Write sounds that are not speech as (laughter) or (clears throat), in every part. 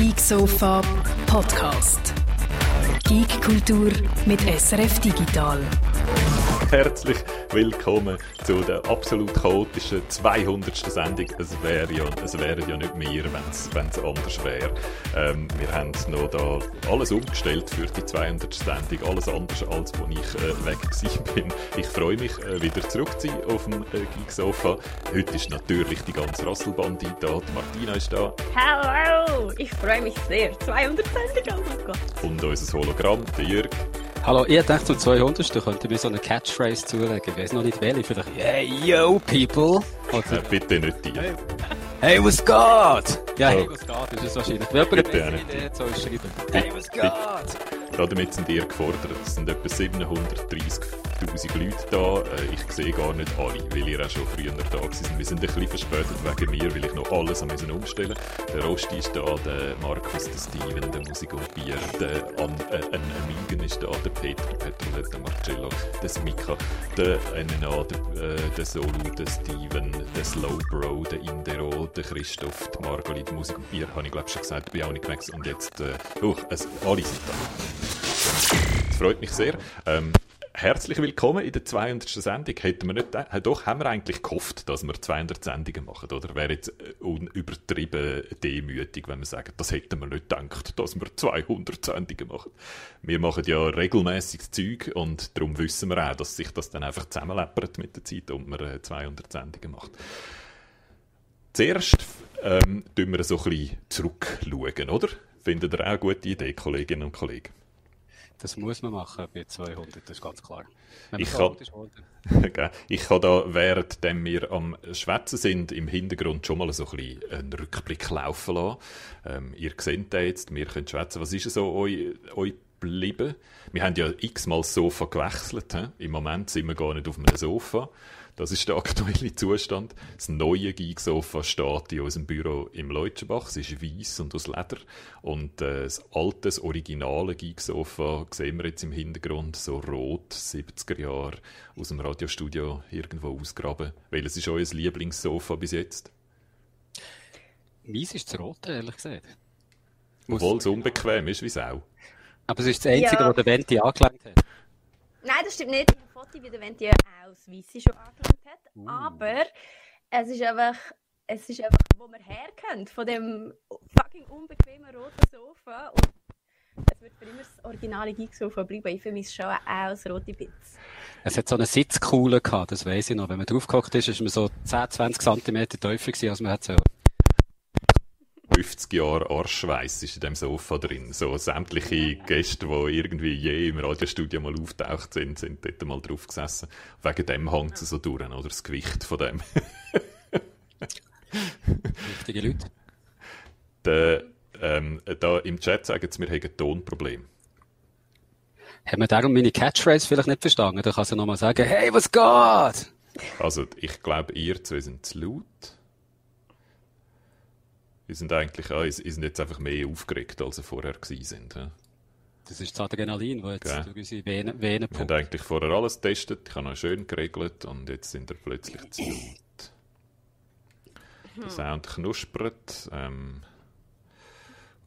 Geek Sofa Podcast. Geek Kultur mit SRF Digital. Herzlich willkommen zu der absolut chaotischen 200. Sendung. Es wäre ja, es wären ja nicht mehr, wenn es anders wäre. Ähm, wir haben noch da alles umgestellt für die 200. Sendung, alles anders als wo ich äh, weg bin. Ich freue mich, äh, wieder zurück zu sein auf dem äh, Geeksofa. Heute ist natürlich die ganze Rasselbande da. Die Martina ist da. Hallo, ich freue mich sehr. 200 Sendungen, oh mein Gott. Und unser Hologramm, der Jürg. Hallo, ich dachte zum 200. könnte mir so eine Catchphrase zulegen. Ich weiß noch nicht welche. Vielleicht, hey, yo, people. Oder, äh, bitte nicht die. Hey, hey was geht? Ja, hey, was geht, ist es wahrscheinlich. Wenn jemand Bitte eine nicht. Idee soll schreiben. Hey, was geht? Damit sind ihr gefordert. Es sind etwa 730.000 Leute da. Äh, Ich sehe gar nicht alle, weil ihr auch schon früher da sind. Wir sind ein bisschen verspätet wegen mir, weil ich noch alles müssen umstellen Der Rosti ist da, der Markus, der Steven, der Musik und Bier, der An äh, ein Amigen ist da, der Peter, der Petrolet, der Marcello, der Smika, der NNA, der, äh, der Solu, der Steven, der Slowbro, der Indero, der Christoph, die Margoli, die Musik und Bier, habe ich glaube schon gesagt, bin auch nicht gewechselt. Und jetzt, äh, oh, es, alle sind da. Das freut mich sehr. Ähm, herzlich willkommen in der 200. Sendung. Hätten wir nicht, äh, doch, haben wir eigentlich gehofft, dass wir 200 Sendungen machen, oder? Wäre jetzt äh, unübertrieben demütig, wenn wir sagen, das hätten wir nicht gedacht, dass wir 200 Sendungen machen. Wir machen ja regelmäßig Zeug und darum wissen wir auch, dass sich das dann einfach zusammenleppert mit der Zeit und man äh, 200 Sendungen macht. Zuerst ähm, tun wir so ein bisschen zurückschauen, oder? Findet ihr auch eine gute Idee, Kolleginnen und Kollegen? Das muss man machen bei 200, das ist ganz klar. Ich kann-? (laughs) Gell? ich kann da, während wir am Schwätzen sind, im Hintergrund schon mal so ein bisschen einen Rückblick laufen lassen. Ähm, ihr seht den jetzt, wir können schwätzen. Was ist so euch, euch geblieben? Wir haben ja x-mal das Sofa gewechselt. He? Im Moment sind wir gar nicht auf einem Sofa. Das ist der aktuelle Zustand. Das neue Geek-Sofa steht in unserem Büro im Leutschenbach. Es ist weiß und aus Leder. Und äh, das alte, das originale Geek-Sofa sehen wir jetzt im Hintergrund, so rot, 70er Jahre, aus dem Radiostudio irgendwo ausgraben. Welches ist euer Lieblingssofa bis jetzt? Meins ist das Rote, ehrlich gesagt. Obwohl es unbequem ist wie Sau. Aber es ist das Einzige, Ja. wo der Venti angelangt hat. Nein, das stimmt nicht. Foto, wie der Venti auch das Weisse schon angelangt hat. Uh. Aber es ist einfach, es ist einfach, wo wir herkommen, von dem fucking unbequemen roten Sofa. Und es wird für immer das originale Geek-Sofa bleiben. Ich vermisse schon auch das rote Bitz. Es hat so eine Sitzkuhle gehabt, das weiss ich noch. Wenn man draufgehockt ist, ist man so 10, 20 cm tiefer gewesen, als man hätte sollen. 50 Jahre Arschweiß ist in dem Sofa drin. So sämtliche Gäste, die irgendwie je im Radiostudio mal auftaucht sind, sind dort mal drauf gesessen. Wegen dem hängt es so durch, oder? Das Gewicht von dem. Richtige Leute. Der, ähm, da im Chat sagen sie, wir haben ein Tonproblem. Haben wir darum meine Catchphrase vielleicht nicht verstanden? Dann kann sie nochmal sagen, hey, was geht? Also, ich glaube, ihr zwei sind zu laut. Wir sind eigentlich, ihr ihr sind jetzt einfach mehr aufgeregt, als sie vorher gewesen sind. hä? Das ist das Adrenalin, das jetzt Gell. durch unsere Venen, Venen Wir haben eigentlich vorher alles getestet, ich habe noch schön geregelt und jetzt sind wir plötzlich zu laut. Der Sound knuspert. Ähm,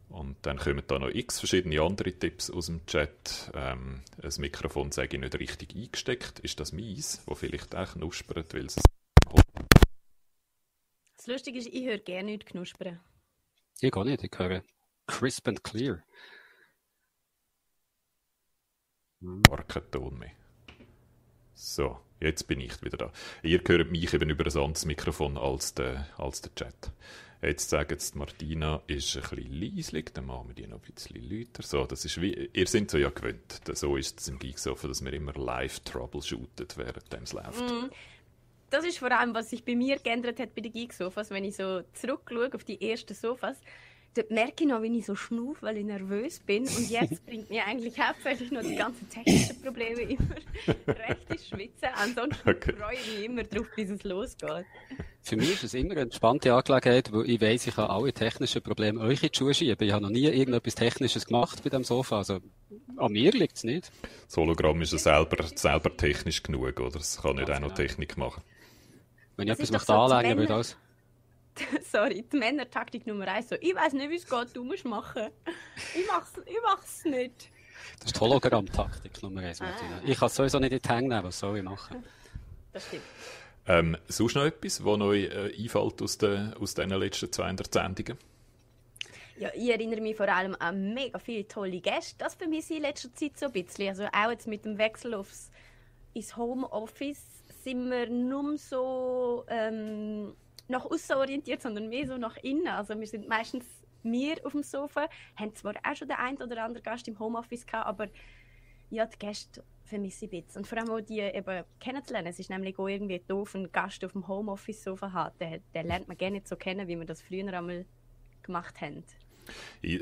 und dann kommen da noch x verschiedene andere Tipps aus dem Chat. Ähm, das Mikrofon sage ich nicht richtig eingesteckt. Ist das mies, wo vielleicht auch knuspert, weil es Das Lustige ist, ich höre gerne nichts knuspern. Ich gar nicht, ich höre crisp and clear. gar keinen Ton mehr. So, jetzt bin ich wieder da. Ihr hört mich eben über ein anderes Mikrofon als der, als der Chat. Jetzt sagen sie, Martina ist ein bisschen leislich, dann machen wir die noch ein bisschen lauter. So, das ist wie, ihr seid so ja gewöhnt. So ist es im Geeksofa, dass wir immer live troubleshooten, während es läuft. Das ist vor allem, was sich bei mir geändert hat bei den Geek-Sofas. Wenn ich so zurückschaue auf die ersten Sofas, dort merke ich noch, wie ich so schnufe, weil ich nervös bin. Und jetzt (laughs) bringt mir eigentlich hauptsächlich nur die ganzen technischen Probleme immer (laughs) recht ins Schwitzen. Ansonsten Okay. freue ich mich immer drauf, bis es losgeht. Für mich ist es immer eine entspannte Angelegenheit, weil ich weiss, ich kann alle technischen Probleme euch in die Schuhe schieben. Ich habe noch nie irgendetwas Technisches gemacht bei dem Sofa. Also, an mir liegt es nicht. Das Hologramm ist ja selber, selber technisch genug, oder? Es kann nicht auch noch Technik machen. Wenn ich Das etwas doch möchte so, anlängen, wenn- würde alles. (laughs) sorry, die Männertaktik Nummer eins. So, ich weiß nicht, wie es geht, du musst machen. Ich mach's, ich mach's nicht. Das ist die Hologramm-Taktik Nummer eins, Martina. Ah. Ich kann es sowieso nicht in die Hänge nehmen, was soll ich machen? Das stimmt. Ähm, sonst noch etwas, was euch äh, einfällt aus, den, aus diesen letzten 200 Sendungen? Ja, ich erinnere mich vor allem an mega viele tolle Gäste. Das vermisse ich in letzter Zeit so ein bisschen. Also auch jetzt mit dem Wechsel aufs ins Homeoffice sind wir nur so ähm, nach außen orientiert, sondern mehr so nach innen. Also wir sind meistens wir auf dem Sofa, haben zwar auch schon den einen oder anderen Gast im Homeoffice gehabt, aber ja, die Gäste vermisse ich ein bisschen. Und vor allem auch die eben kennenzulernen. Es ist nämlich auch irgendwie doof, einen Gast auf dem Homeoffice-Sofa haben. Den, den lernt man gerne nicht so kennen, wie wir das früher einmal gemacht haben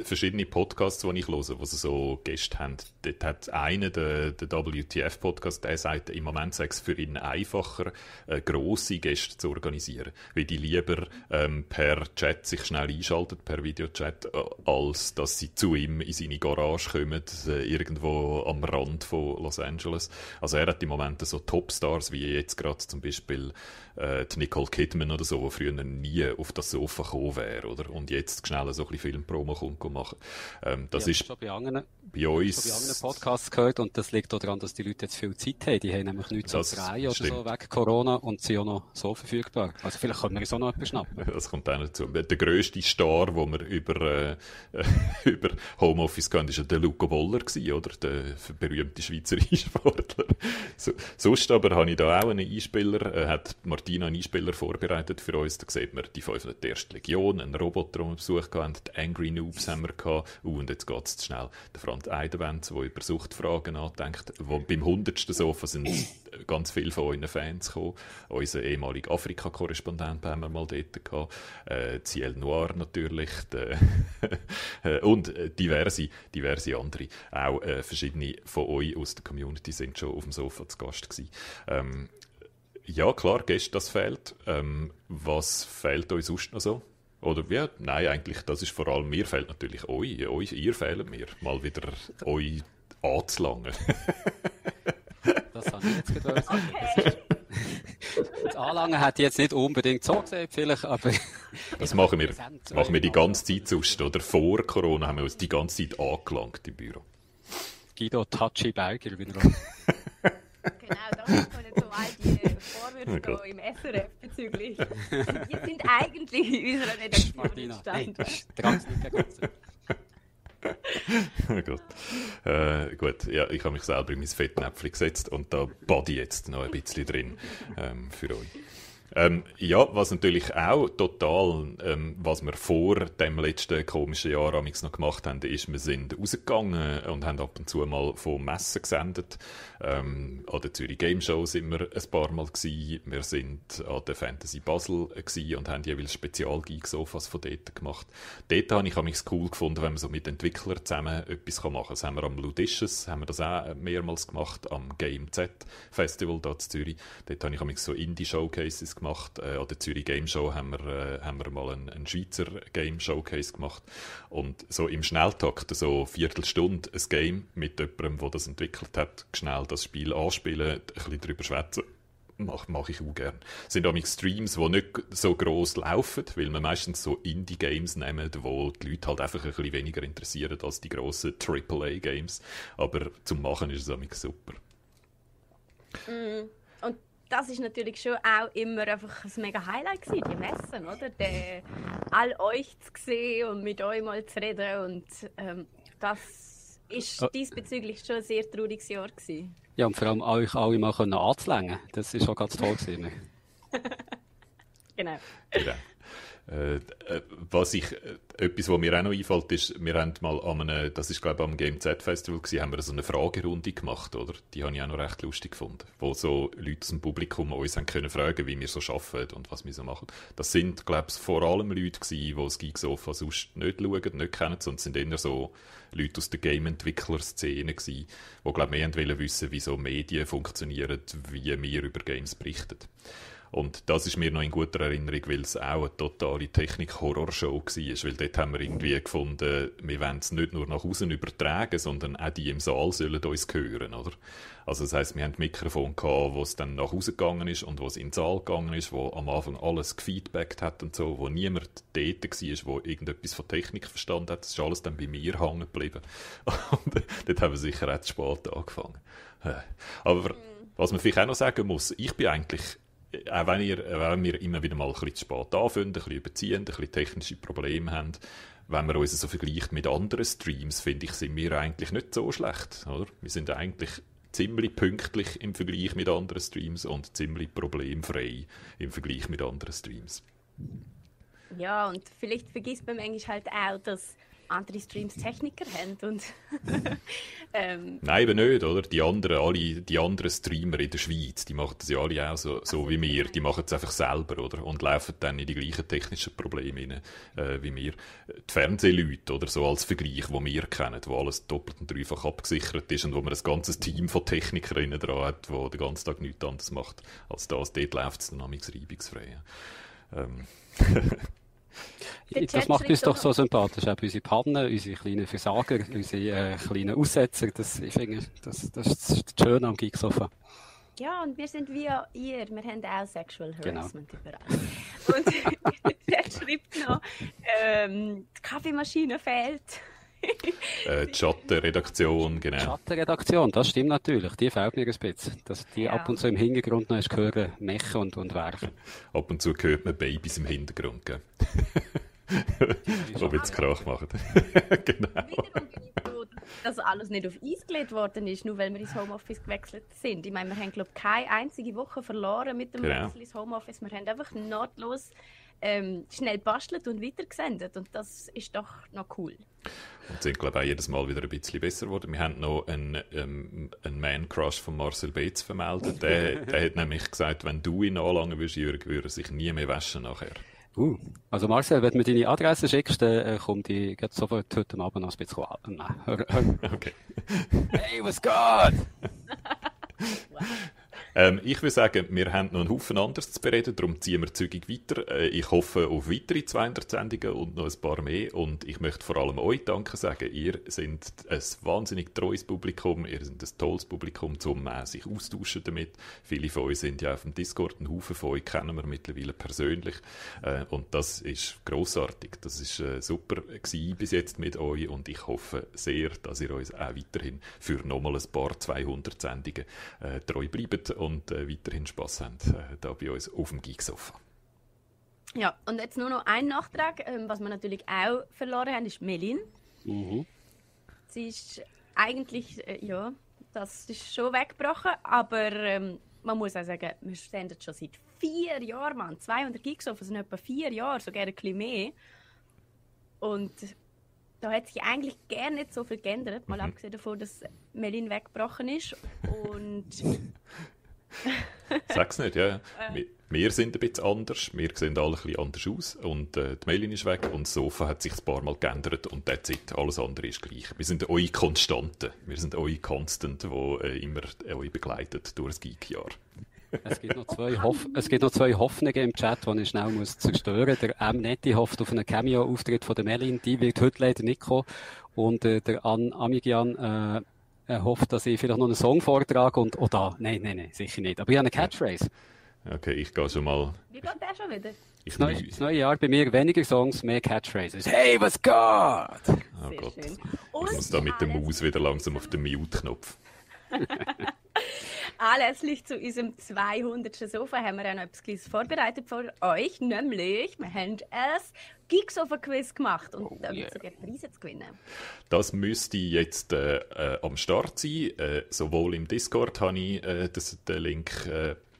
verschiedene Podcasts, die ich höre, wo sie so Gäste haben. Dort hat einer, der, der WTF-Podcast, der sagt, im Moment sei es für ihn einfacher, äh, grosse Gäste zu organisieren, weil die lieber ähm, per Chat sich schnell einschalten, per Videochat, äh, als dass sie zu ihm in seine Garage kommen, äh, irgendwo am Rand von Los Angeles. Also er hat im Moment so Topstars, wie jetzt gerade zum Beispiel äh, die Nicole Kidman oder so, die früher nie auf das Sofa gekommen wäre, oder? Und jetzt schnell so ein bisschen Filmpromo kommt machen. Ähm, das ja, ist schon bei anderen, bei uns... Ich habe bei anderen Podcasts gehört und das liegt auch daran, dass die Leute jetzt viel Zeit haben. Die haben nämlich nichts zu drehen oder so wegen Corona und sind auch noch so verfügbar. Also vielleicht können wir auch noch etwas schnappen. (laughs) Das kommt auch dazu. Der grösste Star, den wir über, äh, (laughs) über Homeoffice kennen, war der Luca gewesen, oder? Der berühmte Schweizer Einsportler. (laughs) So, sonst aber habe ich da auch einen Einspieler, äh, hat Martina einen Einspieler vorbereitet für uns. Da sieht man die 5. der ersten Legion, einen Roboter, den wir besucht haben, die Angry Noobs haben wir gehabt. Uh, und jetzt geht es zu schnell. Der Franz Eidenwenz, der über Suchtfragen nachdenkt. Wo, beim 100. Sofa sind (clears throat) ganz viele von euren Fans gekommen. Unser ehemaliger Afrika-Korrespondent haben wir mal dort gehabt. Äh, Ciel Noir natürlich. (laughs) Die, und äh, diverse, diverse andere. Auch äh, verschiedene von euch aus der Community sind schon auf dem Sofa zu Gast gewesen. Ähm, ja, klar, Gäste, das fehlt. Ähm, was fehlt euch sonst noch so? Oder ja, nein, eigentlich, das ist vor allem, mir fehlt natürlich euch, euch ihr fehlt mir, mal wieder euch anzulangen. (laughs) das habe ich jetzt gedacht. Okay. Das Anlangen ich jetzt nicht unbedingt so gesehen, vielleicht, aber... (laughs) Das machen wir, machen wir die ganze Zeit sonst, oder? Vor Corona haben wir uns die ganze Zeit angelangt im Büro. Guido Tachi Berger wieder. (laughs) Genau, das kommen so all die Vorwürfe oh im SRF bezüglich. (laughs) Wir sind eigentlich in unserer Redaktion entstanden. oh Gott. Äh, gut, ja, ich habe mich selber in mein Fettnäpfchen gesetzt und da ich jetzt noch ein bisschen drin ähm, für euch. Ähm, ja, was natürlich auch total, ähm, was wir vor dem letzten komischen Jahr noch gemacht haben, ist, wir sind rausgegangen und haben ab und zu mal von Messen gesendet. Ähm, an der Zürich Game Show sind wir ein paar Mal gewesen. Wir sind an der Fantasy Basel gewesen und haben jeweils Spezial-Geek-Sofas von dort gemacht. Dort habe ich es cool gefunden, wenn man so mit Entwicklern zusammen etwas machen kann. Das haben wir am Ludicious, haben wir das auch mehrmals gemacht, am Game Z Festival dort in Zürich. Dort habe ich so Indie-Showcases gemacht. Äh, an der Zürich Game Show haben wir, äh, haben wir mal einen, einen Schweizer Game Showcase gemacht. Und so im Schnelltakt, so Viertelstunde, ein Game mit jemandem, der das entwickelt hat, schnell das Spiel anspielen, ein bisschen darüber schwätzen mache mach ich auch gerne. Es sind auch Streams, die nicht so gross laufen, weil man meistens so Indie-Games nehmen, wo die Leute halt einfach ein bisschen weniger interessieren als die grossen AAA-Games. Aber zum Machen ist es super. Mm das ist natürlich schon auch immer einfach ein mega Highlight gewesen, die Messen, oder? De, all euch zu sehen und mit euch mal zu reden und ähm, das ist diesbezüglich schon ein sehr trauriges Jahr gewesen. Ja, und vor allem euch alle mal können anzulängen. Das ist schon ganz toll gewesen. (laughs) genau. genau. Äh, äh, was ich, äh, etwas, was mir auch noch einfällt, ist, wir haben mal an einem, das ist glaube ich am Game Z Festival gewesen, haben wir so eine Fragerunde gemacht, oder? Die habe ich auch noch recht lustig gefunden. Wo so Leute aus dem Publikum uns haben können fragen, wie wir so arbeiten und was wir so machen. Das sind, glaube ich, vor allem Leute gewesen, die das Geeksofa sonst nicht schauen, nicht kennen, sondern sind eher so Leute aus der Game-Entwickler-Szene gewesen, die, glaube ich, mehr wollen wissen, wie so Medien funktionieren, wie wir über Games berichten. Und das ist mir noch in guter Erinnerung, weil es auch eine totale Technik-Horrorshow war. Weil dort haben wir irgendwie gefunden, wir wollen es nicht nur nach außen übertragen, sondern auch die im Saal sollen uns hören, oder? Also das heisst, wir haben Mikrofon gehabt, wo es dann nach Hause gegangen ist und wo es in den Saal gegangen ist, wo am Anfang alles gefeedbackt hat und so, wo niemand dort war, wo irgendetwas von Technik verstanden hat. Das ist alles dann bei mir hängen geblieben. (laughs) Und dort haben wir sicher auch zu spät angefangen. Aber was man vielleicht auch noch sagen muss, ich bin eigentlich auch wenn, ihr, wenn wir immer wieder mal ein bisschen zu spät anfangen, ein bisschen überziehen, ein bisschen technische Probleme haben, wenn man uns so vergleicht mit anderen Streams, finde ich, sind wir eigentlich nicht so schlecht. Oder? Wir sind eigentlich ziemlich pünktlich im Vergleich mit anderen Streams und ziemlich problemfrei im Vergleich mit anderen Streams. Ja, und vielleicht vergisst man manchmal halt auch, dass andere Streams Techniker haben und (laughs) ähm. Nein, eben nicht, oder? Die anderen, alle, die anderen Streamer in der Schweiz, die machen das ja alle auch so, so wie wir. Die machen es einfach selber, oder? Und laufen dann in die gleichen technischen Probleme rein, äh, wie wir. Die Fernsehleute, oder? So als Vergleich, wo wir kennen, wo alles doppelt und dreifach abgesichert ist und wo man ein ganzes Team von Technikerinnen dran hat, wo den ganzen Tag nichts anderes macht als das. Dort läuft es dann reibungsfrei. Ähm. (laughs) Das macht uns doch so sympathisch. Auch unsere Pannen, unsere kleinen Versager, unsere äh, kleinen Aussetzer. Das, ich finde, das, das ist das Schöne am Geeksofa. Ja, und wir sind wie ihr. Wir haben auch Sexual genau. Harassment genau. überall. Und (laughs) der schreibt noch, ähm, die Kaffeemaschine fehlt. (laughs) äh, die Schattenredaktion, genau. Die Schattenredaktion, das stimmt natürlich. Die fehlt mir ein bisschen. Dass die ja. ab und zu im Hintergrund noch ist hören, mechen und, und werken. ab und zu hört man Babys im Hintergrund, gell? (laughs) wie es Krach machen. (laughs) genau. Dass alles nicht auf Eis gelegt worden ist, nur weil wir ins Homeoffice gewechselt sind. Ich meine, wir haben, glaube ich, keine einzige Woche verloren mit dem genau. Wechsel ins Homeoffice. Wir haben einfach notlos ähm, schnell bastelt und weitergesendet. Und das ist doch noch cool. Und sind, glaube ich, auch jedes Mal wieder ein bisschen besser geworden. Wir haben noch einen, ähm, einen Man-Crush von Marcel Beetz vermeldet. Der, der hat nämlich gesagt, wenn du ihn anlangen würdest, Jürg, würde er sich nie mehr waschen nachher. Uh, also Marcel, wenn du mir deine Adresse schickst, dann äh, kommt die sofort heute Abend noch ein bisschen an. Nein, (laughs) okay. hey, was geht? wow. Ähm, ich würde sagen, wir haben noch einen Haufen anderes zu bereden, darum ziehen wir zügig weiter. Äh, ich hoffe auf weitere 200 Sendungen und noch ein paar mehr. Und ich möchte vor allem euch Danke sagen. Ihr seid ein wahnsinnig treues Publikum, ihr seid ein tolles Publikum, um äh, sich austauschen damit. Viele von euch sind ja auf dem Discord, ein Haufen von euch kennen wir mittlerweile persönlich. Äh, und das ist großartig. Das ist äh, super gewesen bis jetzt mit euch und ich hoffe sehr, dass ihr uns auch weiterhin für nochmal ein paar 200 Sendungen äh, treu bleibt und äh, weiterhin Spass haben äh, da bei uns auf dem Geeksofa. Ja, und jetzt nur noch ein Nachtrag, ähm, was wir natürlich auch verloren haben, ist Melin. Mhm. Sie ist eigentlich, äh, ja, das ist schon weggebrochen, aber ähm, man muss auch sagen, wir senden schon seit vier Jahren, Mann. 200 Geeksofa sind etwa vier Jahre, sogar ein bisschen mehr. Und da hat sich eigentlich gar nicht so viel geändert, mal mhm. abgesehen davon, dass Melin weggebrochen ist. Und (laughs) (laughs) Sag's nicht, ja. Wir, wir, sind ein bisschen anders, wir sehen alle ein bisschen anders aus und äh, die Mailin ist weg und das Sofa hat sich ein paar Mal geändert und that's it. Alles andere ist gleich. Wir sind eure Konstanten, wir sind eure Constant, die äh, immer äh, euch begleitet durch das Geek-Jahr. Es gibt, noch zwei Hoff es gibt noch zwei Hoffnungen im Chat, die ich schnell muss zerstören muss. Der M. Netti hofft auf einen Cameo-Auftritt von der Melin, die wird heute leider nicht kommen. Und äh, der An Amigian äh, er hofft, dass ich vielleicht noch einen Song vortrage und, oh da, nein, nein, nein, sicher nicht. Aber ich habe eine Catchphrase. Okay, ich gehe schon mal. Wie geht der schon wieder? Ich das, neue, das neue Jahr bei mir weniger Songs, mehr Catchphrases. Hey, was geht? Oh Sehr Gott. Schön. Ich muss da mit der Maus wieder langsam auf den Mute-Knopf. (laughs) Anlässlich zu unserem 200. Sofa haben wir auch noch etwas vorbereitet für euch, nämlich wir haben ein Geeksofa-Quiz gemacht und oh, da gibt es sogar Preise zu gewinnen. Das müsste jetzt äh, äh, am Start sein. Äh, sowohl im Discord habe ich äh, das, den Link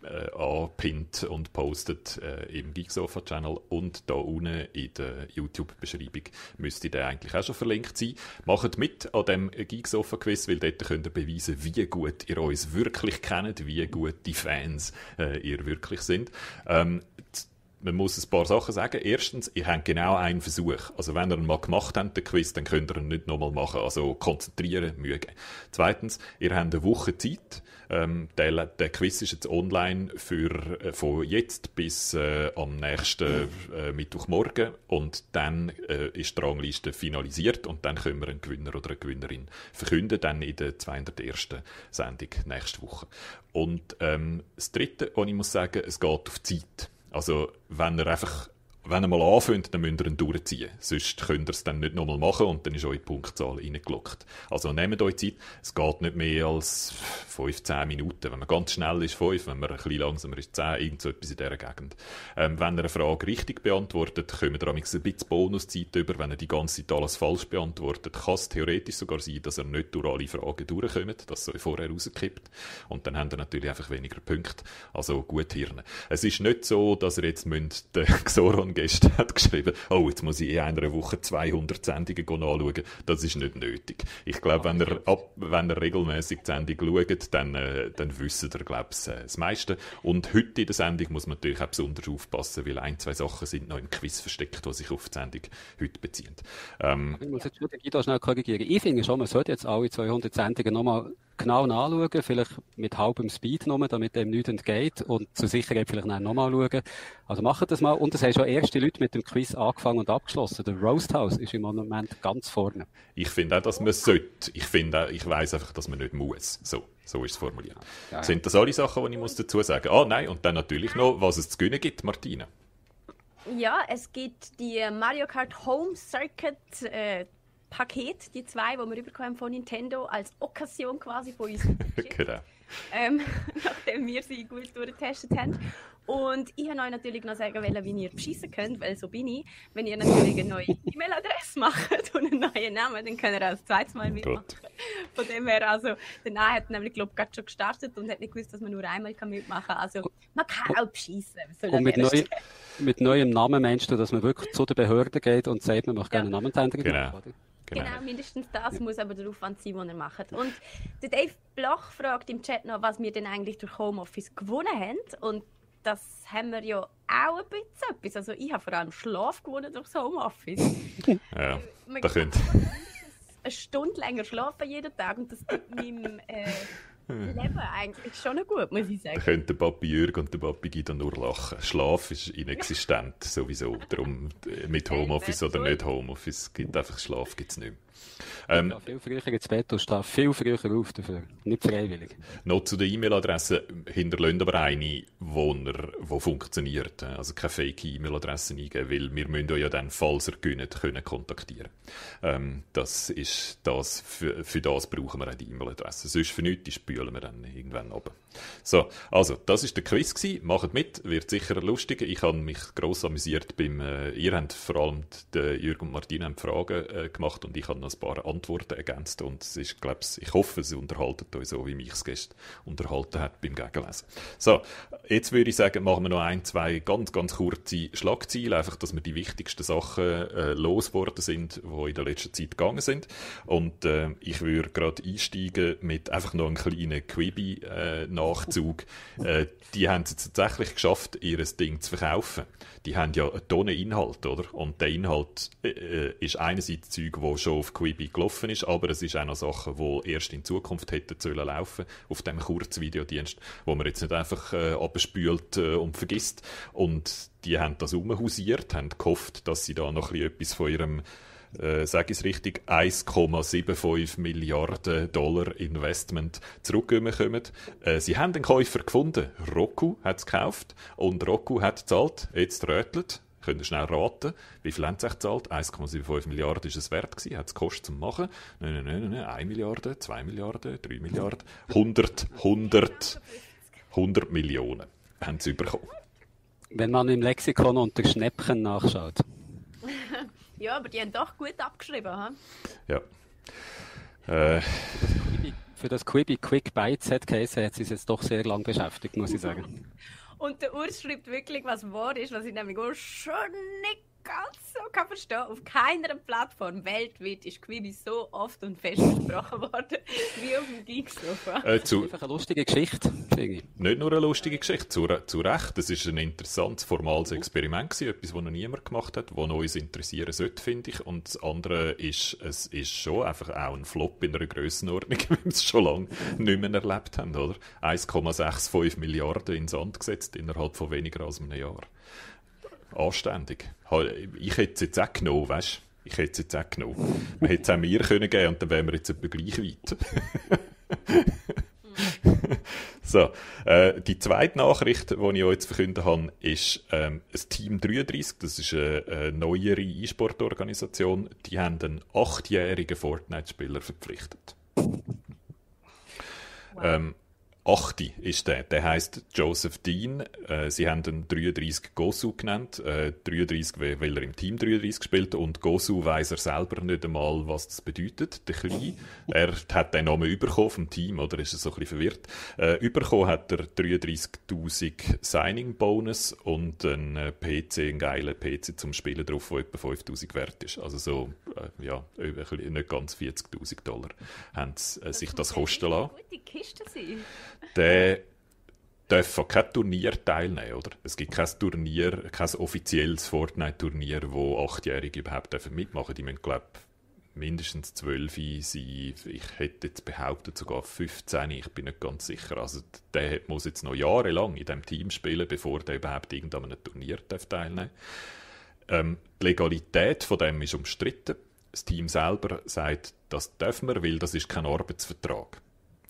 äh, anpinnt und postet äh, im Geeksofa-Channel und da unten in der YouTube-Beschreibung müsste der eigentlich auch schon verlinkt sein. Macht mit an dem Geeksofa-Quiz, weil dort könnt ihr beweisen, wie gut ihr uns wirklich kennt, wie gut die Fans äh, ihr wirklich sind. Ähm, man muss ein paar Sachen sagen. Erstens, ihr habt genau einen Versuch. Also wenn ihr ihn mal gemacht habt, den Quiz, dann könnt ihr ihn nicht nochmal machen. Also konzentrieren, Mühe geben. Zweitens, ihr habt eine Woche Zeit. Ähm, der, der Quiz ist jetzt online für, äh, von jetzt bis äh, am nächsten äh, Mittwochmorgen und dann äh, ist die Rangliste finalisiert und dann können wir einen Gewinner oder eine Gewinnerin verkünden, dann in der 201. Sendung nächste Woche. Und ähm, das Dritte, was ich muss sagen, es geht auf Zeit. Also wenn ihr einfach wenn ihr mal anfängt, dann müsst ihr ihn durchziehen. Sonst könnt ihr es dann nicht nochmal machen und dann ist eure Punktzahl reingelockt. Also nehmt euch Zeit. Es geht nicht mehr als 15 Minuten. Wenn man ganz schnell ist, 5. Wenn man ein bisschen langsamer ist, 10. Irgend so etwas in dieser Gegend. Ähm, wenn ihr eine Frage richtig beantwortet, kommt ihr ein bisschen Bonuszeit über. Wenn ihr die ganze Zeit alles falsch beantwortet, kann es theoretisch sogar sein, dass ihr nicht durch alle Fragen durchkommt, dass es euch vorher rauskippt. Und dann habt ihr natürlich einfach weniger Punkte. Also gut Hirn. Es ist nicht so, dass ihr jetzt den (laughs) Xoron gestern (laughs) hat geschrieben, oh, jetzt muss ich in einer Woche 200 Sendungen anschauen. Das ist nicht nötig. Ich glaube, wenn ihr, ab, wenn ihr regelmäßig die Sendung schaut, dann, äh, dann wissen ihr, glaube ich, äh, das meiste. Und heute in der Sendung muss man natürlich auch besonders aufpassen, weil ein, zwei Sachen sind noch im Quiz versteckt, die sich auf die Sendung heute beziehen. Ähm, ich muss jetzt schon den Guido schnell korrigieren. Ich finde schon, man sollte jetzt alle 200 Sendungen nochmal genau nachschauen, vielleicht mit halbem Speed nur, damit dem nichts entgeht und zur Sicherheit vielleicht nochmal schauen. Also macht das mal. Und es haben schon erste Leute mit dem Quiz angefangen und abgeschlossen. Der Roast House ist im Moment ganz vorne. Ich finde auch, dass man sollte. Ich finde ich weiß einfach, dass man nicht muss. So, so ist es formuliert. Ja. Sind das alle Sachen, die ich muss dazu sagen? Ah, nein, und dann natürlich noch, was es zu gewinnen gibt, Martina. Ja, es gibt die Mario Kart Home Circuit äh, Paket, die zwei, die wir bekommen von Nintendo, als Okkasion quasi von uns. (laughs) genau. Ähm, (laughs) nachdem wir sie gut durchgetestet haben. Und ich wollte euch natürlich noch sagen, wie ihr beschissen könnt, weil so bin ich. Wenn ihr natürlich eine neue (laughs) E-Mail-Adresse macht und einen neuen Namen, dann könnt ihr auch das zweite Mal mitmachen. Gut. Von dem her, also, der Nahe hat nämlich, glaube ich, schon gestartet und hat nicht gewusst, dass man nur einmal mitmachen kann. Also, man kann auch beschissen. Und mit, neu, mit neuem Namen meinst du, dass man wirklich zu der Behörde geht und sagt, man möchte ja. gerne Namensänderung genau. machen? Genau. genau, mindestens das muss aber der Aufwand sein, den er macht. Und der Dave Bloch fragt im Chat noch, was wir denn eigentlich durch Homeoffice gewonnen haben. Und das haben wir ja auch ein bisschen etwas. Also ich habe vor allem Schlaf gewonnen durch das Homeoffice. ja, da könnt eine Stunde länger schlafen jeden Tag und das gibt meinem äh, Leben (laughs) eigentlich schon noch gut, muss ich sagen. Da könnte der Papi Jürg und der Papi Guido nur lachen. Schlaf ist inexistent sowieso. Darum äh, mit Homeoffice oder nicht Homeoffice gibt einfach Schlaf gibt's nicht mehr. Ähm, viel früher ins Bett und stehe viel früher auf dafür. Nicht freiwillig. Noch zu der E-Mail-Adresse hinterlassen aber eine, die wo funktioniert. Also keine Fake-E-Mail-Adresse eingeben, weil wir müssen ja dann, falls er gönnt, können kontaktieren. Ähm, das ist das, für, für das brauchen wir die E-Mail-Adresse. Sonst für nichts, spülen wir dann irgendwann oben. So, also, das ist der Quiz gewesen. Macht mit, wird sicher lustig. Ich habe mich gross amüsiert beim, äh, ihr habt vor allem, die, Jürgen und Martina haben Fragen äh, gemacht und ich habe noch ein paar Antworten ergänzt und es ist, glaub's, ich hoffe, sie unterhalten euch so, wie mich es gestern unterhalten hat beim Gegenlesen. So, jetzt würde ich sagen, machen wir noch ein, zwei ganz, ganz kurze Schlagziele, einfach, dass wir die wichtigsten Sachen äh, losgeworden sind, die in der letzten Zeit gegangen sind. Und äh, ich würde gerade einsteigen mit einfach noch einem kleinen Quibi-Nachzug. Äh, die haben es tatsächlich geschafft, ihr Ding zu verkaufen. Die haben ja eine Tonne Inhalt, oder? Und der Inhalt äh, äh ist einerseits Zeug, wo schon auf Quibi gelaufen ist, aber es ist auch noch Sachen, die erst in Zukunft hätten sollen laufen auf dem Kurzvideodienst, wo man jetzt nicht einfach äh, abspült äh, und vergisst. Und die haben das umhausiert, haben gehofft, dass sie da noch etwas von ihrem äh, sage ich es richtig, 1,75 Milliarden Dollar Investment zurückkommen. Äh, sie haben den Käufer gefunden. Roku hat es gekauft und Roku hat gezahlt. Jetzt rötelt. Könnt ihr schnell raten, wie viel haben sie gezahlt? 1,75 Milliarden ist es wert gewesen, hat es gekostet zum Machen. Nein, nein, nein, nein, 1 Milliarde, 2 Milliarden, 3 Milliarden, 100, 100, 100 Millionen haben sie bekommen. Wenn man im Lexikon unter Schnäppchen nachschaut. (laughs) ja, aber die haben doch gut abgeschrieben, ha? Ja. Äh. Für das Quibi Quick Bytes hat Case hat sie jetzt doch sehr lang beschäftigt, muss ich sagen. Und der Urs schreibt wirklich, was wahr ist, was ich nämlich auch schon nicht ganz so kann verstehen, auf keiner Plattform weltweit ist Quibi so oft und fest besprochen worden (laughs) wie auf dem Geeksofa. Äh, zu, einfach eine lustige Geschichte, Nicht nur eine lustige Geschichte, zu, zu Recht. Das ist ein interessantes, formales Experiment gewesen, etwas, das noch niemand gemacht hat, das uns interessieren sollte, finde ich. Und das andere ist, es ist schon einfach auch ein Flop in einer Grössenordnung, (laughs) wie wir es schon lange nicht mehr erlebt haben, oder? 1,65 Milliarden ins Sand gesetzt innerhalb von weniger als einem Jahr anständig. Ich hätte es jetzt auch genommen, weißt du? Ich hätte es jetzt auch genommen. Man hätte es auch mir können geben und dann wären wir jetzt etwa gleich weit. (laughs) so, äh, die zweite Nachricht, die ich euch jetzt verkünden habe, ist ähm, ein Team 33. Das ist eine, eine neuere E-Sport-Organisation. Die haben einen achtjährigen Fortnite-Spieler verpflichtet. Wow. Ähm, Achte ist der. Der heißt Joseph Dean. Äh, sie haben ihn 33 Gosu genannt. Äh, 33, weil er im Team 33 spielt. Und Gosu weiß er selber nicht einmal, was das bedeutet. Der Kleine. Er hat den Namen bekommen vom Team, oder ist er so ein bisschen verwirrt? Äh, bekommen hat er 33.000 Signing-Bonus und einen äh, PC, einen geilen PC zum Spielen drauf, der etwa 5.000 wert ist. Also so, äh, ja, nicht ganz 40.000 Dollar haben sie, äh, sich das kosten lassen. Gute Kiste sein der darf kein Turnier teilnehmen, oder? Es gibt kein Turnier, kein offizielles Fortnite-Turnier, wo Achtjährige überhaupt dürfen mitmachen. Die müssen, glaube mindestens zwölf sein. Ich hätte jetzt behauptet sogar 15. Ich bin nicht ganz sicher. Also der muss jetzt noch jahrelang in diesem Team spielen, bevor der überhaupt irgendwann an einem Turnier darf teilnehmen ähm, Die Legalität von dem ist umstritten. Das Team selber sagt, das dürfen wir, weil das ist kein Arbeitsvertrag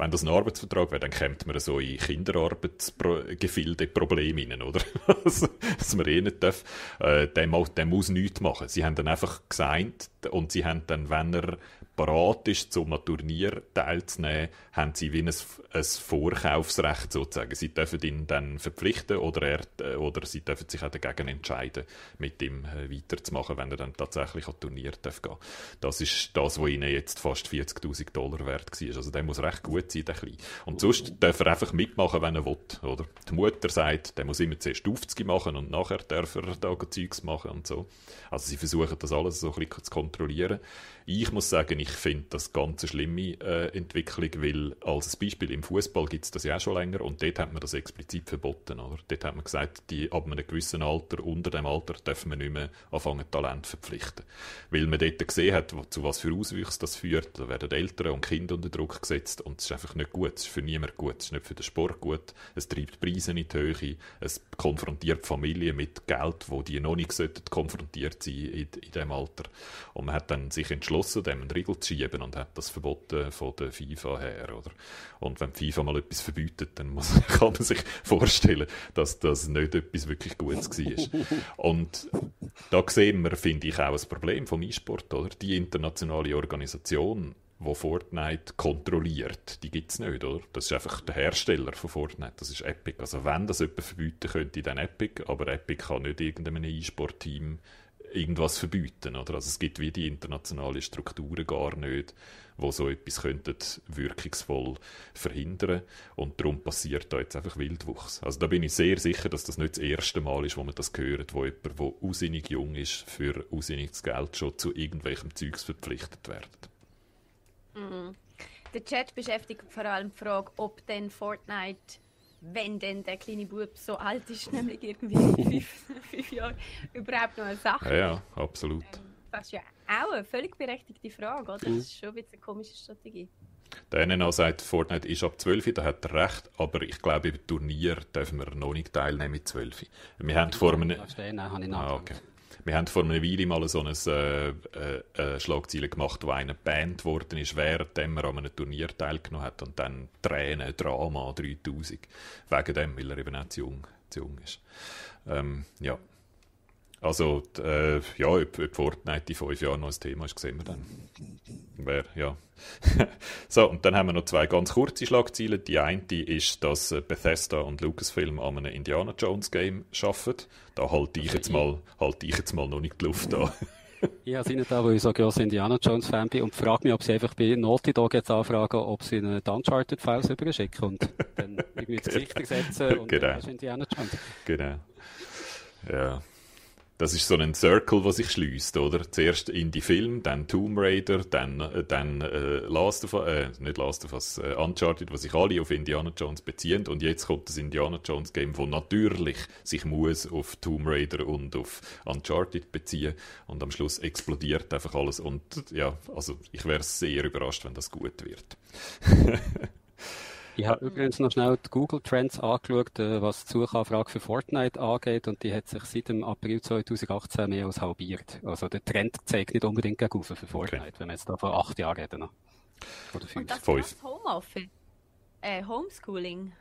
wenn das ein Arbeitsvertrag wäre, dann kommt man so in Kinderarbeitsgefilde Probleme rein, oder? (laughs) Also, dass man eh nicht darf. Äh, der, der muss nichts machen. Sie haben dann einfach gesagt, und sie haben dann, wenn er parat ist, um an Turnier teilzunehmen, haben sie wie ein, ein Vorkaufsrecht sozusagen. Sie dürfen ihn dann verpflichten oder, er, äh, oder sie dürfen sich auch dagegen entscheiden, mit ihm äh, weiterzumachen, wenn er dann tatsächlich an Turnier darf gehen. Das ist das, was ihnen jetzt fast 40'000 Dollar wert war. Also der muss recht gut sein, der Kleine. Und sonst darf er einfach mitmachen, wenn er will. Oder? Die Mutter sagt, der muss immer zuerst 50 machen und nachher darf er da Zeugs machen und so. Also sie versuchen das alles so ein bisschen zu kontrollieren. controleren. Ich muss sagen, ich finde das ganz eine schlimme äh, Entwicklung, weil als Beispiel im Fußball gibt es das ja auch schon länger und dort hat man das explizit verboten. Oder? Dort hat man gesagt, die, ab einem gewissen Alter, unter dem Alter, dürfen wir nicht mehr anfangen, Talent verpflichten. Weil man dort gesehen hat, zu was für Auswüchsen das führt. Da werden Eltern und Kinder unter Druck gesetzt und es ist einfach nicht gut. Es ist für niemanden gut. Es ist nicht für den Sport gut. Es treibt Preise in die Höhe. Es konfrontiert Familien mit Geld, wo die noch nicht konfrontiert sein in, in diesem Alter. Und man hat dann sich entschlossen, entschlossen, dem einen Riegel zu schieben und hat das verboten von der FIFA her. Oder? Und wenn die FIFA mal etwas verbietet, dann muss, (laughs) kann man sich vorstellen, dass das nicht etwas wirklich Gutes war. und da sehen wir, finde ich, auch ein Problem vom E-Sport. Die internationale Organisation, die Fortnite kontrolliert, die gibt es nicht, oder? Das ist einfach der Hersteller von Fortnite, das ist Epic. Also wenn das jemand verbieten könnte, dann Epic, aber Epic kann nicht irgendeinem E-Sport-Team irgendwas verbieten. Oder? Also es gibt wie die internationalen Strukturen gar nicht, wo so etwas könnten wirkungsvoll verhindern und darum passiert da jetzt einfach Wildwuchs. Also da bin ich sehr sicher, dass das nicht das erste Mal ist, wo man das hört, wo jemand, der ausinnig jung ist, für ausinniges Geld schon zu irgendwelchem Zeugs verpflichtet wird. Mhm. Der Chat beschäftigt vor allem die Frage, ob denn Fortnite wenn denn der kleine Bub so alt ist, nämlich irgendwie (laughs) fünf, fünf Jahre, überhaupt noch eine Sache. Ja, ja absolut. Ähm, das ist ja auch eine völlig berechtigte Frage, oder? Das ist schon ein bisschen eine komische Strategie. Der NNA sagt, Fortnite ist ab 12, da hat er recht, aber ich glaube, im Turnier dürfen wir noch nicht teilnehmen mit 12. Wir haben vor einem... Ah, okay. Wir haben vor einer Weile mal so eine äh, äh, Schlagzeile gemacht, wo einer Band geworden ist, während er an einem Turnier teilgenommen hat und dann Tränen, Drama, 3000. Wegen dem, weil er eben auch zu jung, zu jung ist. Ähm, ja. Also, äh, ja, ob, ob Fortnite in fünf Jahren noch ein Thema ist, sehen wir dann. Wer, ja. (laughs) so, und dann haben wir noch zwei ganz kurze Schlagzeilen. Die eine ist, dass Bethesda und Lucasfilm an einem Indiana Jones Game arbeiten. Da halte ich jetzt mal, halte ich jetzt mal noch nicht die Luft an. ich habe sie da, (laughs) weil ich so grosser Indiana Jones Fan bin und frage mich, ob sie einfach bei Naughty Dog jetzt anfragen, ob sie einen Uncharted Files überschicken und dann irgendwie (laughs) ins Gesicht setzen und genau. Indiana Jones. Genau. Ja. Das ist so ein Circle, was sich schließt, oder? Zuerst Indie-Film, dann Tomb Raider, dann, äh, dann äh, Last of Us, äh, nicht Last of Us, äh, Uncharted, was sich alle auf Indiana Jones beziehen. Und jetzt kommt das Indiana Jones Game, wo natürlich sich muss auf Tomb Raider und auf Uncharted beziehen. Und am Schluss explodiert einfach alles. Und ja, also ich wäre sehr überrascht, wenn das gut wird. (laughs) Ich habe übrigens noch schnell die Google Trends angeschaut, äh, was die Suchanfrage für Fortnite angeht, und die hat sich seit dem April 2018 mehr als halbiert. Also der Trend zeigt nicht unbedingt gegen für Fortnite, okay. wenn wir jetzt da vor acht Jahren reden. Oder fünf. Und das fünf. ist Homeoffice. Äh, Homeschooling.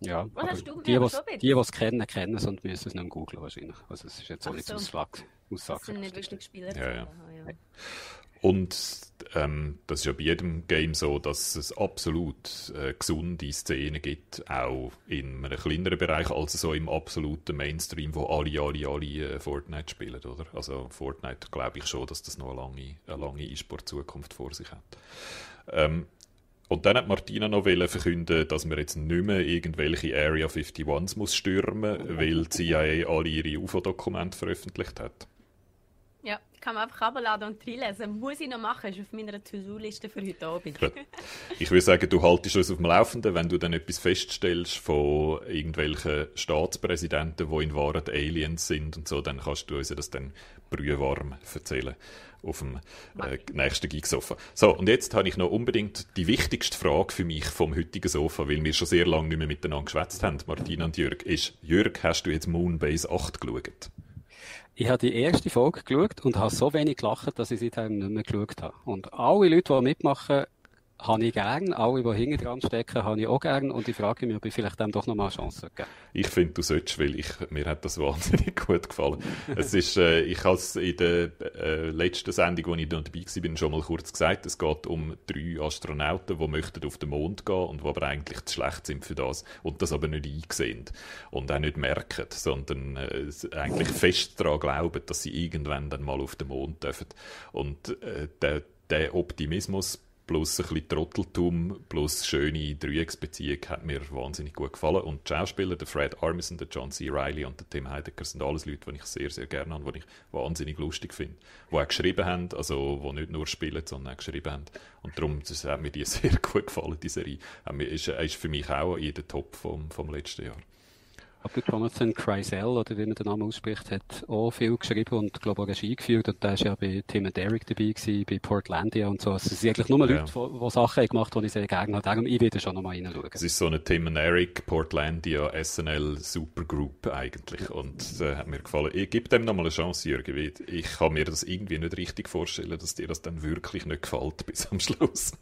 Ja, was hast du die, was, die, die es kennen, kennen es und müssen es nicht googeln wahrscheinlich. Also es ist jetzt auch nicht so. Aussage. Aussage das sind nicht wirklich Spieler. Ja, ja. ja. Und ähm, das ist ja bei jedem Game so, dass es absolut äh, gesunde Szenen gibt, auch in einem kleineren Bereich, als so im absoluten Mainstream, wo alle, alle, alle äh, Fortnite spielen, oder? Also Fortnite glaube ich schon, dass das noch eine lange, E-Sport-Zukunft vor sich hat. Ähm, und dann hat Martina noch verkünden, dass man jetzt nicht mehr irgendwelche Area 51s muss stürmen, weil die CIA alle ihre UFO-Dokumente veröffentlicht hat. Ja, kann man einfach abladen und reinlesen. Muss ich noch machen, ist auf meiner To-Do-Liste für heute Abend. ich würde sagen, du haltest uns auf dem Laufenden, wenn du dann etwas feststellst von irgendwelchen Staatspräsidenten, die in Wahrheit Aliens sind und so, dann kannst du uns das dann brühwarm erzählen auf dem äh, nächsten Gig-Sofa. So, und jetzt habe ich noch unbedingt die wichtigste Frage für mich vom heutigen Sofa, weil wir schon sehr lange nicht mehr miteinander geschwätzt haben, Martina und Jürg, ist, Jürg, hast du jetzt Moonbase 8 geschaut? Ich habe die erste Folge geschaut und habe so wenig gelacht, dass ich seitdem nicht mehr geschaut habe. Und alle Leute, die mitmachen, habe ich gern. Alle, die hinten dran stecken, habe ich auch gern. Und ich frage mich, ob ich vielleicht dem doch noch mal eine Chance geben Ich finde, du solltest, weil ich, mir hat das wahnsinnig (laughs) gut gefallen. es ist, äh, ich habe es in der äh, letzten Sendung, wo ich dabei war, schon mal kurz gesagt. Es geht um drei Astronauten, die möchten auf den Mond gehen und die aber eigentlich zu schlecht sind für das und das aber nicht einsehen und auch nicht merken, sondern äh, eigentlich fest daran glauben, dass sie irgendwann dann mal auf den Mond dürfen. Und äh, der, der Optimismus plus ein bisschen Trotteltum, plus schöne Dreiecksbeziehung hat mir wahnsinnig gut gefallen. Und die Schauspieler, der Fred Armisen, der John C. Reilly und der Tim Heidecker sind alles Leute, die ich sehr, sehr gerne habe, die ich wahnsinnig lustig finde. Die auch geschrieben haben, also die nicht nur spielen, sondern auch geschrieben haben. Und darum das hat mir die (laughs) sehr gut gefallen, die Serie. Ist, ist für mich auch in der Top vom, vom letzten Jahr. Aber Jonathan Kreisel, oder wie man den Namen ausspricht, hat auch viel geschrieben und, glaube ich, auch Regie geführt. Und der war ja bei Tim und Derek dabei gewesen, bei Portlandia und so. Also, es sind eigentlich nur ja. Leute, die, die Sachen gemacht haben, die ich sehr gerne habe. Darum, ich werde schon nochmal reinschauen. Es ist so eine Tim und Eric Portlandia SNL Supergroup eigentlich. Und äh, hat mir gefallen. Ich gebe dem nochmal eine Chance, Jürgen. Ich kann mir das irgendwie nicht richtig vorstellen, dass dir das dann wirklich nicht gefällt bis am Schluss.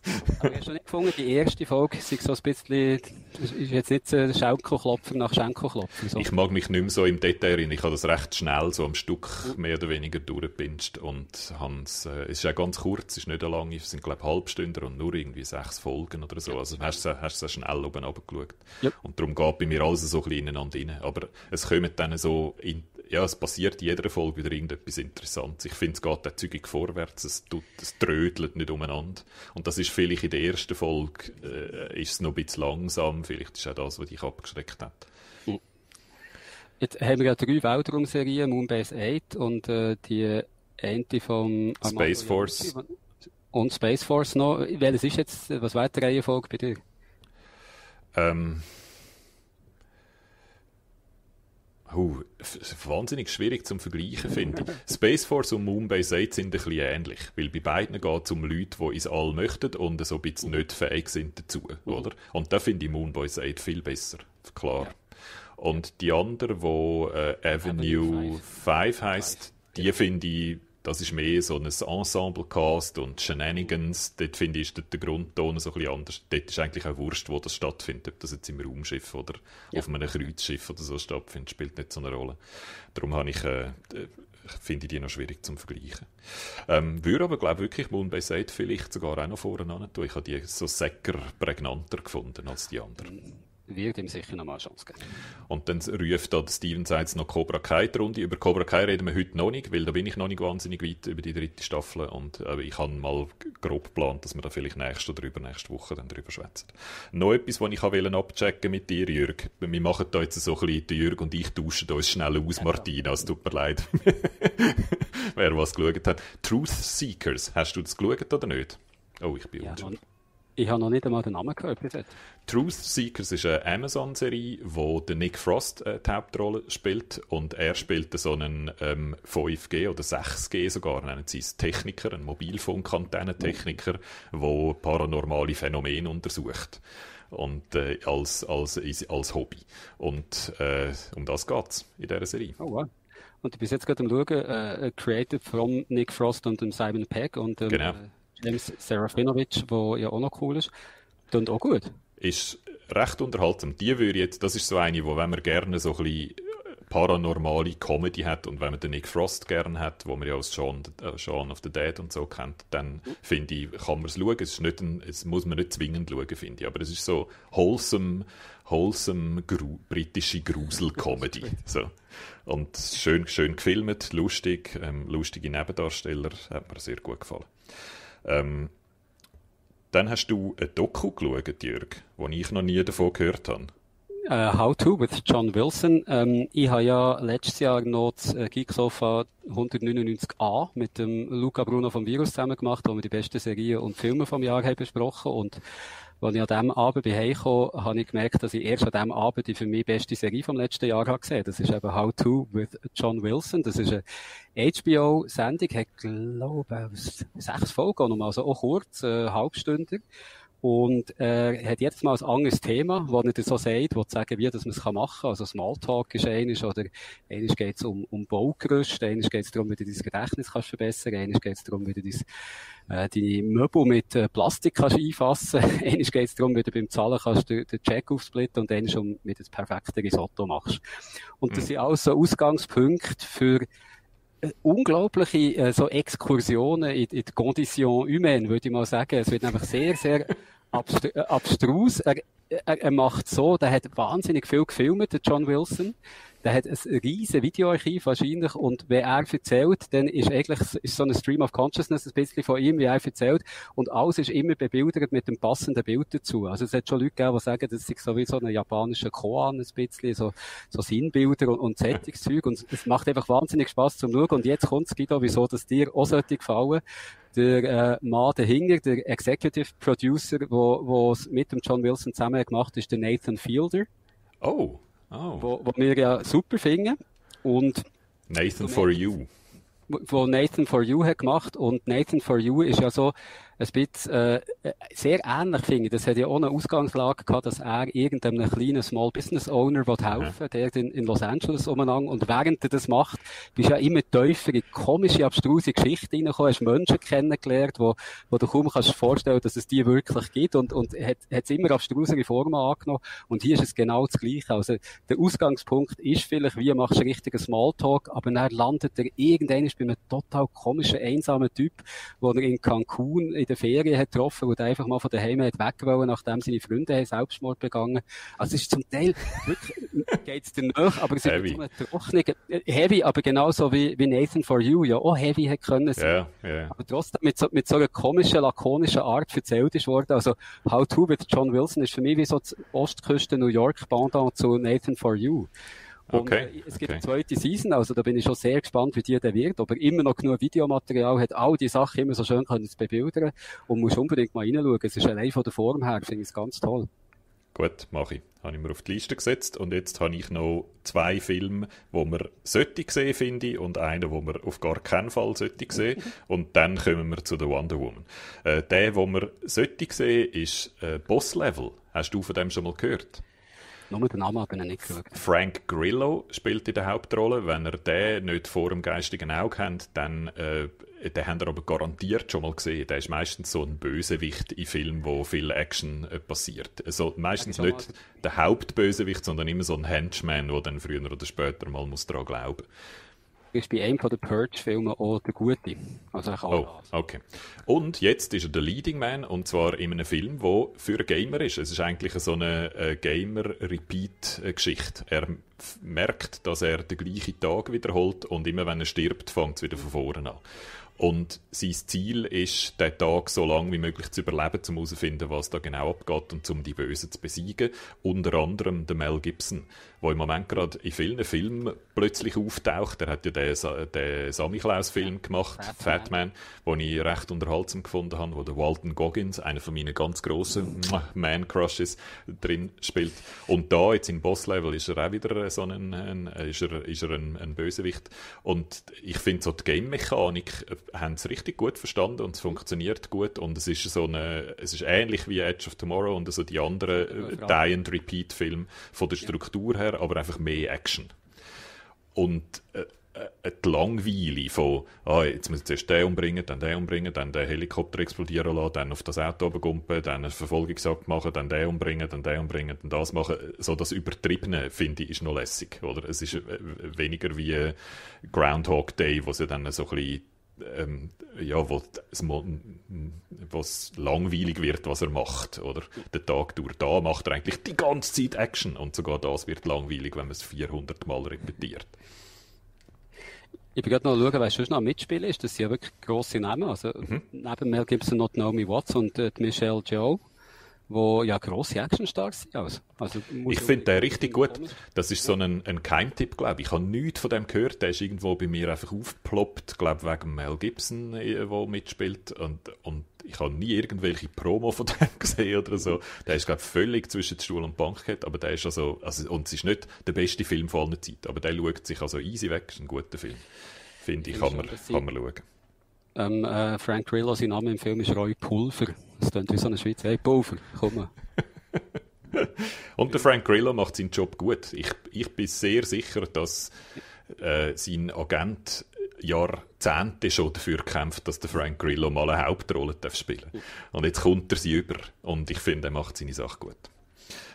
Aber hast du nicht gefunden, die erste Folge ist so ein bisschen, ist jetzt nicht ein Schenkelklopfer nach Schenkelklopfer? So. Ich mag mich nicht mehr so im Detail erinnern. Ich habe das recht schnell so am Stück mehr oder weniger durchgepinscht und Hans, äh, es ist ja ganz kurz, es ist nicht lange, es sind glaube ich Halbstunden und nur irgendwie sechs Folgen oder so. Also hast du hast sehr schnell oben runtergeschaut. Yep. Und darum geht bei mir alles so ein bisschen ineinander rein. Aber es kommen dann so in, ja, es passiert in jeder Folge wieder irgendetwas Interessantes. Ich finde, es geht auch zügig vorwärts, es, tut, es trödelt nicht umeinander. Und das ist vielleicht in der ersten Folge äh, ist es noch ein bisschen langsam, vielleicht ist auch das, was dich abgeschreckt hat. Jetzt haben wir ja drei Weltraumserien, Moonbase 8 und äh, die eine vom Space Force. Und Space Force noch. Welches ist jetzt, was war die Reihenfolge bei dir? Ähm. Uh, wahnsinnig schwierig zum Vergleichen, finde ich. (laughs) Space Force und Moonbase 8 sind ein bisschen ähnlich, weil bei beiden geht es um Leute, die ins All möchten und so ein bisschen nicht fähig sind dazu, oder? Und da finde ich Moonbase 8 viel besser, klar. Ja. Und die andere, wo äh, Avenue 5 heisst, die finde ich, das ist mehr so ein Ensemble-Cast und Shenanigans. Dort finde ich, ist der Grundton so ein bisschen anders. Dort ist eigentlich auch wurscht, wo das stattfindet. Ob das jetzt im Raumschiff oder ja. auf einem Kreuzschiff oder so stattfindet, spielt nicht so eine Rolle. Darum habe ich, äh, finde ich die noch schwierig zum Vergleichen. Ähm, würde aber, glaube ich, wirklich Moonbase 8 vielleicht sogar auch noch vorne tun. Ich habe die so säcker prägnanter gefunden als die anderen. Wird ihm sicher nochmal eine Chance geben. Und dann ruft da Steven Seitz noch Cobra Kai die Runde. Über Cobra Kai reden wir heute noch nicht, weil da bin ich noch nicht wahnsinnig weit über die dritte Staffel und äh, ich habe mal grob geplant, dass wir da vielleicht nächste oder übernächste Woche dann drüber schwätzen. Noch etwas, was ich wollte abchecken mit dir, Jürg. Wir machen da jetzt so ein bisschen, Jürg und ich tauschen uns schnell aus, ja. Martina, es tut mir leid. (laughs) Wer was geschaut hat. Truth Seekers, hast du das geschaut oder nicht? Oh, ich bin ja, ich habe noch nicht einmal den Namen gehört bis jetzt. Truth Seekers ist eine Amazon-Serie, wo der Nick Frost äh, die Hauptrolle spielt und er spielt so einen ähm, 5G oder 6G sogar, nennen sie es Techniker, einen Mobilfunkantennentechniker, der paranormale Phänomene untersucht und äh, als, als, als Hobby. Und äh, um das geht es in dieser Serie. Oh, wow. Und du bist jetzt gerade am Schauen, äh, created from Nick Frost und Simon Pegg und ähm, genau. James Serafinovic, der ja auch noch cool ist. Klingt auch gut. Ist recht unterhaltsam. Die würde jetzt, das ist so eine, wo wenn man gerne so ein bisschen paranormale Comedy hat und wenn man den Nick Frost gerne hat, wo man ja aus Shaun, äh, Shaun of the Dead und so kennt, dann finde ich, kann man es schauen. Es, ist nicht ein, es muss man nicht zwingend schauen, finde ich. Aber es ist so wholesome, wholesome gru britische Grusel-Comedy. (laughs) so. Und schön, schön gefilmt, lustig, ähm, lustige Nebendarsteller, hat mir sehr gut gefallen. Ähm, dann hast du ein Doku geschaut, Jörg, wo ich noch nie davon gehört habe. Uh, How to with John Wilson. Ähm, ich habe ja letztes Jahr noch das äh, Geeksofa 199a mit dem Luca Bruno vom Virus zusammen gemacht, wo wir die besten Serien und Filme vom Jahr haben besprochen und als ich an diesem Abend bin heimgekommen, habe ich gemerkt, dass ich erst an diesem Abend die für mich beste Serie vom letzten Jahr habe gesehen. Das ist eben How To with John Wilson. Das ist eine HBO-Sendung, hat, glaube ich, sechs Folgen, also auch kurz, äh, halbstündig. Und äh, er hat jetzt mal ein anderes Thema, wo er so sagt, wo sagen, wie dass man es machen kann. Also Smalltalk ist eines, oder eines geht es um, um Baugerüst, eines geht es darum, wie du dein Gedächtnis kannst verbessern, eines geht es darum, wie du dein, äh, deine Möbel mit äh, Plastik kannst einfassen, (laughs) eines geht es darum, wie du beim Zahlen kannst den, den Check aufsplitten und eines um, wie du das perfekte Risotto machst. Und das mhm. sind alles so Ausgangspunkte für unglaubliche äh, so Exkursionen in, in die Condition humaine, würde ich mal sagen. Es wird einfach sehr, sehr abstru äh, abstrus. Er, er, er macht so, der hat wahnsinnig viel gefilmt, der John Wilson. Der hat ein riesen Videoarchiv wahrscheinlich und wenn er erzählt, dann ist eigentlich ist so ein Stream of Consciousness ein bisschen von ihm, wie er erzählt und alles ist immer bebildert mit dem passenden Bild dazu. Also es hat schon Leute gegeben, die sagen, das ist so wie so ein japanischer Koan ein bisschen, so, so Sinnbilder und, und Zettungszeug und es macht einfach wahnsinnig Spaß zum Schauen und jetzt kommt es, Guido, wieso das dir auch sollte gefallen der äh, Mann dahinter, der Executive Producer, wo, es mit dem John Wilson zusammen gemacht ist, der Nathan Fielder. Oh. Oh. Wo, wo wir ja super finden. Und Nathan for You. Wo Nathan for You hat gemacht. Und Nathan for You ist ja so ein bisschen äh, sehr ähnlich, finde. Das hat ja auch eine Ausgangslage gehabt, dass er irgendeinem kleinen Small Business Owner helfen will, der in, in Los Angeles umeinander. Und während er das macht, bist du ja immer tiefer in komische, abstruse Geschichten reingekommen, hast Menschen kennengelernt, wo, wo du kaum kannst vorstellen, dass es die wirklich gibt und, und hat, hat es immer abstrusere Formen angenommen. Und hier ist es genau das Gleiche. Also, der Ausgangspunkt ist vielleicht, wie machst du richtigen Smalltalk, aber dann landet er irgendwann bei einem total komischen, einsamen Typ, wo er in Cancun in der Ferien hat getroffen, der einfach mal von daheim hat weg wollen, nachdem seine Freunde haben Selbstmord begangen. Also es ist zum Teil wirklich, (laughs) geht's dir nach, aber es ist so eine trockene, heavy, aber genauso wie, wie Nathan for You ja auch heavy hat können sein. Yeah, yeah. Aber trotzdem mit so, mit so einer komischen, lakonischen Art erzählt ist worden. Also How to with John Wilson ist für mich wie so die Ostküste New York Pendant zu Nathan for You. Und okay. Äh, es gibt okay. eine zweite Season, also da bin ich schon sehr gespannt, wie die der wird, ob er immer noch genug Videomaterial hat, all die Sachen immer so schön können zu bebildern und muss unbedingt mal reinschauen. Es ist allein von der Form her, finde ich es ganz toll. Gut, mache ich. Habe ich mir auf die Liste gesetzt und jetzt habe ich noch zwei Filme, wo man sollte sehen, finde ich, und einen, wo man auf gar keinen Fall sollte sehen. (laughs) und dann kommen wir zu der Wonder Woman. Äh, der, wo man sollte sehen, ist äh, Boss Level. Hast du von dem schon mal gehört? Nur den Namen habe ich nicht geschaut. Frank Grillo spielt in der Hauptrolle. Wenn ihr den nicht vor dem geistigen Auge habt, dann äh, den habt ihr aber garantiert schon mal gesehen. Der ist meistens so ein Bösewicht in Filmen, wo viel Action äh, passiert. Also meistens nicht mal... der Hauptbösewicht, sondern immer so ein Henchman, der dann früher oder später mal muss daran glauben ist bei einem der Purge-Filme auch der Gute. Also er kann Oh, okay. Und jetzt ist er der Leading Man und zwar in einem Film, der für Gamer ist. Es ist eigentlich so eine äh, Gamer-Repeat-Geschichte. Er merkt, dass er den gleichen Tag wiederholt und immer wenn er stirbt, fängt es wieder von vorne an. Und sein Ziel ist, den Tag so lange wie möglich zu überleben, um herauszufinden, was da genau abgeht und um die Bösen zu besiegen. Unter anderem der Mel Gibson, der im Moment gerade in vielen Filmen plötzlich auftaucht. Er hat ja den, den Sammy-Klaus-Film gemacht, Fat Fat Man. Den ich recht unterhaltsam gefunden habe, wo der Walton Goggins, einer von meinen ganz grossen Man-Crushes, drin spielt. Und da, jetzt in Boss-Level, ist er auch wieder so ein, ein, ist er, ist er ein, ein Bösewicht. Und ich finde, so die Game-Mechanik äh, haben sie richtig gut verstanden und es funktioniert gut. Und es ist so eine, es ist ähnlich wie Edge of Tomorrow und so die anderen äh, Die and Repeat-Filme von der Struktur her, aber einfach mehr Action. Und äh, äh, die Langweile von, ah, jetzt muss ich zuerst den umbringen, dann den umbringen, dann den Helikopter explodieren lassen, dann auf das Auto oben dann eine Verfolgungsjagd machen, dann den umbringen, dann den umbringen, dann das machen. So das Übertriebene, finde ich, ist noch lässig, oder? Es ist äh, weniger wie äh, Groundhog Day, wo sie dann so ein bisschen ähm, ja, wo es, wo es langweilig wird, was er macht, oder? Der Tag durch da macht er eigentlich die ganze Zeit Action und sogar das wird langweilig, wenn man es 400 Mal repetiert. Ich bin gerade noch schauen, wer sonst noch mitspielen ist. Das sind ja wirklich grosse Namen. Also, Mhm. neben Mel Gibson noch Naomi Watts und äh, Michelle Joe, wo ja grosse Actionstars sind. Also, also, Ich finde den richtig gut. Das ist so ein, ein Keimtipp, glaube ich. Ich habe nichts von dem gehört. Der ist irgendwo bei mir einfach aufgeploppt, glaube wegen Mel Gibson, der mitspielt. Und, und ich habe nie irgendwelche Promo von (laughs) dem gesehen oder so. Der ist, glaube ich, völlig zwischen Stuhl und Bank gehabt, aber der ist also, also, und es ist nicht der beste Film von allen Zeiten, aber der schaut sich also easy weg. ist ein guter Film. Finde ich, kann man, kann man schauen. Ähm, äh, Frank Grillo, sein Name im Film ist Roy Pulver. Das klingt wie so ein Schweizer. Hey, Pulver, komm. (laughs) Und der Frank Grillo macht seinen Job gut. Ich, ich bin sehr sicher, dass äh, sein Agent Jahrzehnte schon dafür kämpft, dass der Frank Grillo mal eine Hauptrolle darf spielen Und jetzt kommt er sie über. Und ich finde, er macht seine Sache gut.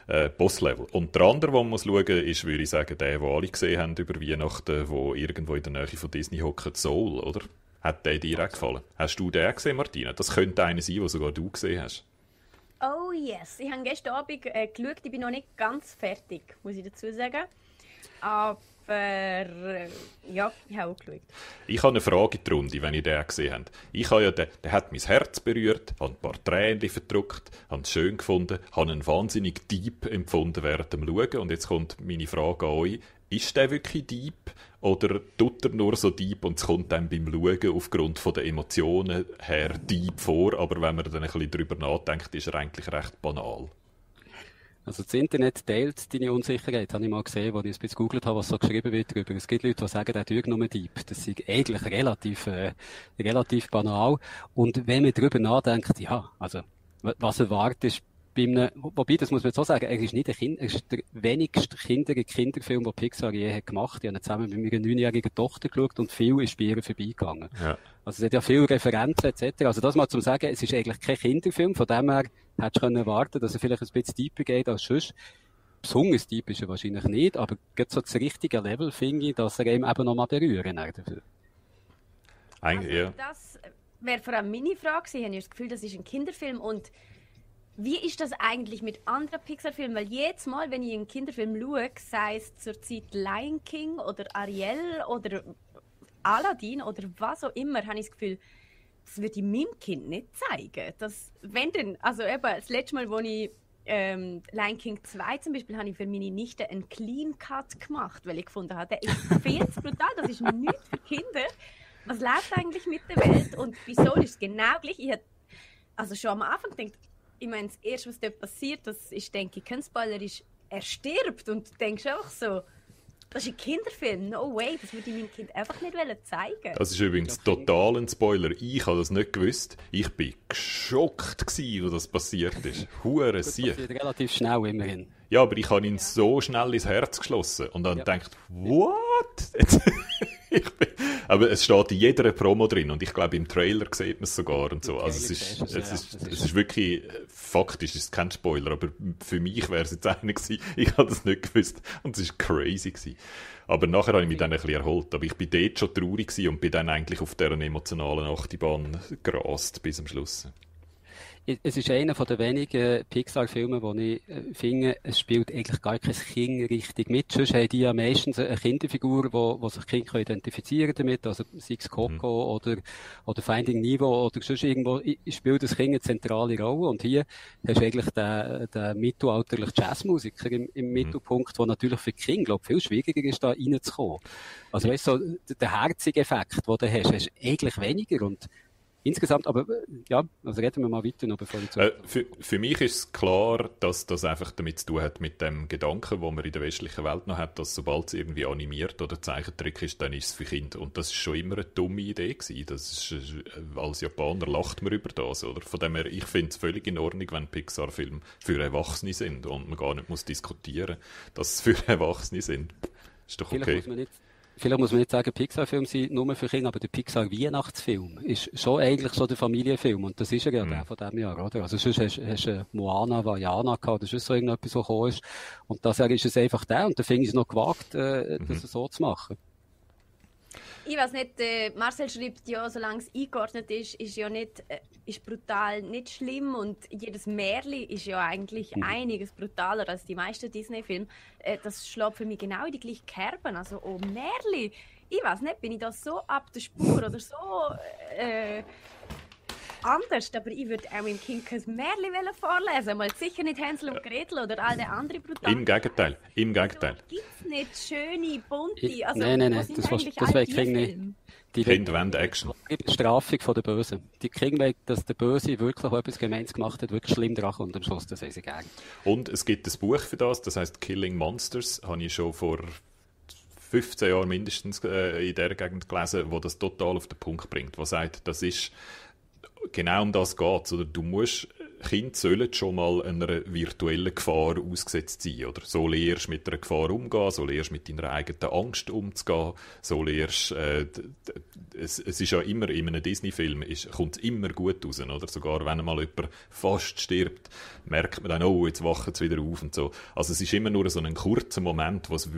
Äh, Boss-Level. Und der andere, den man schauen muss, ist, würde ich sagen, der, den alle gesehen haben über Weihnachten, wo irgendwo in der Nähe von Disney hockt, Soul, oder? Hat der dir auch gefallen? Hast du den gesehen, Martina? Das könnte einer sein, den sogar du gesehen hast. Oh yes, ich habe gestern Abend äh, geschaut, ich bin noch nicht ganz fertig, muss ich dazu sagen. Aber äh, ja, ich habe auch geschaut. Ich habe eine Frage in die Runde, wenn ihr den gesehen habt. Ich habe ja, den, der hat mein Herz berührt, habe ein paar Tränen verdrückt, habe es schön gefunden, habe einen wahnsinnig deep empfunden während dem Schauen. Und jetzt kommt meine Frage an euch. Ist der wirklich deep oder tut er nur so deep und es kommt dann beim Schauen aufgrund von der Emotionen her deep vor, aber wenn man dann ein bisschen drüber nachdenkt, ist er eigentlich recht banal. Also das Internet teilt deine Unsicherheit, habe ich mal gesehen, als ich ein bisschen gegoogelt habe, was so geschrieben wird darüber. Es gibt Leute, die sagen, der tut nur Deep. Das ist eigentlich relativ, äh, relativ banal. Und wenn man darüber nachdenkt, ja, also, wa- was erwartet bei einem, wobei, das muss man so sagen, er ist nicht ein Kind, er ist der wenigst kindere Kinderfilm, den Pixar je hat gemacht. Ich habe zusammen mit meiner neunjährigen Tochter geschaut und viel ist bei ihr vorbeigegangen. Ja. Also es hat ja viele Referenzen etc. Also das mal zum sagen, es ist eigentlich kein Kinderfilm, von dem her hättest du können erwarten, dass er vielleicht ein bisschen tiefer geht als sonst. Besonders deep ist er wahrscheinlich nicht, aber gerade so das richtige Level finde ich, dass er eben eben noch mal berühren dafür. Eigentlich, Also, ja. Das wäre vor allem meine Frage. gewesen. Ich habe das Gefühl, das ist ein Kinderfilm. Und wie ist das eigentlich mit anderen Pixar-Filmen? Weil jedes Mal, wenn ich einen Kinderfilm schaue, sei es zur Zeit Lion King oder Ariel oder Aladdin oder was auch immer, habe ich das Gefühl, das würde ich meinem Kind nicht zeigen. Das, wenn denn, also eben, das letzte Mal, wo ich ähm, Lion King 2 zum Beispiel, habe ich für meine Nichte einen Clean Cut gemacht, weil ich gefunden habe, der ist viel zu brutal, das ist nichts für Kinder. Was läuft eigentlich mit der Welt und wieso ist es genau gleich? Ich hätte also schon am Anfang gedacht, ich meine, das Erste, was dort passiert, das ist, denke ich, kein Spoiler, ist, er stirbt und du denkst einfach so, das ist ein Kinderfilm, no way, das würde ich meinem Kind einfach nicht wollen zeigen. Das ist übrigens total ein Spoiler. Ich habe das nicht gewusst. Ich bin geschockt gewesen, wo das passiert ist. Hure passiert relativ schnell immerhin. Ja, aber ich habe ihn so schnell ins Herz geschlossen und dann Ja. gedacht, what? (laughs) Bin, aber es steht in jeder Promo drin und ich glaube im Trailer sieht man es sogar und so. Also es ist, es, es, ist, es ist wirklich, faktisch ist kein Spoiler, aber für mich wäre es jetzt einer gewesen, ich habe das nicht gewusst und es ist crazy gewesen. Aber nachher habe ich mich dann ein bisschen erholt. Aber ich bin dort schon traurig gewesen und bin dann eigentlich auf deren emotionalen Achterbahn gerast bis zum Schluss es ist einer den wenigen Pixar-Filmen, wo ich äh, finde, es spielt eigentlich gar kein Kind richtig mit. Sonst haben die ja meistens eine Kinderfigur, wo, wo sich Kinder identifizieren damit, also sei es Coco mhm. oder, oder Finding Niveau oder sonst irgendwo spielt das Kind eine zentrale Rolle. Und hier hast du eigentlich den, den mittelalterlichen Jazzmusiker im, im mhm. Mittelpunkt, wo natürlich für Kinder, glaube viel schwieriger ist, da reinzukommen. Also weißt du, so, der herzige Effekt, den du hast, hast du eigentlich weniger und Insgesamt, aber äh, ja, also reden wir mal weiter noch, bevor ich zu. Äh, für, für mich ist es klar, dass das einfach damit zu tun hat mit dem Gedanken, wo man in der westlichen Welt noch hat, dass sobald es irgendwie animiert oder Zeichentrick ist, dann ist es für Kinder. Und das ist schon immer eine dumme Idee gewesen. Das ist, äh, als Japaner lacht man über das, oder? Von dem her, ich finde es völlig in Ordnung, wenn Pixar-Filme für Erwachsene sind und man gar nicht muss diskutieren, dass sie für (laughs) Erwachsene sind. Ist doch okay. Vielleicht muss man nicht vielleicht muss man nicht sagen, Pixar-Film sind nur für Kinder, aber der Pixar-Weihnachtsfilm ist schon eigentlich so der Familienfilm. Und das ist ja mhm. der von diesem Jahr, oder? Also sonst hast, hast du Moana, Vajana gehabt, das ist so irgendetwas, was gekommen ist. Und das ist es einfach der. Und da finde ich es noch gewagt, äh, mhm. das so zu machen ich weiß nicht, äh, Marcel schreibt ja, solange es eingeordnet ist, ist ja nicht, äh, ist brutal nicht schlimm und jedes Märli ist ja eigentlich mhm. einiges brutaler als die meisten Disney-Filme. Äh, das schlägt für mich genau in die gleichen Kerben. Also, oh Märli, ich weiß nicht, bin ich da so ab der Spur oder so äh, anders, aber ich würde auch im Kind kein Märchen vorlesen Mal sicher nicht Hänsel und Gretel oder all die anderen Brutalen. Im Gegenteil, im Gegenteil. Also, Gibt es nicht schöne, bunte, also, nein, nein, nein, das, was, das will ich nicht. Die Kinder wollen Action. Die Bestrafung von der Bösen. Die kriegen weg, dass der Böse wirklich etwas Gemeins gemacht hat, wirklich schlimm dran und am Schluss, das sie gern. Und es gibt ein Buch für das, das heißt Killing Monsters, habe ich schon vor 15 Jahren mindestens äh, in der Gegend gelesen, wo das total auf den Punkt bringt, wo sagt, das ist genau um das geht Oder du musst, Kinder sollen schon mal einer virtuellen Gefahr ausgesetzt sein. Oder so lernst du mit einer Gefahr umgehen, so lernst du mit deiner eigenen Angst umzugehen, so lernst äh, es, es ist ja immer, in einem Disney-Film kommt es immer gut raus, oder? Sogar wenn mal jemand fast stirbt, merkt man dann, oh, jetzt wacht es wieder auf und so. Also es ist immer nur so ein kurzer Moment, wo es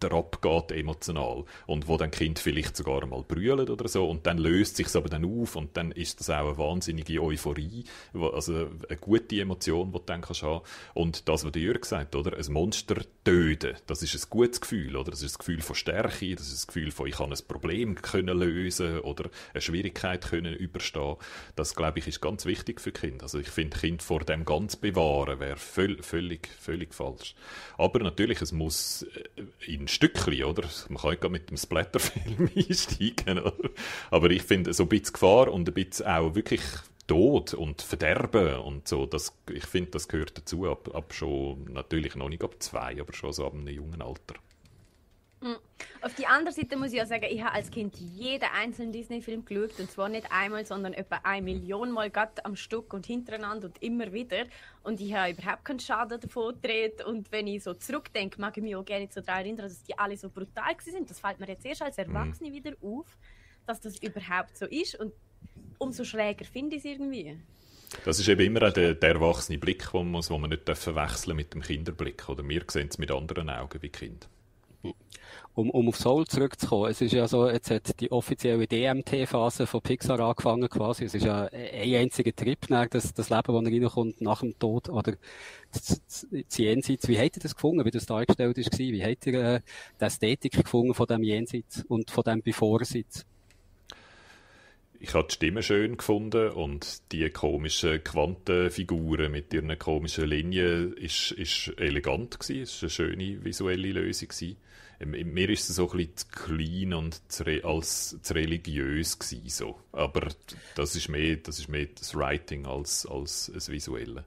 wirklich abgeht emotional und wo dann Kind vielleicht sogar mal brüllen oder so und dann löst sich aber dann auf und dann ist das auch eine wahnsinnige Euphorie, also eine gute Emotion, die du dann kannst haben. Und das, was der Jürg sagt, oder, ein Monster töten, das ist ein gutes Gefühl, oder? Das ist ein Gefühl von Stärke, das ist ein Gefühl von, ich kann ein Problem können lösen oder eine Schwierigkeit können überstehen. Das, glaube ich, ist ganz wichtig für Kinder. Also ich finde, Kind vor dem ganz bewahren wäre völlig, völlig, völlig falsch. Aber natürlich, es muss äh, in Stückchen, oder? Man kann ja mit dem Splatterfilm (laughs) einsteigen, oder? Aber ich finde, so ein bisschen Gefahr und ein bisschen auch wirklich Tod und Verderben und so, das, ich finde, das gehört dazu, ab, ab schon, natürlich noch nicht ab zwei, aber schon so ab einem jungen Alter. Hm. Auf die andere Seite muss ich ja sagen, ich habe als Kind jeden einzelnen Disney-Film geschaut. Und zwar nicht einmal, sondern etwa eine Million Mal am Stück und hintereinander und immer wieder. Und ich habe überhaupt keinen Schaden davon gedreht. Und wenn ich so zurückdenke, mag ich mich auch gerne so daran erinnern, dass die alle so brutal sind. Das fällt mir jetzt erst als Erwachsene mhm. wieder auf, dass das überhaupt so ist. Und umso schräger finde ich es irgendwie. Das ist eben immer der, der erwachsene Blick, den man, man nicht verwechseln mit dem Kinderblick. Oder wir sehen es mit anderen Augen wie Kind um, um auf Soul zurückzukommen, es ist ja so, jetzt hat die offizielle DMT-Phase von Pixar angefangen quasi. Es ist ja ein einziger Trip nach das, das Leben, das reinkommt nach dem Tod oder das, Jenseits. Wie habt ihr das gefunden, wie das dargestellt ist? Wie habt ihr äh, die Ästhetik gefunden von dem Jenseits und von dem Bevorsitz? ich habe die Stimme schön gefunden und die komischen Quantenfiguren mit ihren komischen Linien ist, ist elegant gewesen. Es war eine schöne visuelle Lösung gewesen. Ähm, mir ist es so ein bisschen zu klein und zu als zu religiös gewesen, so. Aber das ist mehr, das ist mehr das Writing als, als das Visuelle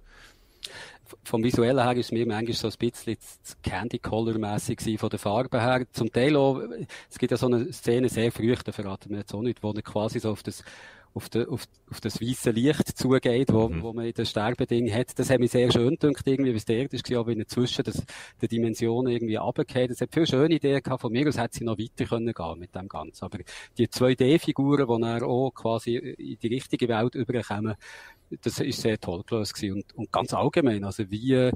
vom Visuellen her ist es mir manchmal so ein bisschen Candy Color mäßig von der Farbe her. Zum Teil auch, es gibt ja so eine Szene sehr früh, da verraten wir jetzt auch nicht, wo er quasi so auf das auf, de, auf, auf das weiße Licht zugeht, wo, mhm. wo man in den Sterbedingen hat. Das hat mich sehr schön gedacht, irgendwie, wie es der ist, aber inzwischen das, die Dimensionen irgendwie runtergefallen. Das hat viele schöne Ideen gehabt. Von mir aus hätte sie noch weiter können gehen mit dem Ganzen. Aber die 2D-Figuren, die dann auch quasi in die richtige Welt überkommen, das ist sehr toll gelöst gewesen. Und, und ganz allgemein, also wie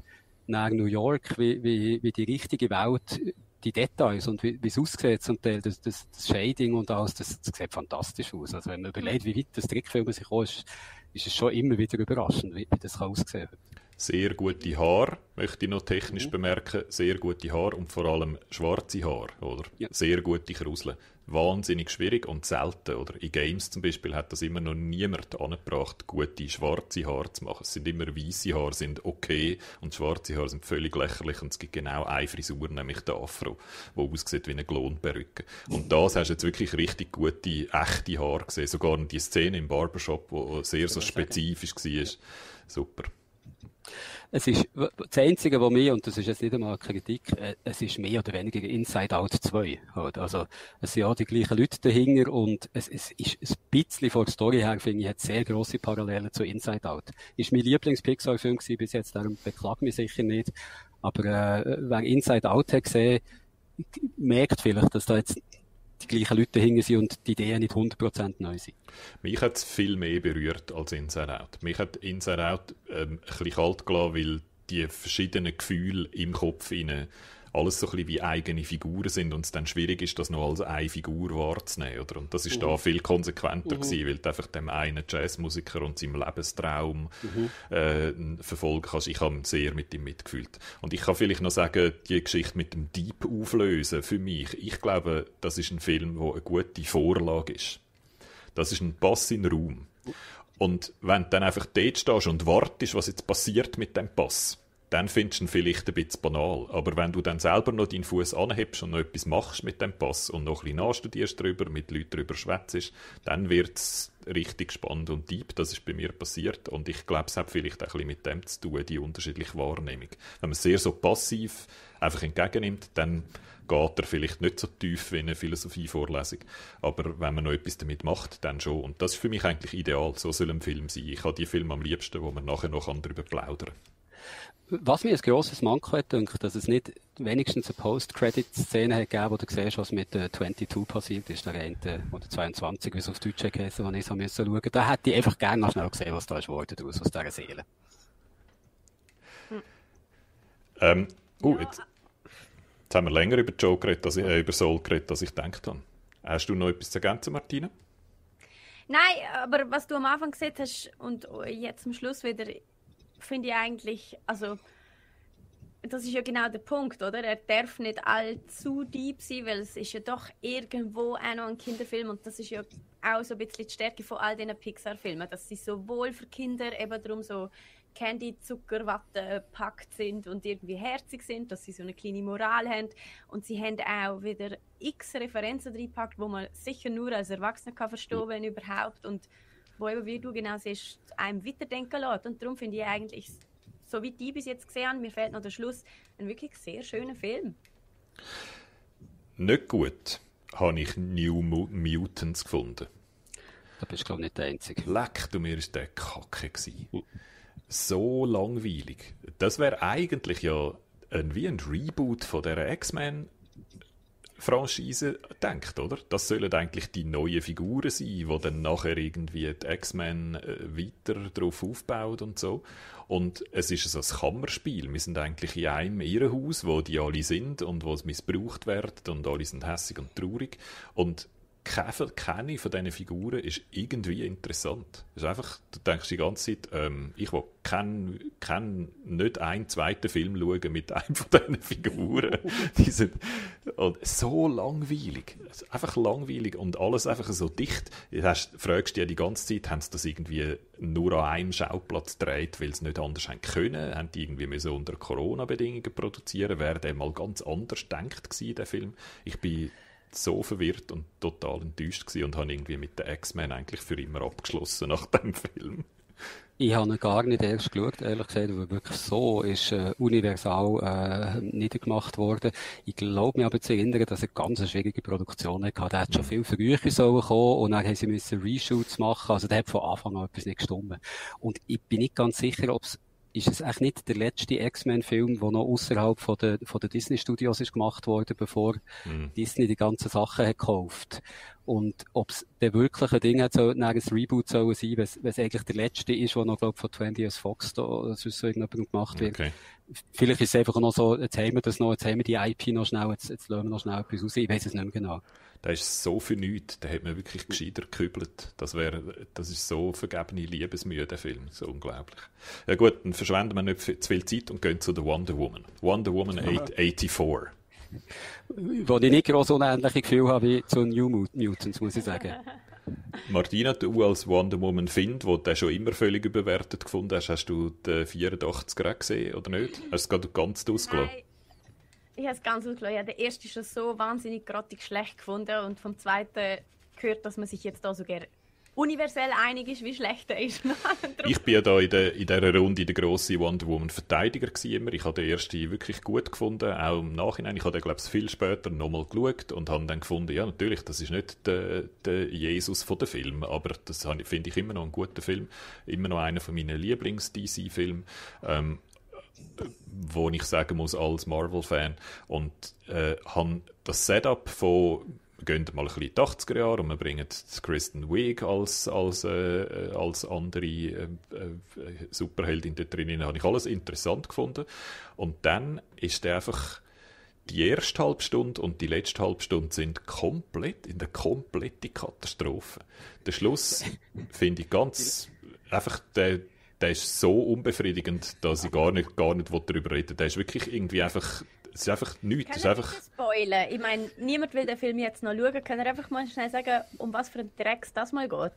nach New York, wie, wie, wie die richtige Welt die Details und wie, es aussieht zum Teil, das, das, das Shading und alles, das, das sieht fantastisch aus. Also wenn man überlegt, wie weit das Trickfilm sich ist, ist es schon immer wieder überraschend, wie, wie das aussehen kann. Sehr gute Haare, möchte ich noch technisch mhm. bemerken. Sehr gute Haare und vor allem schwarze Haare, oder? Ja. Sehr gute Krusel. Wahnsinnig schwierig und selten, oder? In Games zum Beispiel hat das immer noch niemand angebracht, gute schwarze Haare zu machen. Es sind immer weiße Haare, sind okay und schwarze Haare sind völlig lächerlich und es gibt genau eine Frisur, nämlich der Afro, wo aussieht wie eine Klonperücke. Und das hast du jetzt wirklich richtig gute, echte Haare gesehen. Sogar die Szene im Barbershop, wo sehr so spezifisch war. Super. Es ist, das Einzige, was mir, und das ist jetzt nicht einmal Kritik, äh, es ist mehr oder weniger Inside Out 2. Also, es sind ja die gleichen Leute dahinter und es, es ist ein bisschen von der Story her, finde ich, hat sehr grosse Parallelen zu Inside Out. Ist mein Lieblings-Pixar-Film bis jetzt, darum beklagt mich sicher nicht. Aber, äh, wer Inside Out hat gesehen, merkt vielleicht, dass da jetzt die gleichen Leute dahinter sind und die Ideen nicht 100% neu sind. Mich hat es viel mehr berührt als Inside Out. Mich hat Inside Out ähm, ein bisschen kalt gelassen, weil die verschiedenen Gefühle im Kopf rein alles so ein bisschen wie eigene Figuren sind und es dann schwierig ist, das noch als eine Figur wahrzunehmen. Oder? Und das ist mhm. da viel konsequenter mhm. gewesen, weil du einfach dem einen Jazzmusiker und seinem Lebenstraum mhm. äh, verfolgen kannst. Ich habe sehr mit ihm mitgefühlt. Und ich kann vielleicht noch sagen, die Geschichte mit dem Deep auflösen für mich, ich glaube, das ist ein Film, wo eine gute Vorlage ist. Das ist ein Pass in den Raum. Und wenn du dann einfach dort stehst und wartest, was jetzt passiert mit dem Pass, dann findest du ihn vielleicht ein bisschen banal. Aber wenn du dann selber noch deinen Fuß anhebst und noch etwas machst mit dem Pass und noch ein bisschen nachstudierst darüber, mit Leuten darüber schwätzt, dann wird es richtig spannend und deep. Das ist bei mir passiert. Und ich glaube, es hat vielleicht auch ein bisschen mit dem zu tun, die unterschiedliche Wahrnehmung. Wenn man sehr so passiv einfach entgegennimmt, dann geht er vielleicht nicht so tief wie eine Philosophievorlesung. Aber wenn man noch etwas damit macht, dann schon. Und das ist für mich eigentlich ideal. So soll ein Film sein. Ich habe die Filme am liebsten, wo man nachher noch darüber plaudern kann. Was mir ein grosses Manko hat, denke dass es nicht wenigstens eine Post-Credit-Szene hat gegeben, wo du siehst, was mit äh, 22 passiert ist, der eine, oder 22, wie es auf Deutsch geheißen, wo ich so müssen schauen. Da hätte ich einfach gerne noch schnell gesehen, was da ist daraus, aus dieser Seele. Hm. Ähm, oh, ja. jetzt, jetzt, haben wir länger über Joe geredet, als ich, äh, über Soul geredet, als ich gedacht habe. Hast du noch etwas zu ergänzen, Martina? Nein, aber was du am Anfang gesagt hast und jetzt zum Schluss wieder, finde ich eigentlich, also das ist ja genau der Punkt, oder? Er darf nicht allzu deep sein, weil es ist ja doch irgendwo auch noch ein Kinderfilm und das ist ja auch so ein bisschen die Stärke von all diesen Pixar-Filmen, dass sie sowohl für Kinder eben darum so Candy, Zuckerwatte packt sind und irgendwie herzig sind, dass sie so eine kleine Moral haben und sie haben auch wieder x Referenzen reingepackt, wo man sicher nur als Erwachsener kann verstehen, wenn überhaupt und wo eben, wie du genau siehst, einem weiterdenken lässt. Und darum finde ich eigentlich, so wie die bis jetzt gesehen haben, mir fehlt noch der Schluss, ein wirklich sehr schöner Film. Nicht gut habe ich New Mutants gefunden. Da bist du, glaube ich, nicht der Einzige. Leck, du mir ist der Kacke gewesen. So langweilig. Das wäre eigentlich ja ein, wie ein Reboot von der X-Men Franchise denkt, oder? Das sollen eigentlich die neuen Figuren sein, die dann nachher irgendwie die X-Men äh, weiter darauf aufbaut und so. Und es ist so ein Kammerspiel. Wir sind eigentlich in einem Irrenhaus, wo die alle sind und wo es missbraucht wird und alle sind hässig und traurig. Und keine von diesen Figuren ist irgendwie interessant. Es ist einfach, du denkst die ganze Zeit, ähm, ich will kein, kein, nicht einen zweiten Film schauen mit (laughs) einem von diesen Figuren. (laughs) die sind so langweilig. Einfach langweilig und alles einfach so dicht. Du fragst dich die ganze Zeit, haben sie das irgendwie nur an einem Schauplatz gedreht, weil sie nicht anders haben können? Haben die irgendwie so unter Corona-Bedingungen produzieren? Wäre der mal ganz anders gedacht gewesen, der Film? Ich bin so verwirrt und total enttäuscht gewesen und habe irgendwie mit den X-Men eigentlich für immer abgeschlossen nach dem Film. Ich habe ihn gar nicht erst geschaut, ehrlich gesagt, weil wirklich so ist äh, universal äh, niedergemacht worden. Ich glaube mir aber zu erinnern, dass er ganz eine schwierige Produktion hatte. Der hat schon viel früher sollen kommen und dann haben sie müssen Reshoots machen. Also der hat von Anfang an etwas nicht gestimmt. Und ich bin nicht ganz sicher, ob es ist es eigentlich nicht der letzte X-Men-Film, der noch außerhalb von der, von der Disney-Studios ist gemacht worden, bevor mhm. Disney die ganzen Sachen hat gekauft. Und ob es der wirkliche Ding hat, so, ein Reboot sollen sein, wenn es eigentlich der letzte ist, der noch, glaub, von 20th Fox da, oder so irgendjemand gemacht wird. Okay. Vielleicht ist es einfach noch so, jetzt haben wir das noch, jetzt haben wir die IP noch schnell, jetzt, jetzt lassen wir noch schnell etwas raus. Ich weiß es nicht mehr genau. Da ist so viel nichts, da hat man wirklich gescheiter gekübelt. Das wäre, das ist so vergebene Liebesmühe, der Film. So unglaublich. Ja gut, dann verschwenden wir nicht zu viel Zeit und gehen zu der Wonder Woman. Wonder Woman 84 wo ich nicht gross unähnliche Gefühle habe wie zu New Mutants, muss ich sagen. (laughs) Martina, du als Wonder Woman Find, wo du schon immer völlig überwertet gefunden hast, hast du den 84er gesehen oder nicht? Hast du es gerade ganz ausgelassen? Nein, ich habe es ganz ausgelassen. Ja, der erste ist schon so wahnsinnig grottig schlecht gefunden und vom zweiten gehört, dass man sich jetzt da so gerne universell einig ist, wie schlecht er ist. (laughs) ich bin ja da in, der, in dieser Runde der grosse Wonder Woman Verteidiger immer. Ich habe den ersten wirklich gut gefunden, auch im Nachhinein. Ich habe den, glaube ich, viel später nochmal geschaut und habe dann gefunden, ja, natürlich, das ist nicht der, der Jesus von dem Film, aber das finde ich immer noch einen guten Film. Immer noch einer von meinen Lieblings-DC-Filmen. Ähm, wo ich sagen muss, als Marvel-Fan. Und äh, habe das Setup von wir gehen mal ein bisschen in die 80er Jahre und wir bringen Kristen Wiig als, als, äh, als andere äh, äh, Superheldin dort drin. habe ich alles interessant gefunden. Und dann ist der einfach die erste Halbstunde und die letzte Halbstunde sind komplett in der komplette Katastrophe. Der Schluss finde ich ganz (laughs) einfach der, der ist so unbefriedigend, dass ich gar nicht, gar nicht darüber reden will. Der ist wirklich irgendwie einfach es ist einfach nichts. Kann es ist einfach... spoilern? Ich meine, niemand will den Film jetzt noch schauen. Kann er einfach mal schnell sagen, um was für ein Dreck das mal geht?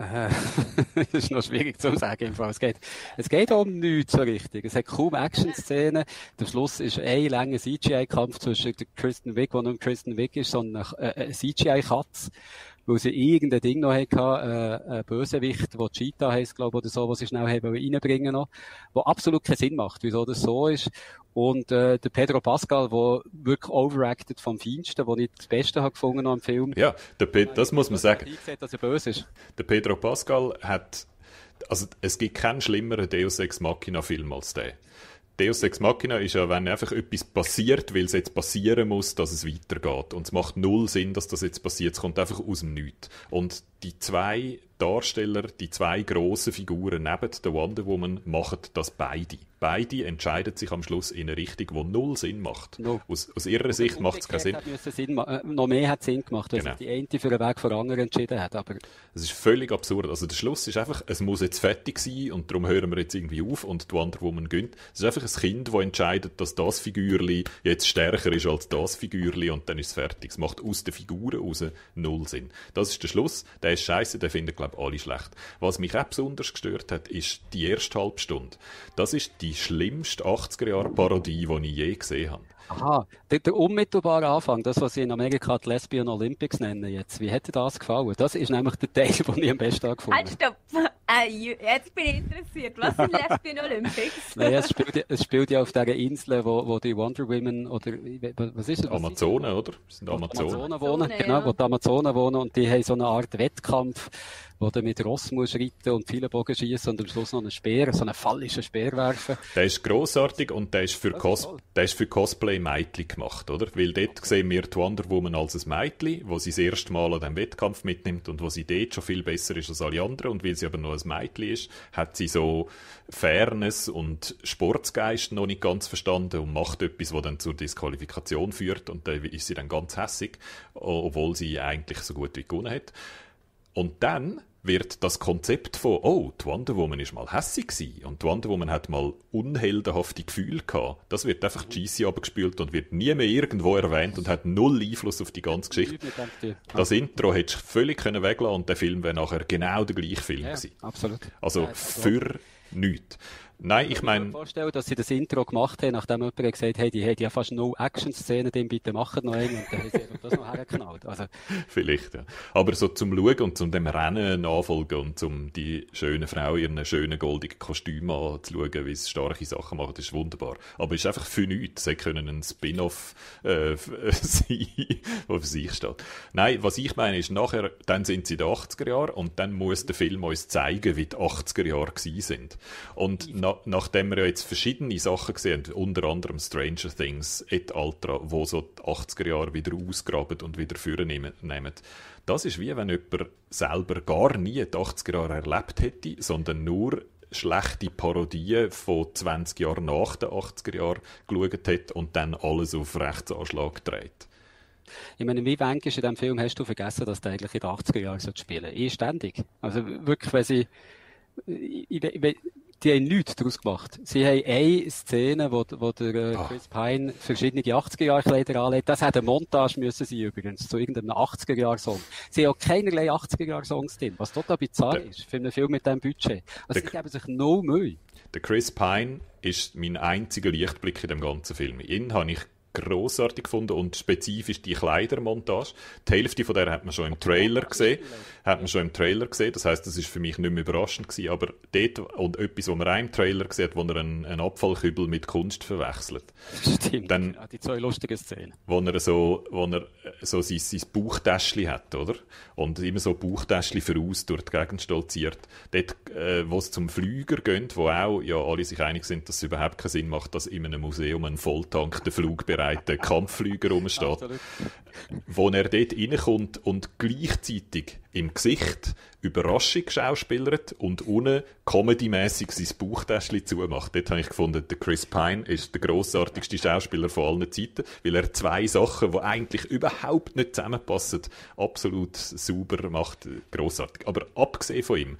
Äh, (laughs) das ist noch schwierig zu sagen im Fall. Es geht, es geht um nichts so richtig. Es hat kaum Action-Szenen. Der Schluss ist ein langer CGI-Kampf zwischen Kristen Wiig, der nicht Kristen Wiig ist, sondern äh, ein CGI-Katz weil sie irgendein Ding noch hatte, äh, ein Bösewicht, der Cheetah heisst, glaube ich, oder so, was sie schnell haben reinbringen noch, wo absolut keinen Sinn macht, wieso das so ist. Und äh, der Pedro Pascal, der wirklich overacted vom Feinsten, wo ich das Beste habe gefunden am Film. Ja, der Pe das muss man sagen. Gesagt, dass er böse ist. Der Pedro Pascal hat, also es gibt keinen schlimmeren Deus Ex Machina Film als der. Deus Ex Machina ist ja, wenn einfach etwas passiert, weil es jetzt passieren muss, dass es weitergeht. Und es macht null Sinn, dass das jetzt passiert. Es kommt einfach aus dem Nichts. Und die zwei Darsteller, die zwei grossen Figuren neben der Wonder Woman, machen das beide. Beide entscheiden sich am Schluss in eine Richtung, die null Sinn macht. No. Aus, aus, ihrer Sicht macht es keinen Sinn. Sinn äh, noch mehr hat Sinn gemacht, weil genau. die eine für einen Weg vor anderen entschieden hat. Aber es ist völlig absurd. Also der Schluss ist einfach, es muss jetzt fertig sein und darum hören wir jetzt irgendwie auf und die Wonder Woman gönnt. Es ist einfach ein Kind, das entscheidet, dass das Figürli jetzt stärker ist als das Figürli und dann ist es fertig. Es macht aus den Figuren raus null Sinn. Das ist der Schluss. Der ist scheiße, den finden, glaube ich, alle schlecht. Was mich auch besonders gestört hat, ist die erste Halbstunde. Das ist die schlimmste 80er-Jahre-Parodie, die ich je gesehen habe. Aha, der, der, unmittelbare Anfang, das, was sie in Amerika die Lesbian Olympics nennen jetzt, wie hätte das gefallen? Das ist nämlich der Teil, (laughs) den ich am besten gefunden habe. Halt, stopp! (laughs) Äh, jetzt bin ich interessiert. Was sind Lesbian Olympics? (laughs) Nein, es spielt, es spielt ja auf dieser Insel, wo, wo die Wonder Women oder was ist es? Amazonen, oder? Das sind Amazonen. Amazonen wohnen, genau, ja. wo die Amazonen wohnen und die haben so eine Art Wettkampf wo du mit Ross musst reiten und viele Bogen schießen und am Schluss noch einen Speer, so einen fallischen Speer werfen. Der ist grossartig und der ist für, Cos der ist für Cosplay Meitli gemacht, oder? Weil dort sehen wir die Wonder Woman als ein Meitli, wo sie das erste Mal an diesem Wettkampf mitnimmt und wo sie dort schon viel besser ist als alle anderen und weil sie aber noch ein Meitli ist, hat sie so Fairness und Sportsgeist noch nicht ganz verstanden und macht etwas, was dann zur Disqualifikation führt und da ist sie dann ganz hässig, obwohl sie eigentlich so gut wie gewonnen hat. Und dann wird das Konzept von, oh, die Wonder Woman ist mal hässig gewesen und die Wonder Woman hat mal unheldenhafte Gefühle gehabt. Das wird einfach GC abgespielt und wird nie mehr irgendwo erwähnt und hat null Einfluss auf die ganze Geschichte. Das Intro hättest du völlig können weglassen und der Film wäre nachher genau der gleiche Film ja, gewesen. Absolut. Also für nichts. Nein, ich meine... Ich kann mir vorstellen, dass sie das Intro gemacht haben, nachdem jemand gesagt hat, hey, die haben ja fast no Action-Szenen, dann bitte machen noch einen und dann haben sie das noch hergeknallt. Also. (laughs) Vielleicht, ja. Aber so zum Schauen und zum dem Rennen nachfolgen und zum die schöne Frau in ihren schönen goldigen Kostüm anzuschauen, wie sie starke Sachen macht, ist wunderbar. Aber es ist einfach für nichts. Sie können ein Spin-off äh, (laughs) sein, der für sich steht. Nein, was ich meine ist, nachher, dann sind sie in den 80er Jahren und dann muss der Film uns zeigen, wie die 80er Jahre gewesen sind. Und na, nachdem wir ja jetzt verschiedene Sachen gesehen haben, unter anderem Stranger Things et altra, wo so die 80er Jahre wieder ausgraben und wieder vornehmen, das ist wie wenn jemand selber gar nie die 80er Jahre erlebt hätte, sondern nur schlechte Parodien von 20 Jahren nach den 80er Jahren geschaut hat und dann alles auf Rechtsanschlag dreht. Ich meine, wie wenig in diesem Film hast du vergessen, dass der eigentlich in den 80er Jahren spielen sollte? Eh ständig. Also wirklich, wenn sie, ich, ich, die haben nichts daraus gemacht. Sie haben eine Szene, wo, wo der ah. Chris Pine verschiedene 80er-Jahre-Kleider anlegt. Das hätte eine Montage müssen sein, übrigens, zu irgendeinem 80er-Jahr-Song. Sie haben auch keinerlei 80er-Jahr-Songs drin, was total bizarr der, ist für einen Film mit diesem Budget. Also, sie geben sich no Mühe. Der Chris Pine ist mein einziger Lichtblick in dem ganzen Film. Ihn habe ich großartig gefunden und spezifisch die Kleidermontage. Die Hälfte von der hat man schon im Trailer gesehen. Hat man schon im Trailer gesehen. Das heißt, das ist für mich nicht mehr überraschend gewesen. Aber dort, und etwas, was man auch im Trailer sieht, wo er einen, einen Abfallkübel mit Kunst verwechselt. Stimmt. Dann, ja, die zwei lustigen Szenen. Wo er so, wo er so sein, sein Bauchtäschchen hat, oder? Und immer so Bauchtäschchen voraus durch die Gegend stolziert. Dort, äh, wo es zum Flüger geht, wo auch, ja, alle sich einig sind, dass es überhaupt keinen Sinn macht, dass in einem Museum ein volltankter vorbereiteten Kampfflüger rumsteht. Wo er dort reinkommt und gleichzeitig im Gesicht Überraschung schauspielert und unten comedymäßig sein Bauchtäschchen zumacht. Dort habe ich gefunden, der Chris Pine ist der grossartigste Schauspieler von allen Zeiten, weil er zwei Sachen, die eigentlich überhaupt nicht zusammenpassen, absolut sauber macht. Grossartig. Aber abgesehen von ihm,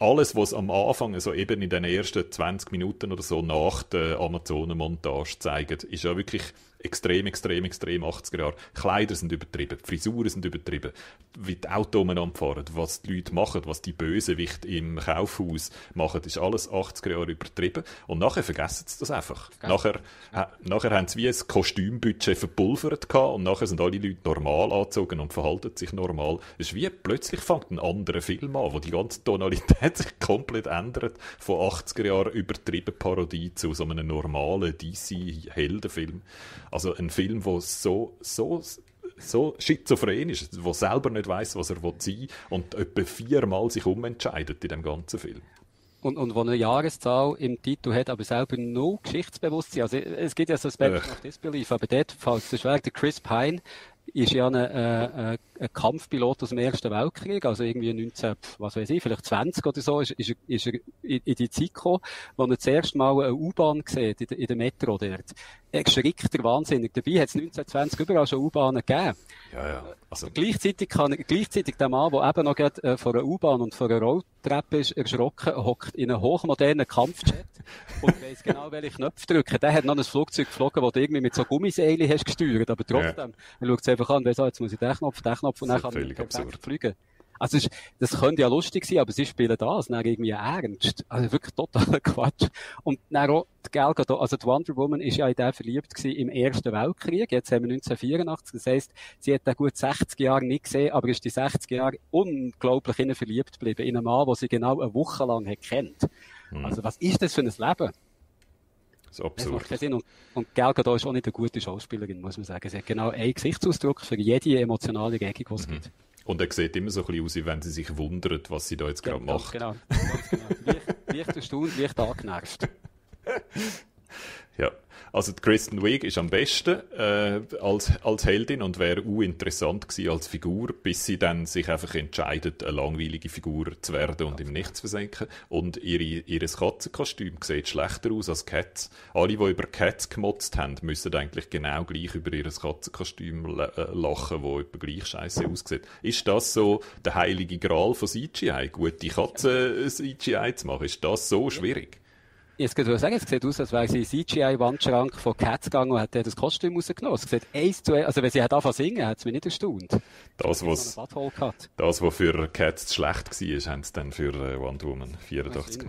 alles, was am Anfang, also eben in den ersten 20 Minuten oder so nach der Amazonenmontage zeigt, ist ja wirklich extrem, extrem, extrem 80er Jahre. Kleider sind übertrieben, Frisuren sind übertrieben, wie die Autos umeinander fahren, was die Leute machen, was die Bösewicht im Kaufhaus machen, ist alles 80er Jahre übertrieben. Und nachher vergessen sie das einfach. Nachher, äh, nachher haben sie wie ein Kostümbudget verpulvert gehabt und nachher sind alle Leute normal angezogen und verhalten sich normal. Es ist wie plötzlich fängt ein anderer Film an, wo die ganze Tonalität (laughs) sich komplett ändert. Von 80er Jahren übertrieben Parodie zu so einem normalen DC-Heldenfilm. Also ein Film, der so, so, so schizophren ist, der selber nicht weiß, was er sein will und etwa viermal sich umentscheidet in dem ganzen Film. Und, und wo eine Jahreszahl im Titel hat, aber selber nur Geschichtsbewusstsein. Also es gibt ja so Aspekte äh. of Disbelief, aber dort fällt es schwer. Der Chris Pine ist ja ein, äh, ein Kampfpilot aus dem Ersten Weltkrieg, also irgendwie 19, was weiß ich, vielleicht 20 oder so, ist, ist, ist er in, in die Zeit gekommen, wo er zuerst mal eine U-Bahn sieht, in, der, in der Metro dort. Erschrickt der Wahnsinnig. Dabei hat es 1920 überall schon U-Bahnen gegeben. Ja, ja. Also. Gleichzeitig kann, gleichzeitig der Mann, der eben noch gerade äh, vor einer U-Bahn und vor einer Rolltreppe ist, erschrocken, hockt in einem hochmodernen Kampfjet (laughs) und weiss genau, welche Knöpfe drücken. Der hat noch ein Flugzeug geflogen, das du irgendwie mit so Gummiseile hast gesteuert, aber trotzdem, ja. er schaut es einfach an, weiss, so, jetzt muss ich den Knopf, den Knopf und dann kann ich fliegen. Also, ist, das könnte ja lustig sein, aber sie spielen das, dann irgendwie ernst. Also wirklich totaler (laughs) Quatsch. Und dann auch, die Gal also die Wonder Woman ist ja in den verliebt gewesen im Ersten Weltkrieg. Jetzt haben wir 1984. Das heisst, sie hat da gut 60 Jahre nicht gesehen, aber ist die 60 Jahre unglaublich in verliebt geblieben. In einen Mann, den sie genau eine Woche lang hat kennt. Mhm. Also, was ist das für ein Leben? Das ist absurd. Das Und, und Gal Gadot ist auch nicht eine gute Schauspielerin, muss man sagen. Sie hat genau einen Gesichtsausdruck für jede emotionale Regung, die es mhm. gibt. Und er sieht immer so ein bisschen aus, wie wenn sie sich wundert, was sie da jetzt gerade macht. Genau, genau. Leicht, leicht erstaunt, leicht angenervt. (laughs) ja. Also die Kristen Wiig ist am besten äh, als, als Heldin und wäre uninteressant gewesen als Figur, bis sie dann sich einfach entscheidet, eine langweilige Figur zu werden und im Nichts versenken. Und ihre, ihres Katzenkostüm sieht schlechter aus als Cats. Alle, die über Cats gemotzt haben, müssen eigentlich genau gleich über ihr Katzenkostüm äh, lachen, wo etwa gleich scheiße aussieht. Ist das so der heilige Gral von CGI, gute Katzen-CGI zu machen? Ist das so schwierig? Jetzt kann ich sagen, es sieht aus, als wäre sie CGI-Wandschrank von Cats gegangen und hat das Kostüm rausgenommen. Es sieht eins zu eins, also wenn sie hat angefangen singen, hat es mich nicht erstaunt. Das, was, das, was für Cats schlecht war, haben sie dann für äh, Wonder Woman 84.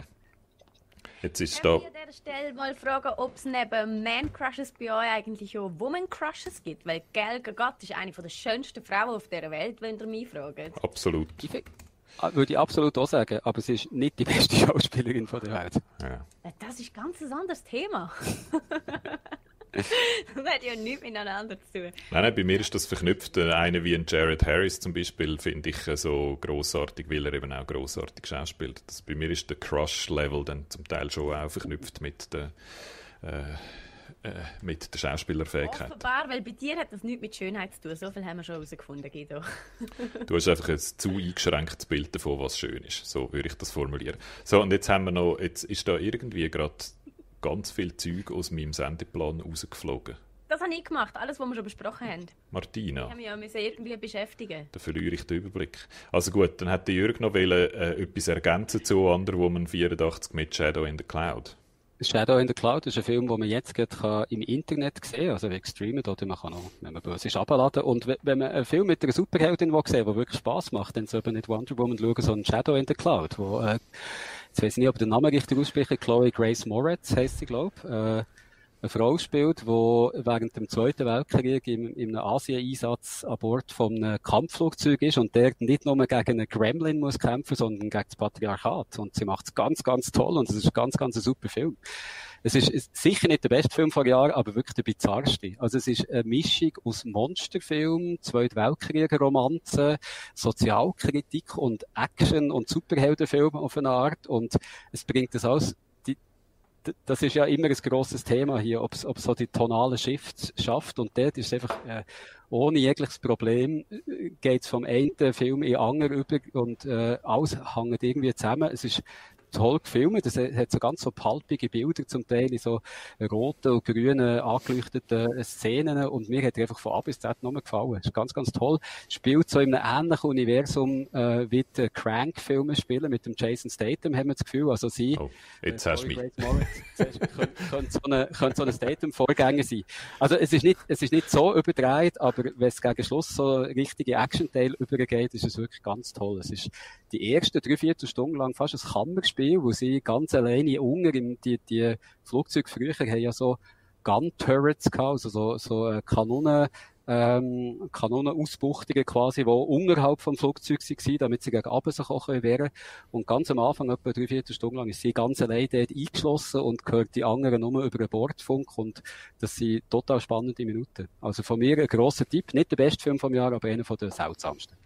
Jetzt ist da... ich an dieser Stelle mal fragen, ob es neben Man Crushes bei euch eigentlich auch Woman Crushes gibt? Weil Gal Gadot ist eine der schönsten Frauen auf dieser Welt, wenn ihr mich fragt. Absolut. Ich Würde ich absolut auch sagen, aber sie ist nicht die beste (laughs) Schauspielerin von der Welt. Ja. Das ist ganz ein anderes Thema. (laughs) das hat ja nichts miteinander zu tun. Nein, nein, bei mir ist das verknüpft. Äh, Einer wie ein Jared Harris zum Beispiel finde ich äh, so großartig, weil er eben auch großartig schauspielt. Das, bei mir ist der Crush-Level dann zum Teil schon auch verknüpft mit der, äh, äh, mit der Schauspielerfähigkeit. Offenbar, weil bei dir hat das nichts mit Schönheit zu tun. So viel haben wir schon herausgefunden, Guido. (laughs) Du hast einfach ein zu eingeschränktes Bild davon, was schön ist. So würde ich das formulieren. So, und jetzt haben wir noch, jetzt ist da irgendwie gerade ganz viel Zeug aus meinem Sendeplan rausgeflogen. Das habe ich gemacht, alles, was wir schon besprochen haben. Martina. Ich habe mich ja müssen irgendwie beschäftigen. Da verliere ich den Überblick. Also gut, dann hätte Jürg noch wollen, äh, etwas ergänzen zu Wonder Woman 84 mit Shadow in the Cloud. Shadow in the Cloud? Ist ein Film, den man jetzt gerade im Internet sehen kann, also wegen Streamen, oder? Man kann auch, wenn man böse ist, abladen. Und we- wenn man einen Film mit einer Superheldin will sehen der wirklich Spaß macht, dann soll man nicht Wonder Woman schauen, sondern Shadow in the Cloud, wo, äh, jetzt weiß ich nicht, ob ich den Namen richtig ausspreche, Chloe Grace Moretz heisst sie, glaube ich, äh, eine Frau spielt, die während dem Zweiten Weltkrieg im, in einem Asien-Einsatz an Bord von einem Kampfflugzeug ist und der nicht nur gegen einen Gremlin muss kämpfen, sondern gegen das Patriarchat. Und sie macht es ganz, ganz toll und es ist ganz, ganz ein super Film. Es ist, sicher nicht der beste Film vor Jahren, aber wirklich der bizarrste. Also es ist eine Mischung aus Monsterfilm, Zweite Weltkrieg-Romanze, Sozialkritik und Action- und Superheldenfilm auf eine Art und es bringt das d- das ist ja immer ein grosses Thema hier, ob es so die tonale Shift schafft und dort ist einfach äh, ohne jegliches Problem geht es vom einen Film in den anderen über und äh, alles hängt irgendwie zusammen. Es ist toll gefilmt, es hat so ganz so palpige Bilder, zum Teil in so roten und grünen angeleuchteten Szenen und mir hat er einfach von A bis Z nur gefallen. Es ist ganz, ganz toll. Spielt so in einem ähnlichen Universum äh, wie die Crank-Filme spielen mit dem Jason Statham, haben wir das Gefühl. Also sie Oh, jetzt äh, hast du mich. Könnte, könnte so eine, könnte so Statham-Vorgänger sein. Also es ist nicht, es ist nicht so überdreht, aber wenn es gegen Schluss so richtige Action-Teil übergeht, ist es wirklich ganz toll. Es ist die ersten drei, vier Stunden lang fast ein Kammerspiel, wo sie ganz alleine unter im, die, die Flugzeuge früher haben ja so Gun-Turrets gehabt, also so, so äh, Kanonen, ähm, Kanonenausbuchtungen quasi, die unterhalb vom Flugzeug waren, damit sie gegen Abend sich können. Und ganz am Anfang, etwa drei, vier Stunden lang, ist sie ganz allein dort eingeschlossen und gehört die anderen nur über den Bordfunk und das sind total spannende Minuten. Also von mir ein grosser Tipp, nicht der beste Film vom Jahr, aber einer von den seltsamsten.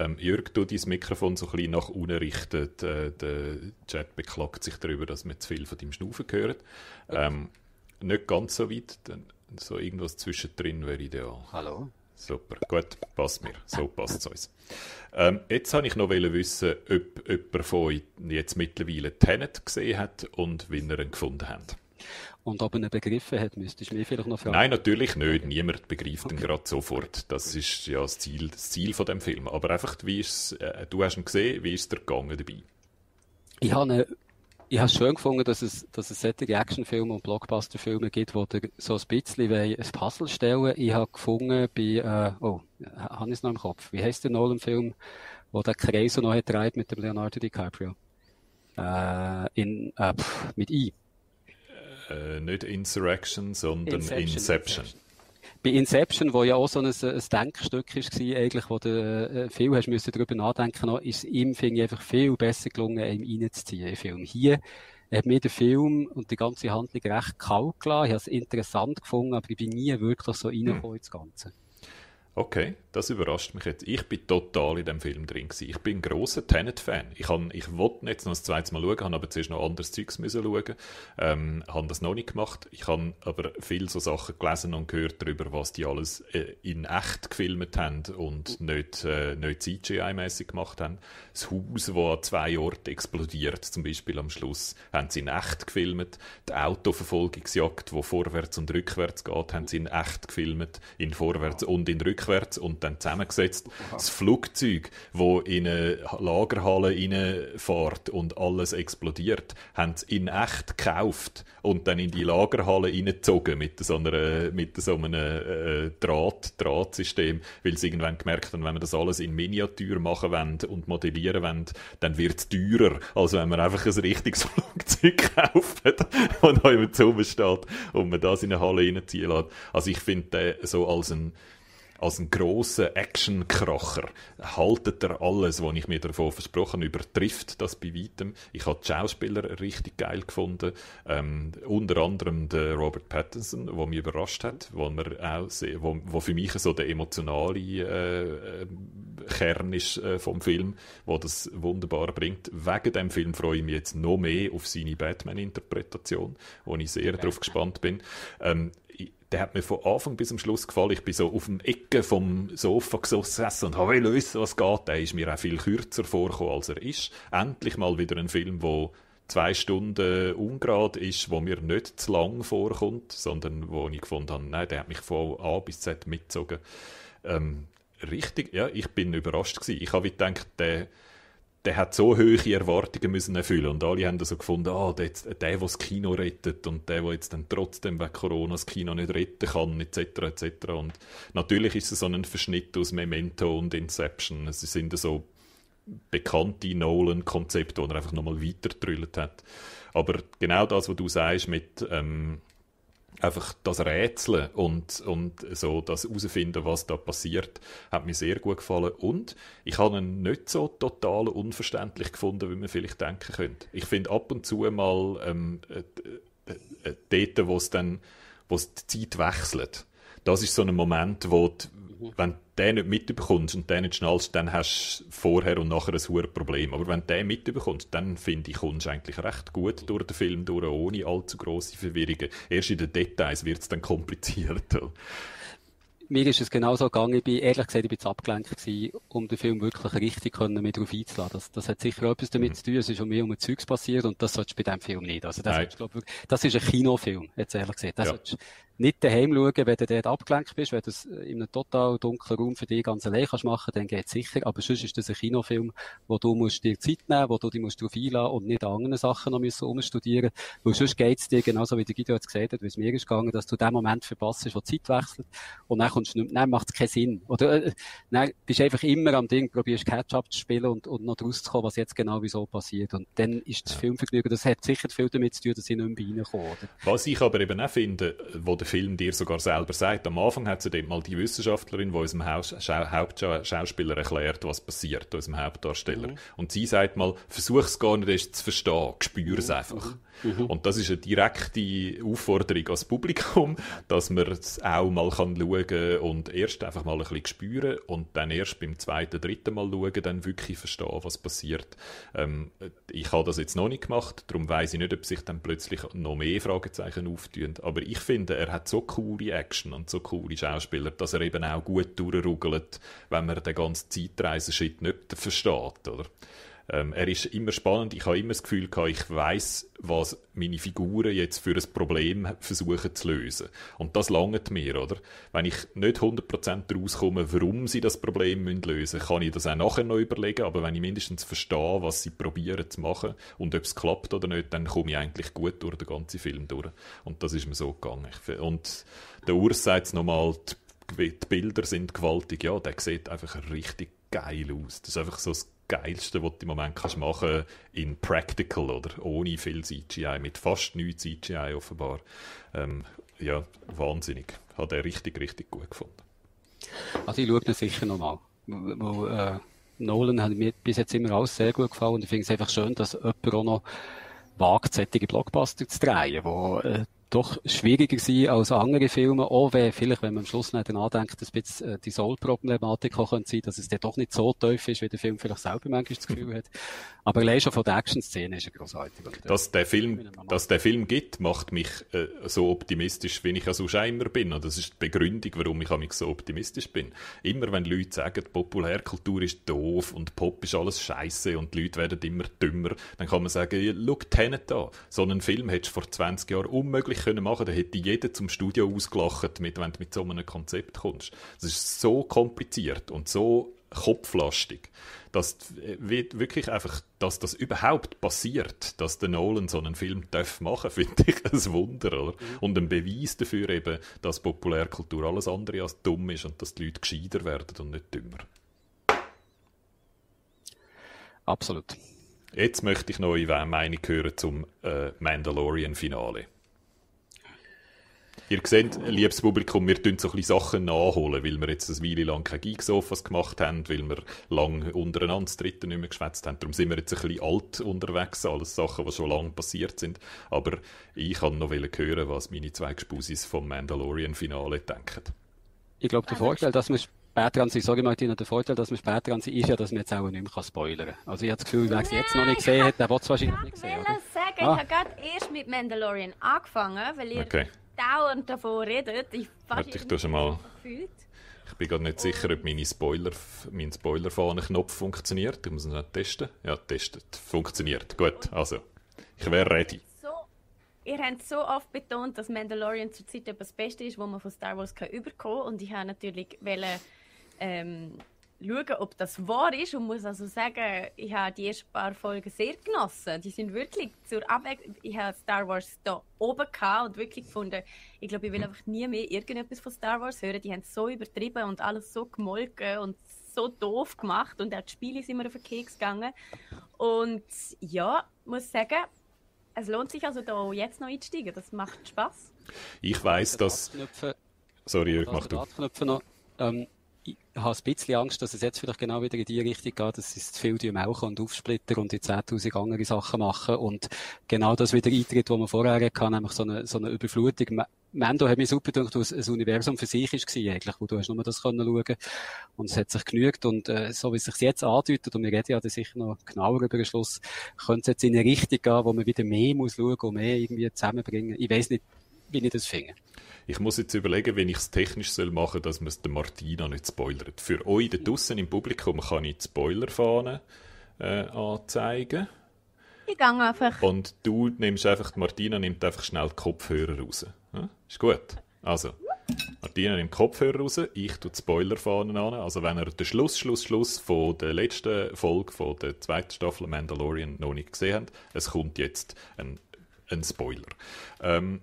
Ähm, Jürg, du dein Mikrofon so ein bisschen nach unten richten. Äh, der Chat beklagt sich darüber, dass wir zu viel von deinem Schnaufen hören. Ähm, nicht ganz so weit, dann so irgendwas zwischendrin wäre ideal. Hallo? Super, gut, passt mir. So passt es uns. Ähm, jetzt wollte ich noch wissen, ob jemand von euch jetzt mittlerweile Tenet gesehen hat und wie ihr ihn gefunden hat. Und ob er ihn begriffen hat, müsstest du mir vielleicht noch fragen. Nein, natürlich nicht. Niemand begreift ihn gerade sofort. Das ist ja das Ziel, das Ziel von dem Film. Aber einfach, wie ist äh, du hast ihn gesehen, wie ist es dir gegangen dabei? Ich habe eine, ich habe es schön gefunden, dass es, dass es solche Actionfilme und Blockbusterfilme gibt, wo dir so ein bisschen ein Puzzle stellen Ich habe gefunden bei, äh, oh, habe ich es noch im Kopf? Wie heißt der Nolan-Film, wo der Kreis noch treibt mit dem Leonardo DiCaprio? Äh, in, äh, pff, mit I. Äh, nicht Insurrection, sondern Inception. Inception. Bei Inception, wo ja auch so ein, ein Denkstück war, eigentlich, wo du äh, viel hast müssen darüber nachdenken noch, ist es ihm, finde ich, einfach viel besser gelungen, ihm reinzuziehen, im Film. Hier hat mir der Film und die ganze Handlung recht kalt gelassen. Ich habe es interessant gefunden, aber ich bin nie wirklich so reingekommen ins Ganze. Okay, das überrascht mich jetzt. Ich bin total in dem Film drin gewesen. Ich bin ein grosser Tenet-Fan. Ich, ich wollte jetzt noch ein zweites Mal schauen, habe aber zuerst noch anderes Zeugs müssen schauen. Ähm, habe das noch nicht gemacht. Ich habe aber viel so Sachen gelesen und gehört darüber, was die alles äh, in echt gefilmt haben und nicht, äh, nicht CGI-mäßig gemacht haben. Das Haus, das an zwei Orten explodiert, zum Beispiel am Schluss, haben sie in echt gefilmt. Die Autoverfolgungsjagd, die vorwärts und rückwärts geht, haben sie in echt gefilmt. In vorwärts und in rückwärts rückwärts und dann zusammengesetzt. Das Flugzeug, wo in eine Lagerhalle reinfährt und alles explodiert, haben sie in echt gekauft und dann in die Lagerhalle reingezogen mit so, einer, mit so einem äh, Draht, Drahtsystem, weil sie irgendwann gemerkt haben, wenn wir das alles in Miniatur machen wollen und modellieren wollen, dann wird es teurer, als wenn man einfach ein richtiges (laughs) Flugzeug kauft, das noch zu steht und man das in eine Halle reinziehen lässt. Also ich finde so als ein als ein grosser Actionkracher haltet er alles, was ich mir davon versprochen habe, übertrifft das bei weitem. Ich habe die Schauspieler richtig geil gefunden. Ähm, unter anderem der Robert Pattinson, der mich überrascht hat, wo, wir auch sehr, wo, wo für mich so der emotionale äh, Kern ist äh, vom Film, wo das wunderbar bringt. Wegen dem Film freue ich mich jetzt noch mehr auf seine Batman-Interpretation, wo ich sehr darauf gespannt bin. Ähm, der hat mir von Anfang bis zum Schluss gefallen. Ich bin so auf dem Ecke vom Sofa gesessen und habe wissen, was geht. Der ist mir auch viel kürzer vorgekommen, als er ist. Endlich mal wieder ein Film, wo zwei Stunden ungerade ist, wo mir nicht zu lang vorkommt, sondern wo ich gefunden habe, nein, der hat mich von A bis Z mitgezogen. Ähm, richtig, ja, ich bin überrascht gewesen. Ich habe gedacht, der der hat so hohe Erwartungen müssen erfüllen und alle haben so gefunden, ah, der, der, der das Kino rettet und der, der jetzt dann trotzdem wegen Corona das Kino nicht retten kann, etc., etc. Und natürlich ist es so ein Verschnitt aus Memento und Inception. Es sind so bekannte Nolan-Konzepte, die er einfach nochmal weitergetrüllt hat. Aber genau das, was du sagst mit ähm, einfach das Rätseln und, und so das herausfinden, was da passiert, hat mir sehr gut gefallen. Und ich habe ihn nicht so total unverständlich gefunden, wie man vielleicht denken könnte. Ich finde ab und zu mal ähm, äh, äh, äh, dort, wo es dann wo es die Zeit wechselt, das ist so ein Moment, wo die, wenn du den nicht mitbekommst und den nicht schnallst, dann hast du vorher und nachher ein hohes Problem. Aber wenn du den mitbekommst, dann finde ich, kommst du eigentlich recht gut durch den Film durch, ohne allzu grosse Verwirrungen. Erst in den Details wird es dann kompliziert. mir ist es genauso gegangen. Ich bin, ehrlich gesagt, ich bin abgelenkt gewesen, um den Film wirklich richtig können, mit drauf einzuladen. Das, das hat sicher etwas damit mhm. zu tun. Es ist um mich um Zeugs passiert und das solltest du bei diesem Film nicht. Also, das, ist, glaub, das ist ein Kinofilm, jetzt ehrlich gesagt. Das ja nicht daheim schauen, wenn du dort abgelenkt bist, wenn du es in einem total dunklen Raum für dich ganz allein kannst machen, dann geht's sicher. Aber sonst ist das ein Kinofilm, wo du musst dir Zeit nehmen, wo du dich musst einladen und nicht an anderen Sachen noch müssen umstudieren. Weil sonst geht's dir genauso, wie der Guido jetzt gesagt hat, wie es mir ist gegangen, dass du den Moment verpasst, wo die Zeit wechselt und dann kommst du nicht, dann macht es keinen Sinn. Oder, äh, dann bist du einfach immer am Ding, probierst Catch-up zu spielen und, und noch draus zu kommen, was jetzt genau wieso passiert. Und dann ist das. Filmvergnügen, das hat sicher viel damit zu tun, dass ich nicht mehr reinkomme. Was ich aber eben auch finde, wo der Film dir sogar selber sagt. Am Anfang hat sie dort mal die Wissenschaftlerin, die unserem Haus Hauptschauspieler erklärt, was passiert, unserem Hauptdarsteller. Mhm. Und sie sagt mal, versuch es gar nicht erst zu verstehen, spür es mhm. einfach. Mhm. Und das ist eine direkte Aufforderung ans Publikum, dass man es auch mal kann schauen und erst einfach mal ein bisschen spüren und dann erst beim zweiten, dritten Mal schauen, dann wirklich verstehen, was passiert. Ähm, ich habe das jetzt noch nicht gemacht, darum weiß ich nicht, ob sich dann plötzlich noch mehr Fragezeichen auftun. Aber ich finde, er hat so coole Action und so coole Schauspieler, dass er eben auch gut durchruggelt, wenn man den ganzen Zeitreisenschritt nicht versteht, oder? Ähm, er ist immer spannend. Ich habe immer das Gefühl gehabt, ich weiß, was meine Figuren jetzt für ein Problem versuchen zu lösen. Und das langt mir, oder? Wenn ich nicht 100% daraus komme, warum sie das Problem lösen müssen, kann ich das auch nachher noch überlegen. Aber wenn ich mindestens verstehe, was sie probieren zu machen und ob es klappt oder nicht, dann komme ich eigentlich gut durch den ganzen Film durch. Und das ist mir so gegangen. Und der Urs sagt es nochmal, die Bilder sind gewaltig. Ja, der sieht einfach richtig geil aus. Das ist einfach so das Geilste, was du im Moment kannst machen in Practical, oder? Ohne viel CGI, mit fast nichts CGI offenbar. Ähm, ja, wahnsinnig. Hat er richtig, richtig gut gefunden. Also ich schaue das sicher nochmal. Äh, Nolan hat mir bis jetzt immer alles sehr gut gefallen und ich finde es einfach schön, dass jemand auch noch wagt, solche Blockbuster zu drehen, wo äh, doch schwieriger sein als andere Filme, auch wenn vielleicht, wenn man am Schluss nicht nachdenkt, dass bisschen äh, die Soul-Problematik auch könnte sein, dass es dann doch nicht so tief ist, wie der Film vielleicht selber manchmal das Gefühl hat. Aber allein schon von der Action-Szene ist er großartig. Äh, dass der Film, dass der Film gibt, macht mich äh, so optimistisch, wie ich ja sonst immer bin. Und das ist die Begründung, warum ich mich so optimistisch bin. Immer wenn Leute sagen, Populärkultur ist doof und Pop ist alles scheiße und die Leute werden immer dümmer, dann kann man sagen, look Tenet da. So einen Film hättest du vor 20 Jahren unmöglich ich können machen, dann hätte jeder zum Studio ausgelacht, mit, wenn du mit so einem Konzept kommst. Das ist so kompliziert und so kopflastig, dass wirklich einfach, dass das überhaupt passiert, dass der Nolan so einen Film darf machen, (laughs) finde ich ein Wunder, oder? Mhm. Und ein Beweis dafür eben, dass Populärkultur alles andere als dumm ist und dass die Leute gescheiter werden und nicht dümmer. Absolut. Jetzt möchte ich noch eure Meinung hören zum äh, Mandalorian-Finale. Ihr seht, liebes Publikum, wir tun so ein bisschen Sachen nachholen, weil wir jetzt eine Weile lang keine Geeksofas gemacht haben, weil wir lang untereinander das Dritte nicht mehr geschwätzt haben. Darum sind wir jetzt ein bisschen alt unterwegs, alles Sachen, die schon lange passiert sind. Aber ich kann noch hören, was meine zwei Gespusis vom Mandalorian-Finale denken. Ich glaube, der Vorteil, dass man später an sich, sorry Martina, der Vorteil, dass man später an sich ist ja, dass man jetzt auch nicht mehr spoilern kann. Also ich habe das Gefühl, wer es jetzt noch nicht gesehen hat, der wird es wahrscheinlich nicht sehen. Ich will sagen, ah. ich habe gerade erst mit Mandalorian angefangen, weil ihr okay. Dauernd davon redet. Ich Warte, ich tue schon mal... Ich bin gerade nicht sicher, ob meine Spoiler, mein Spoiler-Fahnen-Knopf funktioniert. Ich muss ihn testen. Ja, testet. Funktioniert. Gut, also. Ich wäre ready. ihr habt so oft betont, dass Mandalorian zurzeit das Beste ist, was man von Star Wars kann überkommen Und ich habe natürlich wollen, ähm, schauen, ob das wahr ist und muss also sagen, ich habe die ersten paar Folgen sehr genossen. Die sind wirklich zur Abwechslung. Ich habe Star Wars da oben gehabt und wirklich gefunden, ich glaube, ich will einfach nie mehr irgendetwas von Star Wars hören. Die haben es so übertrieben und alles so gemolken und so doof gemacht und auch die Spiele sind mir auf den Keks gegangen. Und ja, muss sagen, es lohnt sich also da jetzt noch einzusteigen. Das macht Spaß. Ich weiß, dass. Sorry, Jörg, mach du. Ähm, habe ein bisschen Angst, dass es jetzt vielleicht genau wieder in die Richtung geht, dass es zu viel Mauchen und Aufsplitter und die 10.000 andere Sachen machen und genau das wieder eintritt, was man vorher hatten, nämlich so eine, so eine Überflutung. Mando hat mich super gedacht, dass ein Universum für sich war eigentlich, wo du hast nur das können schauen und es hat sich genügt und äh, so wie es sich jetzt andeutet und wir reden ja sicher noch genauer über den Schluss, könnte es jetzt in eine Richtung gehen, wo man wieder mehr muss schauen und mehr irgendwie zusammenbringen. Ich weiß nicht, wie ich das finde. Ich muss jetzt überlegen, wenn ich es technisch soll machen soll, dass man es der Martina nicht spoilert. Für euch da draussen im Publikum kann ich die Spoilerfahne äh, anzeigen. Ich gehe einfach. Und du nimmst einfach, Martina nimmt einfach schnell die Kopfhörer raus. Ja? Ist gut. Also, Martina nimmt die Kopfhörer raus, ich tue die Spoilerfahnen an. Also, wenn ihr den Schluss, Schluss, Schluss von der letzten Folge von der zweiten Staffel Mandalorian noch nicht gesehen habt, es kommt jetzt ein, ein Spoiler. Ähm,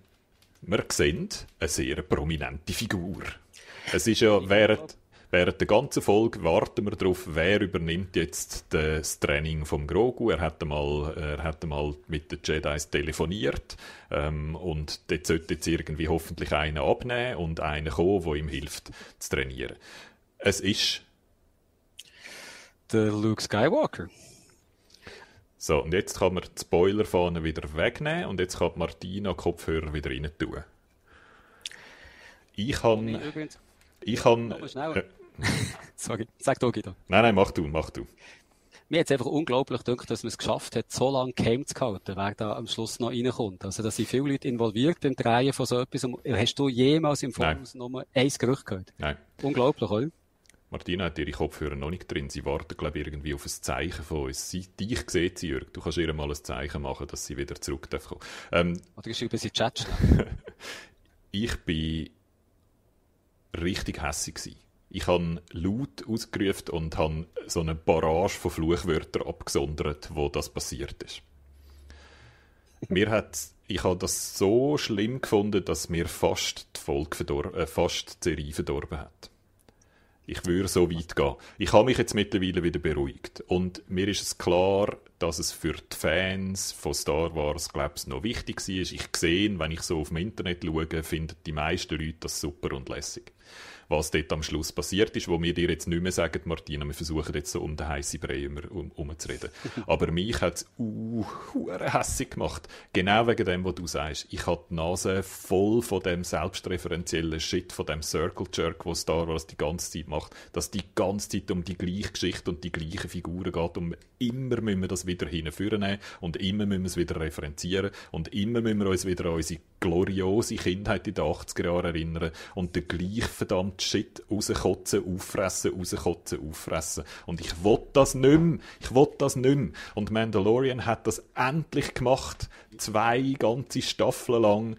wir sehen eine sehr prominente Figur. Es ist ja während, während der ganzen Folge warten wir darauf, wer übernimmt jetzt das Training vom Grogu. Er hat einmal, er hat einmal mit den Jedi's telefoniert ähm, und dort sollte jetzt irgendwie hoffentlich einer abnehmen und einer kommen, der ihm hilft zu trainieren. Es ist der Luke Skywalker. So, und jetzt kann man die Spoilerfahne wieder wegnehmen und jetzt kann Martina Kopfhörer wieder rein tun. Ich kann. Ich kann. Äh, (laughs) Sorry, sag du, Guido. Nein, nein, mach du, mach du. Mir hat es einfach unglaublich gedacht, dass man es geschafft hat, so lange geheim zu halten, wer da am Schluss noch reinkommt. Also, da sind viele Leute involviert beim Drehen von so etwas. Hast du jemals im Voraus nur ein Gerücht gehört? Nein. Unglaublich, oder? Martina hat ihre Kopfhörer noch nicht drin. Sie wartet, glaube ich, irgendwie auf ein Zeichen von uns. Sie, dich sieht sie, Jörg. Du kannst ihr mal ein Zeichen machen, dass sie wieder zurück darf kommen. Ähm, Oder geschrieben sie Chat (laughs) Ich bin richtig hässig gewesen. Ich habe laut ausgerufen und habe so eine Barrage von Fluchwörtern abgesondert, wo das passiert ist. mir hat, ich habe das so schlimm gefunden, dass mir fast die Folge verdor äh, fast die Serie verdorben hat. Ich würde so weit gehen. Ich habe mich jetzt mittlerweile wieder beruhigt. Und mir ist es klar, dass es für die Fans von Star Wars, glaube ich, noch wichtig war. Ich sehe, wenn ich so auf dem Internet schaue, finden die meisten Leute das super und lässig was dort am Schluss passiert ist, wo wir dir jetzt nicht mehr sagen, Martina, wir versuchen jetzt so um den heißen Brei um, umzureden. (laughs) Aber mich hat es uh, hässig gemacht. Genau wegen dem, was du sagst. Ich hatte die Nase voll von dem selbstreferenziellen Shit, von dem Circle Jerk, wo Star Wars die ganze Zeit macht, dass die ganze Zeit um die gleiche Geschichte und die gleichen Figuren geht und immer müssen wir das wieder hinführen und immer müssen wir es wieder referenzieren und immer müssen wir uns wieder an unsere gloriose Kindheit in den 80er Jahren erinnern und den gleich verdammt Shit rauskotzen, auffressen, rauskotzen, auffressen. Und ich will das nicht mehr. Ich will das nicht mehr. Und Mandalorian hat das endlich gemacht. Zwei ganze Staffeln lang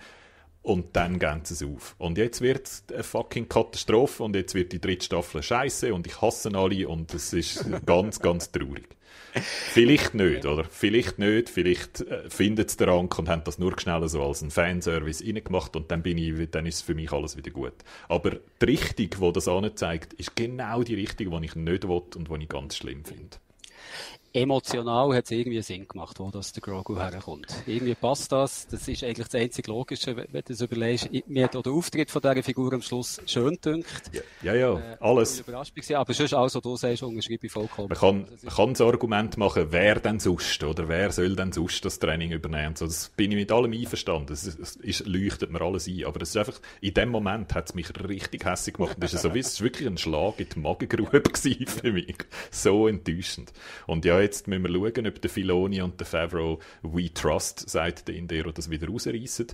und dann gehen sie es auf. Und jetzt wird es eine fucking Katastrophe und jetzt wird die dritte Staffel scheiße und ich hasse alle und es ist (laughs) ganz, ganz traurig. Vielleicht nicht, oder? Vielleicht nicht. Vielleicht äh, findet es der Rank und haben das nur schnell so als einen Fanservice reingemacht und dann, bin ich, dann ist für mich alles wieder gut. Aber die Richtung, die das anzeigt, ist genau die Richtung, die ich nicht will und die ich ganz schlimm finde emotional hat es irgendwie Sinn gemacht, wo das der Grogu herkommt. Irgendwie passt das. Das ist eigentlich das einzige Logische, wenn du das überlegst. Mir hat auch der Auftritt von dieser Figur am Schluss schön dünkt. Ja, ja, ja äh, alles. Überrascht bin, aber sonst alles, was du sagst, unterschreibe ich vollkommen. Man kann, man kann das Argument machen, wer denn sonst, oder wer soll denn sonst das Training übernehmen. So, das bin ich mit allem einverstanden. Es, ist, leuchtet mir alles ein. Aber es ist einfach, in dem Moment hat es mich richtig hässlich gemacht. Das ist so es ist wirklich ein Schlag in die Magengrube (laughs) für mich. So enttäuschend. Und ja, jetzt müssen wir schauen, ob der Filoni und der Favreau We Trust, sagt der Indero, das wieder rausreißen.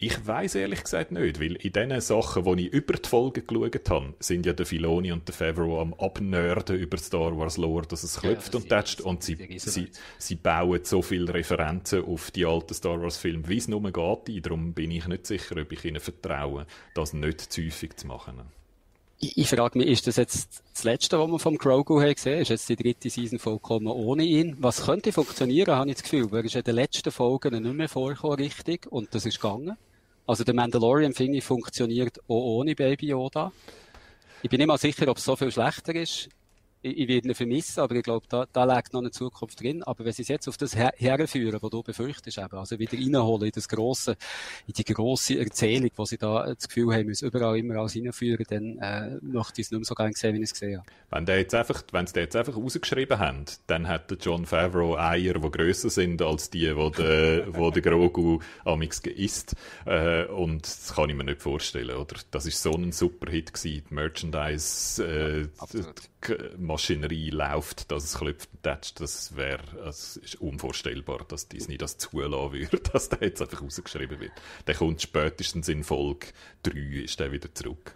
Ich weiß ehrlich gesagt nicht, weil in den Sachen, die ich über die Folge geschaut habe, sind ja der Filoni und der Favreau am Abnörden über Star Wars Lore, dass es klopft ja, und tätscht und sie, sie, sie bauen so viele Referenzen auf die alten Star Wars Filme, wie es nur geht. Darum bin ich nicht sicher, ob ich ihnen vertraue, das nicht zu häufig zu machen ich, ich frage mich, ist das jetzt das Letzte, was wir vom Grogu haben gesehen? Ist jetzt die dritte Season vollkommen ohne ihn? Was könnte funktionieren, habe ich das Gefühl. Er ist in den letzten Folgen nicht mehr vorgekommen, richtig. Und das ist gegangen. Also der Mandalorian, finde ich, funktioniert auch ohne Baby Yoda. Ich bin nicht mal sicher, ob es so viel schlechter ist ich, ich werde ihn vermissen, aber ich glaube, da, da liegt noch eine Zukunft drin. Aber wenn sie es jetzt auf das her herführen, was du befürchtest, eben, also wieder reinholen in das grosse, in die grosse Erzählung, wo sie da das Gefühl haben, müssen überall immer alles reinführen, dann äh, möchte ich es nicht mehr so gerne sehen, wie ich es gesehen habe. Wenn, der jetzt einfach, wenn sie jetzt einfach rausgeschrieben haben, dann hat der John Favreau Eier, die grösser sind als die, die der, wo der Grogu amix isst. Äh, und das kann ich mir nicht vorstellen, oder? Das ist so ein Superhit gewesen, die Merchandise, äh, ja, Maschinerie läuft, dass es klopft und tätscht, das wäre, es ist unvorstellbar, dass Disney das zulassen würde, (laughs) dass der jetzt einfach rausgeschrieben wird. Der kommt spätestens in Folge 3 ist der wieder zurück.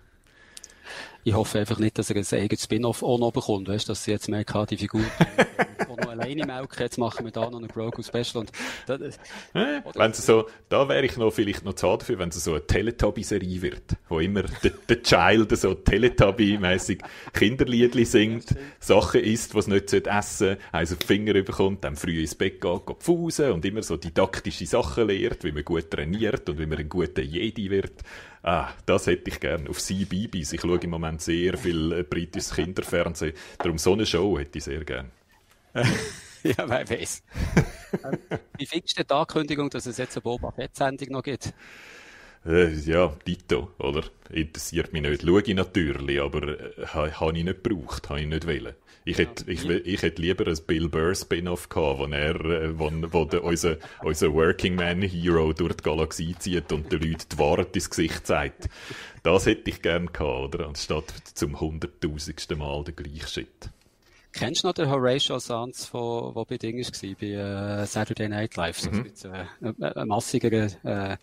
Ich hoffe einfach nicht, dass er ein eigenes Spin-off auch noch bekommt, weißt, dass sie jetzt merken, die Figur (laughs) auch noch alleine melken, jetzt machen wir da noch ein Grogu Special und da, äh, wenn sie so, da wäre ich noch vielleicht noch zu dafür, wenn es so eine Teletubby-Serie wird, wo immer der, Child so Teletubby-mäßig Kinderliedli singt, Sachen isst, was nicht essen sollte, auf die Finger bekommt, dann früh ins Bett geht, geht pfusen und immer so didaktische Sachen lehrt, wie man gut trainiert und wie man ein guter Jedi wird. Ah, das hätte ich gern auf CBeebies. Ich schaue im Moment sehr viel äh, britisches (laughs) Kinderfernsehen. Darum so eine Show hätte ich sehr gern. (laughs) ja, wer weiß. (laughs) Wie findest du die Ankündigung, dass es jetzt eine Boba Fett-Sendung noch gibt? Äh, ja, Dito, oder? Interessiert mich nicht. Schaue ich natürlich, aber äh, habe ich nicht gebraucht, habe ich nicht wollen. Ich hätte, ich, ich hätte lieber ein Bill Burr Spin-off gehabt, wo er, äh, wo, wo der, unser, unser Working Man Hero durch die Galaxie zieht und den Leuten die Wahrheit ins Gesicht zeigt. Das hätte ich gern gehabt, oder? Anstatt zum hunderttausendsten Mal der gleiche Shit. Kennst du noch den Horatio Sanz, der bei Ding war, bei äh, Saturday Night Live? So mhm. äh, ein massiger äh,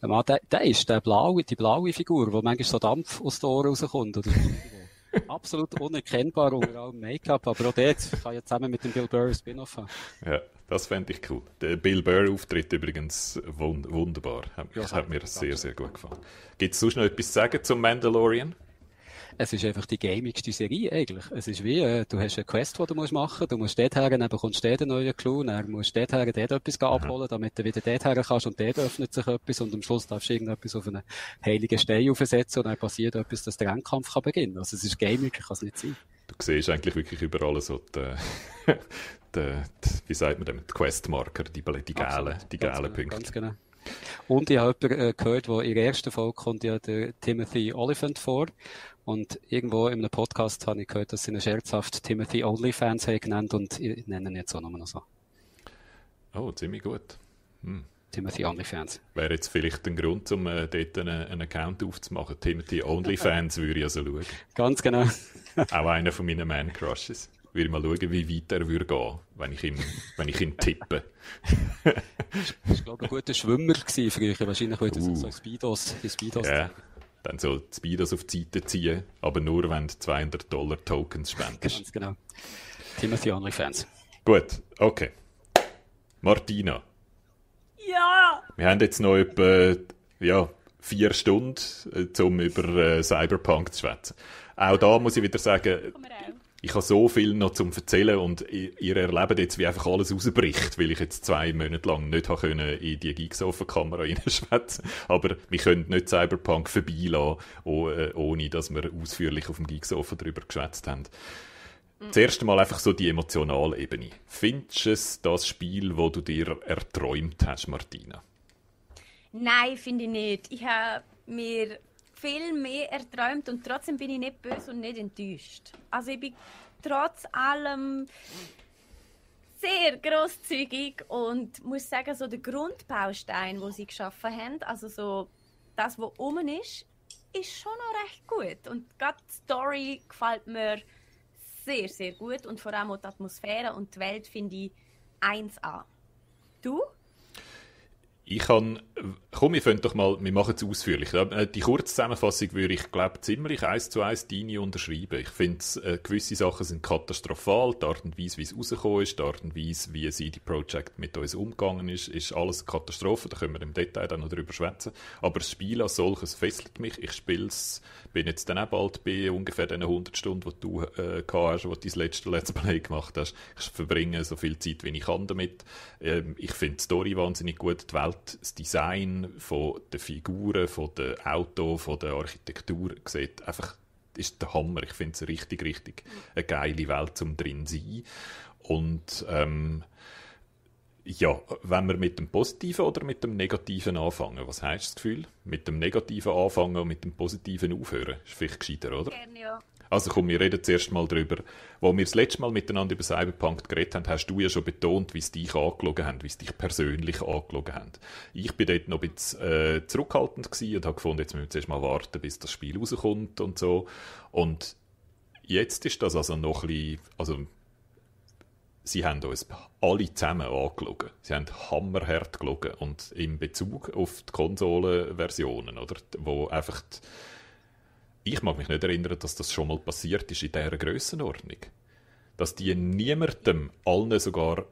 Mann. Der, der ist der blaue, die blaue Figur, wo manchmal so Dampf aus den Ohren rauskommt. Oder (laughs) absolut unerkennbar unter allem Make-up, aber auch dort kann ja zusammen mit dem Bill Burr Spin-off haben. Ja, das fände ich cool. Der Bill Burr-Auftritt übrigens wund wunderbar. Hat, ja, hat mir sehr, sehr gut gefallen. Gibt es sonst noch etwas zu sagen zum Mandalorian? Es ist einfach die gamigste Serie eigentlich. Es ist wie, äh, du hast eine Quest, die du musst machen musst, du musst dort her, dann bekommst du dort einen neuen Clou, dann musst du dort her, dort etwas abholen, damit du wieder dort her kannst und dort öffnet sich etwas und am Schluss darfst du irgendetwas auf einen heiligen Stein aufsetzen und dann passiert etwas, dass der Endkampf kann beginnen. Also es ist gaming, kann es nicht sein. Du siehst eigentlich wirklich überall so die, (laughs) die, die wie sagt man dem, die Questmarker, die, die gelben, die gelben genau, Punkte. Ganz genau. Und ich habe jemanden äh, gehört, wo in der ersten Folge kommt ja der Timothy Oliphant vor. Und irgendwo in einem Podcast habe ich gehört, dass sie ihn scherzhaft Timothy Onlyfans haben genannt und ich nenne ihn jetzt auch nochmal noch so. Oh, ziemlich gut. Hm. Timothy Onlyfans. Wäre jetzt vielleicht ein Grund, um äh, dort einen, einen, Account aufzumachen. Timothy Onlyfans (laughs) würde ich also schauen. Ganz genau. (laughs) auch einer von meinen Man-Crushes. Würde mal schauen, wie weit er würde gehen, wenn ich ihn, wenn ich ihn tippe. (laughs) ich glaube, ein guter Schwimmer gewesen früher. Wahrscheinlich würde er uh. so Speedos, die Speedos. Ja, dann so die Speedos auf die Seite ziehen, aber nur, wenn du 200 Dollar Tokens spendest. Ganz genau. Timothy OnlyFans. Gut, okay. Martina. Ja! Wir haben jetzt noch etwa ja, vier Stunden, äh, um über äh, Cyberpunk zu schwätzen. Auch da muss ich wieder sagen, ich habe so viel noch zum erzählen und ihr erlebt jetzt, wie einfach alles rausbricht, weil ich jetzt zwei Monate lang nicht habe können in die Gigsofen-Kamera reinschwätzen (laughs) Aber wir können nicht Cyberpunk vorbeilassen, äh, ohne dass wir ausführlich auf dem Gigsofen darüber geschwätzt haben. Mhm. Zuerst einmal einfach so die emotionale Ebene. Findest du es das Spiel, wo du dir erträumt hast, Martina? Nein, finde ich nicht. Ich habe mir viel mehr erträumt und trotzdem bin ich nicht böse und nicht enttäuscht. Also ich bin trotz allem sehr großzügig und muss sagen, so der Grundbaustein, wo sie geschaffen haben, also so das, was oben ist, ist schon noch recht gut. Und gerade die Story gefällt mir sehr, sehr gut und vor allem auch die Atmosphäre und die Welt finde ich 1A. Du? Ich kann, komm, wir fangen doch mal, wir machen es ausführlich. Äh, die Kurzzusammenfassung würde ich, glaube ziemlich eins zu eins deine unterschreiben. Ich finde, äh, gewisse Sachen sind katastrophal. Die Art und Weise, wie es rausgekommen ist, die Art und Weise, wie CD Projekt mit uns umgegangen ist, ist alles Katastrophe. Da können wir im Detail dann noch drüber schwätzen. Aber das Spiel als solches fesselt mich. Ich spiele es, bin jetzt dann auch bald bei ungefähr den 100 Stunden, die du äh, hast, wo du dein letzte Let's Play gemacht hast. Ich verbringe so viel Zeit, wie ich kann damit. Ähm, ich finde die Story wahnsinnig gut, die Welt das Design der Figuren, von der Auto, von der Architektur sieht einfach ist der Hammer. Ich finde es richtig, richtig eine geile Welt zum drin sein. Und ähm, ja, wenn wir mit dem Positiven oder mit dem Negativen anfangen, was heißt das Gefühl? Mit dem Negativen anfangen und mit dem Positiven aufhören, ist vielleicht gescheiter, oder? Gerne, ja. Also komm, wir reden zuerst mal darüber. Wo wir das letzte Mal miteinander über Cyberpunk geredet haben, hast du ja schon betont, wie es dich angelogen haben, wie es dich persönlich angelogen haben. Ich bin dort noch ein bisschen äh, zurückhaltend und habe gefunden, jetzt müssen wir zuerst mal warten, bis das Spiel rauskommt und so. Und jetzt ist das also noch ein bisschen, also sie haben uns alle zusammen angelogen. Sie haben hammerhart gelogen und in Bezug auf die Konsolenversionen, oder, wo einfach die, ich mag mich nicht erinnern, dass das schon mal passiert ist in dieser Grössenordnung. Dass die niemandem, allen sogar äh,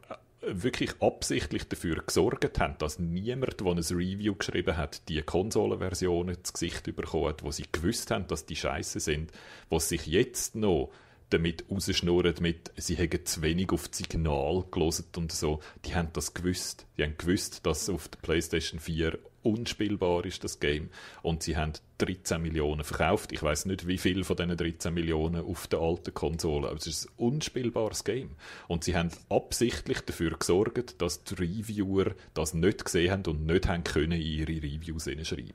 wirklich absichtlich dafür gesorgt haben, dass niemand, der ein Review geschrieben hat, die Konsolenversionen ins Gesicht bekommen hat, wo sie gewusst haben, dass die scheiße sind, was sich jetzt noch damit rausschnurren, mit, sie hätten zu wenig auf das Signal gelesen und so. Die haben das gewusst. Die haben gewusst, dass auf der PlayStation 4 unspielbar ist, das Game. Und sie haben 13 Millionen verkauft. Ich weiß nicht, wie viel von diesen 13 Millionen auf der alten Konsole, aber es ist ein unspielbares Game. Und sie haben absichtlich dafür gesorgt, dass die Reviewer das nicht gesehen haben und nicht haben können ihre Reviews schreiben.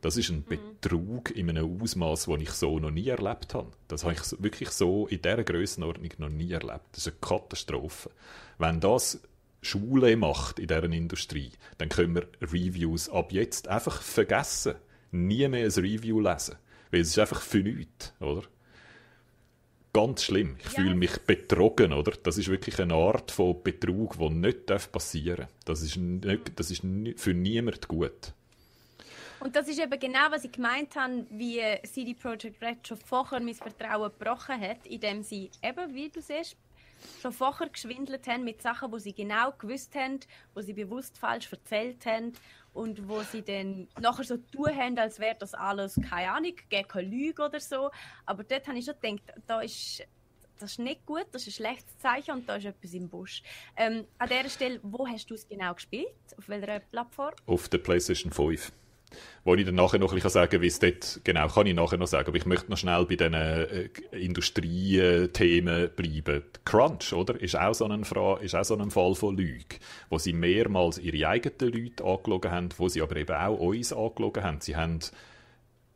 Das ist ein mhm. Betrug in einem Ausmaß, das ich so noch nie erlebt habe. Das habe ich wirklich so in dieser Größenordnung noch nie erlebt. Das ist eine Katastrophe. Wenn das Schule macht in dieser Industrie, dann können wir Reviews ab jetzt einfach vergessen. Nie mehr ein Review lesen. Weil es ist einfach für nichts, oder? Ganz schlimm. Ich ja. fühle mich betrogen, oder? Das ist wirklich eine Art von Betrug, die nicht passieren darf. Das ist, nicht, das ist für niemand gut. Und das ist eben genau, was ich gemeint habe, wie CD Projekt Red schon vorher mein Vertrauen gebrochen hat, indem sie eben, wie du siehst, schon vorher geschwindelt haben mit Sachen, wo sie genau gewusst haben, wo sie bewusst falsch erzählt haben und wo sie dann nachher so tun haben, als wäre das alles, keine Ahnung, keine Lüge oder so. Aber dort habe ich schon gedacht, da ist das ist nicht gut, das ist ein schlechtes Zeichen und da ist etwas im Busch. Ähm, an dieser Stelle, wo hast du es genau gespielt? Auf welcher Plattform? Auf der PlayStation 5. Wo ich dann nachher noch ein bisschen sagen wie es dort, genau, kann ich nachher noch sagen, aber ich möchte noch schnell bei diesen äh, Industriethemen bleiben. Crunch, oder? Ist auch, so ein ist auch so ein Fall von Lüge, wo sie mehrmals ihre eigenen Leute angelogen haben, wo sie aber eben auch uns angelogen haben. Sie haben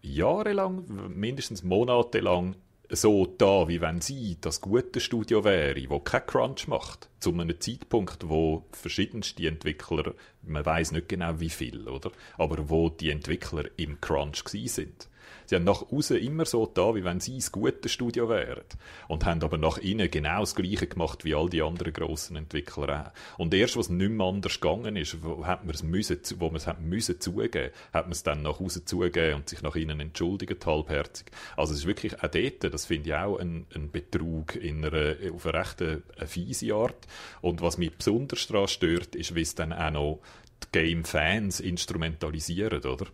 jahrelang, mindestens monatelang so da, wie wenn sie das gute Studio wäre, wo kein Crunch macht, zu einem Zeitpunkt, wo verschiedenste Entwickler, man weiß nicht genau wie viel, oder, aber wo die Entwickler im Crunch sind. Sie haben nach außen immer so da, wie wenn sie das gute Studio wären. Und haben aber nach innen genau das Gleiche gemacht wie all die anderen grossen Entwickler auch. Und erst, was nicht mehr anders gegangen ist, wo, hat man es müssen, wo man es hat müssen zugeben, hat man es dann nach außen zugegeben und sich nach innen entschuldigt, halbherzig. Also es ist wirklich auch dort, das finde ich auch ein, ein Betrug in einer, auf eine recht eine, eine fiese Art. Und was mich besonders daran stört, ist, wie es dann auch noch die Game-Fans instrumentalisieren, oder?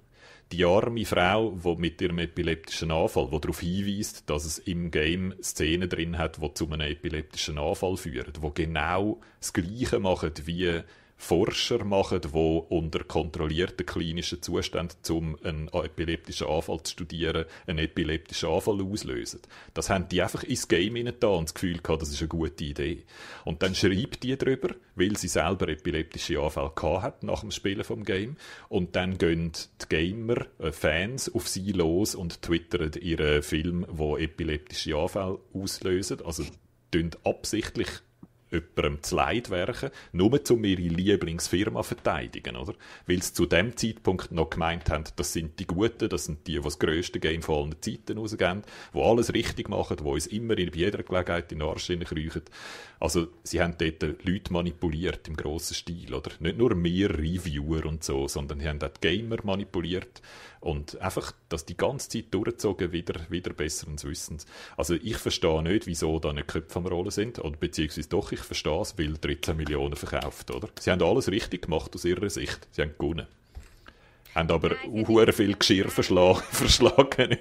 Die arme Frau, die mit ihrem epileptischen Anfall, die darauf hinweist, dass es im Game Szenen drin hat, die zu einem epileptischen Anfall führen, die genau das Gleiche machen wie Forscher machen, die unter kontrollierten klinischen Zuständen, um einen epileptischen Anfall zu studieren, einen epileptischen Anfall auslösen. Das haben die einfach ins Game da und das Gefühl gehabt, das ist eine gute Idee. Und dann schreibt die darüber, weil sie selber epileptische Anfälle hat nach dem Spielen vom Game. Und dann gehen die Gamer, äh, Fans auf sie los und twittern ihren Film, wo epileptische Anfälle auslösen. Also absichtlich jemandem zu Leid werken, nur um ihre Lieblingsfirma zu verteidigen, oder? Weil sie zu dem Zeitpunkt noch gemeint haben, das sind die Guten, das sind die, die das grösste Game von allen Zeiten rausgeben, die alles richtig machen, die uns immer in jeder Gelegenheit in den Arsch kriechen. Also, sie haben dort Leute manipuliert im grossen Stil, oder? Nicht nur mehr Reviewer und so, sondern sie haben auch die Gamer manipuliert und einfach, dass die ganze Zeit durchgezogen wieder, wieder besseren Wissens. Also, ich verstehe nicht, wieso da nicht Köpfe am Rollen sind, oder beziehungsweise doch, ich verstehe es, weil 13 Millionen verkauft, oder? Sie haben alles richtig gemacht aus ihrer Sicht. Sie haben gewonnen haben aber auch viel Geschirr (laughs) verschlagen, verschlagen (laughs)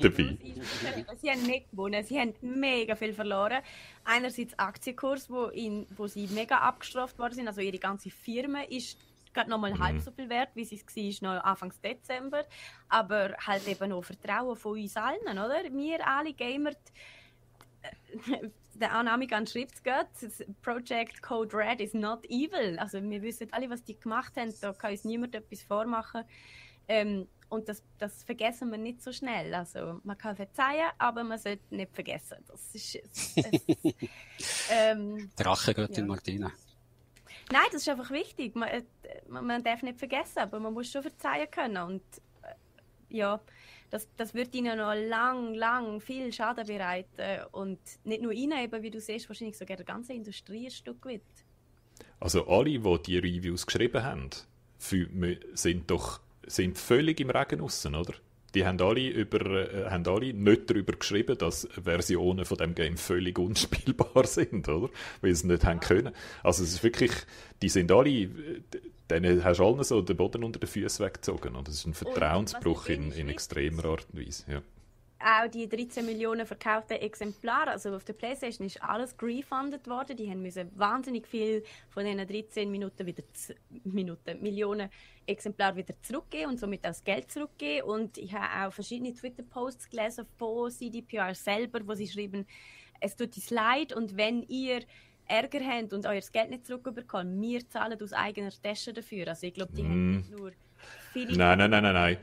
dabei. Sie haben nicht gewonnen, sie haben mega viel verloren. Einerseits Aktienkurs, wo, in, wo sie mega abgestraft worden sind, also ihre ganze Firma ist gerade noch mal mhm. halb so viel wert, wie es war noch Anfang Dezember, aber halt eben noch Vertrauen von uns allen, oder? Wir alle Gamer, (laughs) der Anamigan schreibt es Project Code Red is not evil. Also wir wissen alle, was die gemacht haben, da kann uns niemand etwas vormachen. Ähm, und das, das vergessen wir nicht so schnell. Also man kann verzeihen, aber man sollte nicht vergessen. Das ist, das, das, (laughs) ähm, Drachengöttin ja. Martina. Nein, das ist einfach wichtig. Man, äh, man, darf nicht vergessen, aber man muss schon verzeihen können. Und äh, ja, das, das wird ihnen noch lang, lang viel Schaden bereiten. Und nicht nur ihnen, eben, wie du siehst, wahrscheinlich sogar der ganze Industrie ein Stück weit. Also alle, die die Reviews geschrieben haben, sind doch sind völlig im Regen aussen, oder? Die haben alle, über, äh, haben alle nicht darüber geschrieben, dass Versionen von dem Game völlig unspielbar (laughs) sind, oder? Weil sie es nicht haben können. Also es ist wirklich, die sind alle, denen hast du allen so den Boden unter den Füßen weggezogen. Und das ist ein Vertrauensbruch in, in extremer Art und Weise. Ja. Auch die 13 Millionen verkauften Exemplare, also auf der Playstation ist alles refunded worden. Die haben müssen wahnsinnig viel von diesen 13 Minuten wieder Minuten, Millionen Exemplare wieder zurückgeben und somit auch das Geld zurückgeben. Und ich habe auch verschiedene Twitter-Posts gelesen von CDPR selber, wo sie schreiben, es tut uns leid und wenn ihr Ärger habt und euer Geld nicht zurückbekommt, wir zahlen aus eigener Tasche dafür. Also ich glaube, die mm. haben nicht nur viele... Nein, nein, nein, nein, nein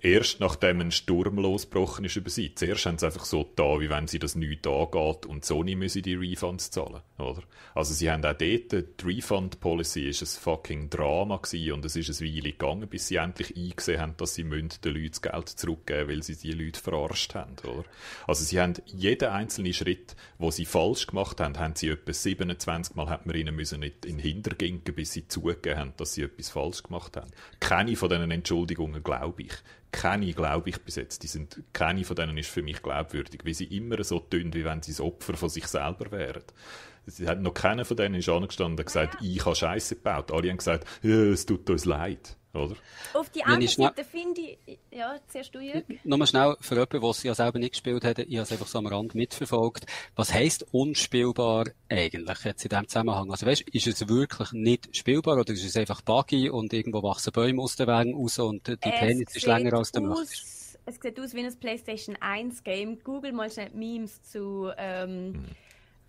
erst nachdem ein Sturm losgebrochen ist über sie. Zuerst haben sie einfach so da, wie wenn sie das nicht angeht und Sony müsse die Refunds zahlen, oder? Also sie haben auch dort, die Refund-Policy ist ein fucking Drama gewesen und es ist eine Weile gegangen, bis sie endlich eingesehen haben, dass sie den Leuten das Geld zurückgeben weil sie die Leute verarscht haben, oder? Also sie haben jeden einzelnen Schritt, wo sie falsch gemacht haben, haben sie etwa 27 Mal hat man ihnen müssen nicht in den Hinterginken, bis sie zugegeben haben, dass sie etwas falsch gemacht haben. Keine von diesen Entschuldigungen glaube ich keine, glaube ich, bis jetzt. Die sind, keine von denen ist für mich glaubwürdig, weil sie immer so tun, wie wenn sie das Opfer von sich selber wären. Sie hat noch keiner von denen ist angestanden und gesagt, ich habe Scheiße gebaut. Alle haben gesagt, ja, es tut uns leid. Oder? Auf die andere Seite finde ich, ja, zuerst du, Jürg. Nochmal schnell für jemanden, der es ja selber nicht gespielt hat, ich habe es einfach so am Rand mitverfolgt. Was heisst unspielbar eigentlich jetzt in diesem Zusammenhang? Also weißt, ist es wirklich nicht spielbar oder ist es einfach buggy und irgendwo wachsen Bäume aus den Wegen raus und die Tennis ist länger als der Möchtest? Es sieht aus wie ein PlayStation 1 Game. Google mal schnell Memes zu, ähm, hm.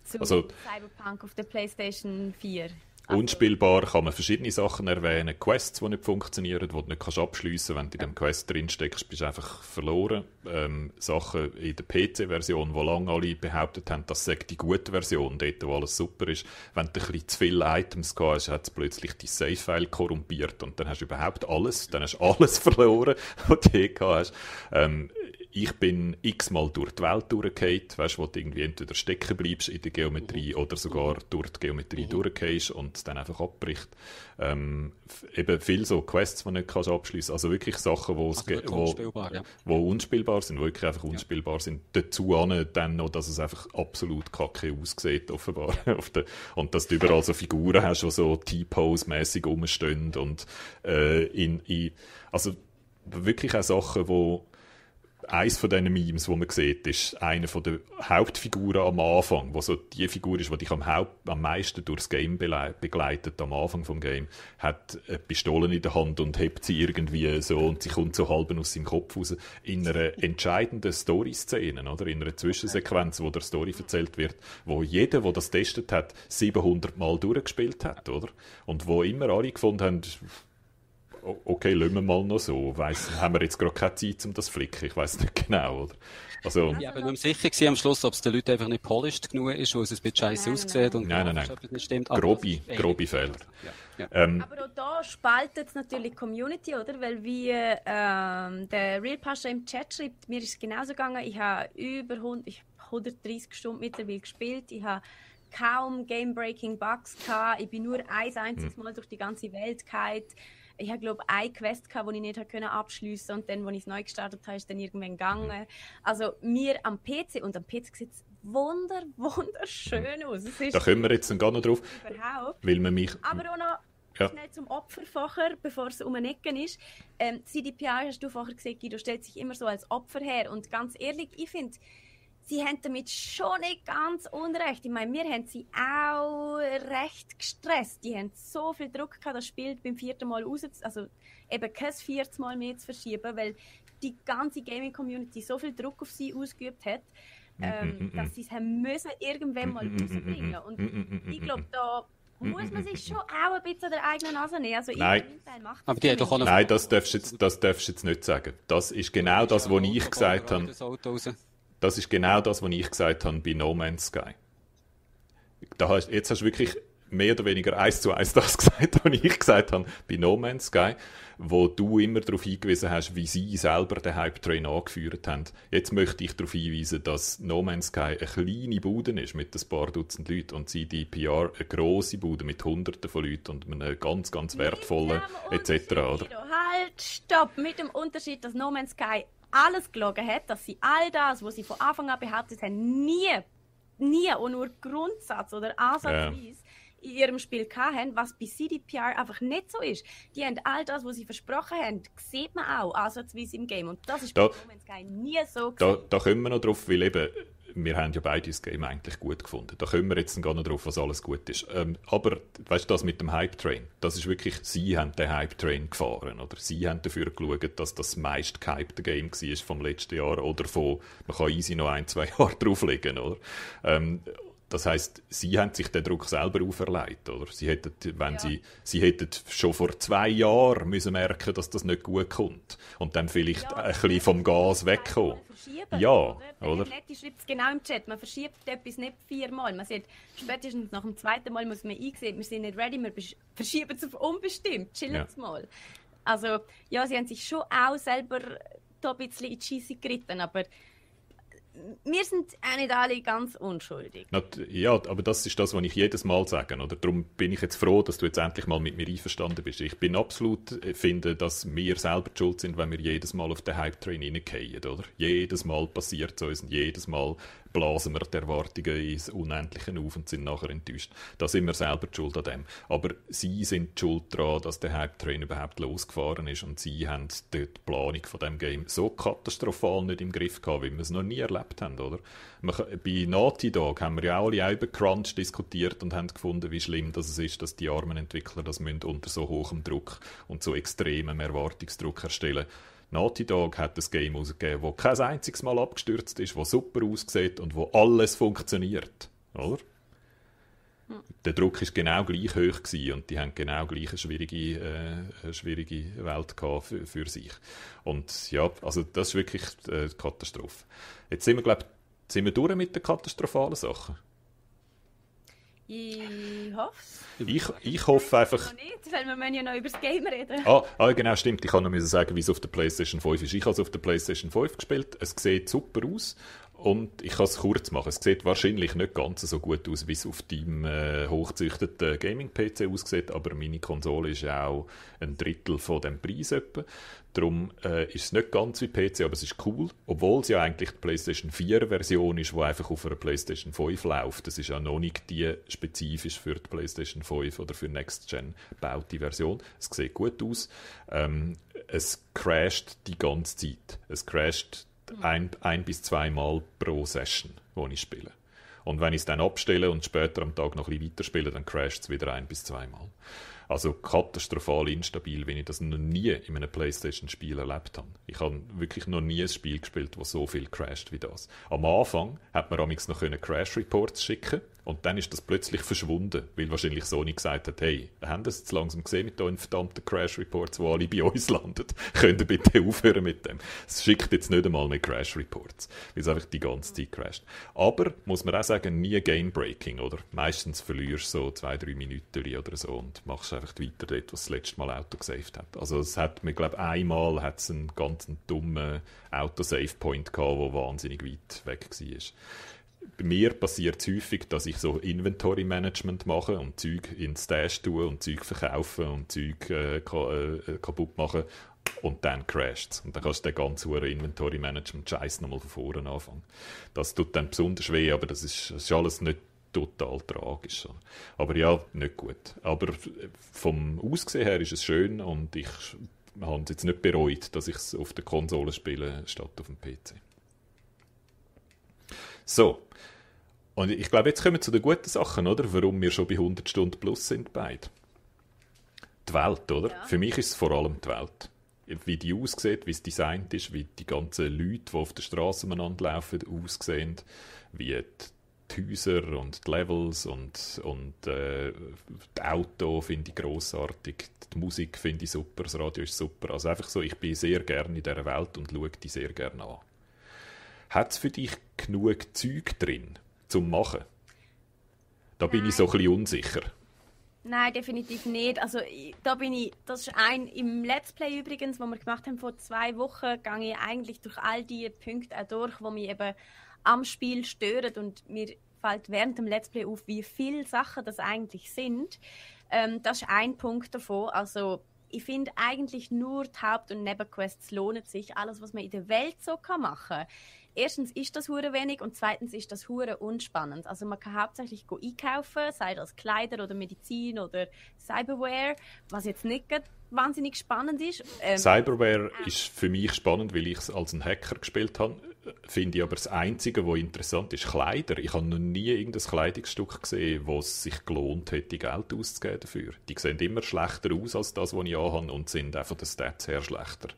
zu also, Cyberpunk auf der PlayStation 4. Unspielbar kann man verschiedene Sachen erwähnen. Quests, die nicht funktionieren, die du nicht abschliessen kannst. Wenn du in dem Quest drinsteckst, bist du einfach verloren. Ähm, Sachen in der PC-Version, wo lange alle behauptet haben, das sei die gute Version, dort, wo alles super ist. Wenn du ein bisschen zu viele Items gehabt hast, hat es plötzlich die Save-File korrumpiert und dann hast du überhaupt alles, dann hast du alles (laughs) verloren, was du je gehabt hast. Ähm, ich bin x-mal durch die Welt durchgefallen, weißt, wo du irgendwie entweder stecken bleibst in der Geometrie oder sogar durch die Geometrie mhm. durchgehst und dann einfach abbricht. Ähm, eben viel so Quests, die du nicht kannst abschliessen Also wirklich Sachen, also wo, unspielbar, ja. wo unspielbar sind, wo wirklich einfach unspielbar ja. sind. Dazu an dann noch, dass es einfach absolut kacke aussieht, offenbar. (laughs) und dass du überall so Figuren hast, die so T-Pose-mässig rumstehen und äh, in, in, also wirklich auch Sachen, wo eins von diesen Memes, wo man sieht, ist eine von der Hauptfiguren am Anfang, wo so die Figur ist, die dich am, Haupt, am meisten durchs Game begleitet, am Anfang vom Game, hat eine Pistole in der Hand und hebt sie irgendwie so und sie kommt so halb aus seinem Kopf raus. In einer entscheidenden Story-Szene, oder? In einer Zwischensequenz, wo der Story erzählt wird, wo jeder, der das testet hat, 700 Mal durchgespielt hat, oder? Und wo immer alle gefunden haben, okay, lassen wir mal noch so. Weiss, haben wir jetzt gerade keine Zeit, um das zu flicken? Ich weiß nicht genau, oder? Also, ich bin mir sicher gewesen, am Schluss, ob es den Leuten einfach nicht polished genug ist, wo es ein bisschen scheiße aussieht und nein, nein, nein. nicht stimmt. Grobe, grobe Fehler. Ja, ja. Ähm, Aber auch da spaltet es natürlich die Community, oder? Weil wie ähm, der Real Pascha im Chat schreibt, mir ist es genauso gegangen. Ich habe über 100, ich 130 Stunden mittlerweile gespielt. Ich habe kaum Game-Breaking Bugs gehabt. Ich bin nur ein einziges hm. Mal durch die ganze Welt gehalten ich habe glaube eine Quest gehabt, die ich nicht können abschließen und dann, als ich es neu gestartet habe, ist dann irgendwann gegangen. Also mir am PC und am PC sieht es wunder (laughs) wunderschön aus. da können wir jetzt gar noch drauf, überhaupt. weil man mich aber auch noch ja. schnell zum Opfer vorher, bevor es um ein Ecken ist. Ähm, CDPR hast du vorher gesagt, Guido stellt sich immer so als Opfer her und ganz ehrlich, ich finde sie haben damit schon nicht ganz unrecht. Ich meine, wir haben sie auch recht gestresst. Die haben so viel Druck gehabt, das Spiel beim vierten Mal raus, also eben kein viertes Mal mehr zu verschieben, weil die ganze Gaming-Community so viel Druck auf sie ausgeübt hat, ähm, dass sie es haben müssen irgendwann mal rausbringen. Und ich glaube, da muss man sich schon auch ein bisschen an der eigenen Nase nehmen. Also Nein. Aber die doch Nein, das darfst du jetzt, das darfst jetzt nicht sagen. Das ist genau das, was ich gesagt habe. Das ist genau das, was ich gesagt habe bei No Man's Sky. Da hast, jetzt hast du wirklich mehr oder weniger eins zu eins das (laughs) gesagt, was ich gesagt habe bei No Man's Sky, wo du immer darauf hingewiesen hast, wie sie selber den Hype-Train angeführt haben. Jetzt möchte ich darauf hinweisen, dass No Man's Sky eine kleine Bude ist mit ein paar Dutzend Leuten und CDPR eine grosse Bude mit Hunderten von Leuten und einem ganz, ganz wertvollen etc. Oder? Halt, stopp! Mit dem Unterschied, dass No Man's Sky alles gelogen hat, dass sie all das, was sie von Anfang an behauptet haben, nie, nie auch nur Grundsatz oder ansatzweise ja. in ihrem Spiel hatten, was bei CDPR einfach nicht so ist. Die haben all das, was sie versprochen haben, sieht man auch ansatzweise im Game. Und das ist da, bei No Man's Sky nie so da, da kommen wir noch drauf, weil eben wir haben ja beide das Game eigentlich gut gefunden. Da kommen wir jetzt gar nicht drauf, was alles gut ist. Ähm, aber, weißt du, das mit dem Hype-Train, das ist wirklich, sie haben den Hype-Train gefahren, oder? Sie haben dafür geschaut, dass das meist gehypte Game war vom letzten Jahr oder von, man kann easy noch ein, zwei (laughs) Jahre drauflegen, oder? Ähm, das heißt, sie haben sich den Druck selber auferlegt, oder? Sie hätten, wenn ja. sie, sie hätten schon vor zwei Jahren müssen merken, dass das nicht gut kommt und dann vielleicht ja, ein bisschen vom Gas wegkommen. Ja, oder? oder? Der schreibt es genau im Chat. Man verschiebt etwas nicht viermal. Man sieht, spätestens nach dem zweiten Mal muss man einsehen, wir sind nicht ready, wir verschieben es auf unbestimmt. Chillen ja. mal. Also, ja, sie haben sich schon auch selber da ein bisschen in die Scheisse geritten, aber wir sind auch nicht alle ganz unschuldig. Ja, aber das ist das, was ich jedes Mal sage. Oder? Darum bin ich jetzt froh, dass du jetzt endlich mal mit mir einverstanden bist. Ich bin absolut, äh, finde, dass wir selber schuld sind, wenn wir jedes Mal auf den Hype-Train reingehen. Oder? Jedes Mal passiert es uns und jedes Mal blasen wir die Erwartungen ins Unendliche auf und sind nachher enttäuscht. Da sind wir selber die schuld an dem. Aber sie sind die schuld daran, dass der Hype-Train überhaupt losgefahren ist und sie haben die Planung von dem Game so katastrophal nicht im Griff gehabt, wie wir es noch nie erlebt haben, oder? bei Naughty Dog haben wir ja auch alle über Crunch diskutiert und haben gefunden, wie schlimm das ist, dass die armen Entwickler das unter so hohem Druck und so extremem Erwartungsdruck erstellen müssen Naughty Dog hat ein Game rausgegeben, das kein einziges Mal abgestürzt ist, das super aussieht und wo alles funktioniert. Oder? Hm. Der Druck ist genau gleich hoch gewesen und die haben genau gleich eine schwierige, äh, schwierige Welt gehabt für, für, sich. Und ja, also das ist wirklich eine Katastrophe. Jetzt sind wir, glaube sind wir durch mit den katastrophalen Sachen. Ich hoffe ich, ich hoffe einfach... Nicht, weil wir müssen ja noch über das Game reden. Ah, ah genau, stimmt. Ich kann noch sagen, wie es auf der PlayStation 5 ist. Ich habe es auf der PlayStation 5 gespielt. Es sieht super aus. Und ich kann es kurz machen. Es sieht wahrscheinlich nicht ganz so gut aus, wie es auf deinem äh, hochzüchteten Gaming-PC aussieht, aber meine Konsole ist auch ein Drittel von dem Preis etwa. Darum äh, ist es nicht ganz wie PC, aber es ist cool. Obwohl es ja eigentlich die PlayStation 4-Version ist, die einfach auf einer PlayStation 5 läuft. Das ist ja noch nicht die spezifisch für die PlayStation 5 oder für Next Gen gebaute Version. Es sieht gut aus. Ähm, es crasht die ganze Zeit. Es crasht ein, ein bis zweimal pro Session, wo ich spiele. Und wenn ich es dann abstelle und später am Tag noch ein bisschen weiterspiele, dann crasht es wieder ein bis zweimal. Also katastrophal instabil, wenn ich das noch nie in einem Playstation-Spiel erlebt habe. Ich habe wirklich noch nie ein Spiel gespielt, das so viel crasht wie das. Am Anfang hat man amigs noch Crash-Reports schicken und dann ist das plötzlich verschwunden, weil wahrscheinlich Sony gesagt hat, hey, haben das jetzt langsam gesehen mit den verdammten Crash-Reports, die alle bei uns (laughs) landen? Könnt ihr bitte aufhören mit dem? Es schickt jetzt nicht einmal mehr Crash-Reports, weil es einfach die ganze Zeit crasht. Aber, muss man auch sagen, nie Game-Breaking, oder? Meistens verlierst du so zwei, drei Minuten oder so und machst einfach weiter dort, was das letzte Mal Auto gesaved hat. Also es hat, ich glaube, einmal hat es einen ganz dummen Autosave-Point gehabt, der wahnsinnig weit weg war bei mir passiert es häufig, dass ich so Inventory-Management mache und Zeug in Stash tue und Zeug verkaufe und Zeug äh, äh, kaputt mache und dann crasht. Und dann kannst du den ganzen Inventory-Management-Scheiß nochmal von vorne anfangen. Das tut dann besonders weh, aber das ist, das ist alles nicht total tragisch. Aber ja, nicht gut. Aber vom Aussehen her ist es schön und ich habe es jetzt nicht bereut, dass ich es auf der Konsole spiele statt auf dem PC. So. Und ich glaube, jetzt kommen wir zu den guten Sachen, oder? Warum wir schon bei 100 Stunden plus sind beide. Die Welt, oder? Ja. Für mich ist es vor allem die Welt. Wie die aussieht, wie es designt ist, wie die ganzen Leute, die auf der Straße umeinander laufen, aussehen, wie die Häuser und die Levels und, und äh, das Auto finde ich grossartig, die Musik finde ich super, das Radio ist super. Also einfach so, ich bin sehr gerne in dieser Welt und schaue die sehr gerne an. Hat es für dich genug Zeug drin, zum Machen? Da Nein. bin ich so ein bisschen unsicher. Nein, definitiv nicht. Also da bin ich, das ist ein im Let's Play übrigens, wo wir gemacht haben vor zwei Wochen, gehe ich eigentlich durch all die Punkte auch durch, wo mich eben am Spiel stören und mir fällt während dem Let's Play auf, wie viele Sachen das eigentlich sind. Ähm, das ist ein Punkt davon. Also ich finde eigentlich nur die Haupt- und Nebenquests lohnen sich. Alles, was man in der Welt so kann machen kann erstens ist das hure wenig und zweitens ist das hure unspannend. Also man kann hauptsächlich go einkaufen, sei das Kleider oder Medizin oder Cyberware, was jetzt nicht wahnsinnig spannend ist. Ähm, Cyberware äh, ist für mich spannend, weil ich es als ein Hacker gespielt habe. Finde ich aber das Einzige, was interessant ist, Kleider. Ich habe noch nie irgendein Kleidungsstück gesehen, wo es sich gelohnt hätte, Geld auszugeben dafür. Die sehen immer schlechter aus als das, was ich anhabe und sind einfach den Stats her schlechter.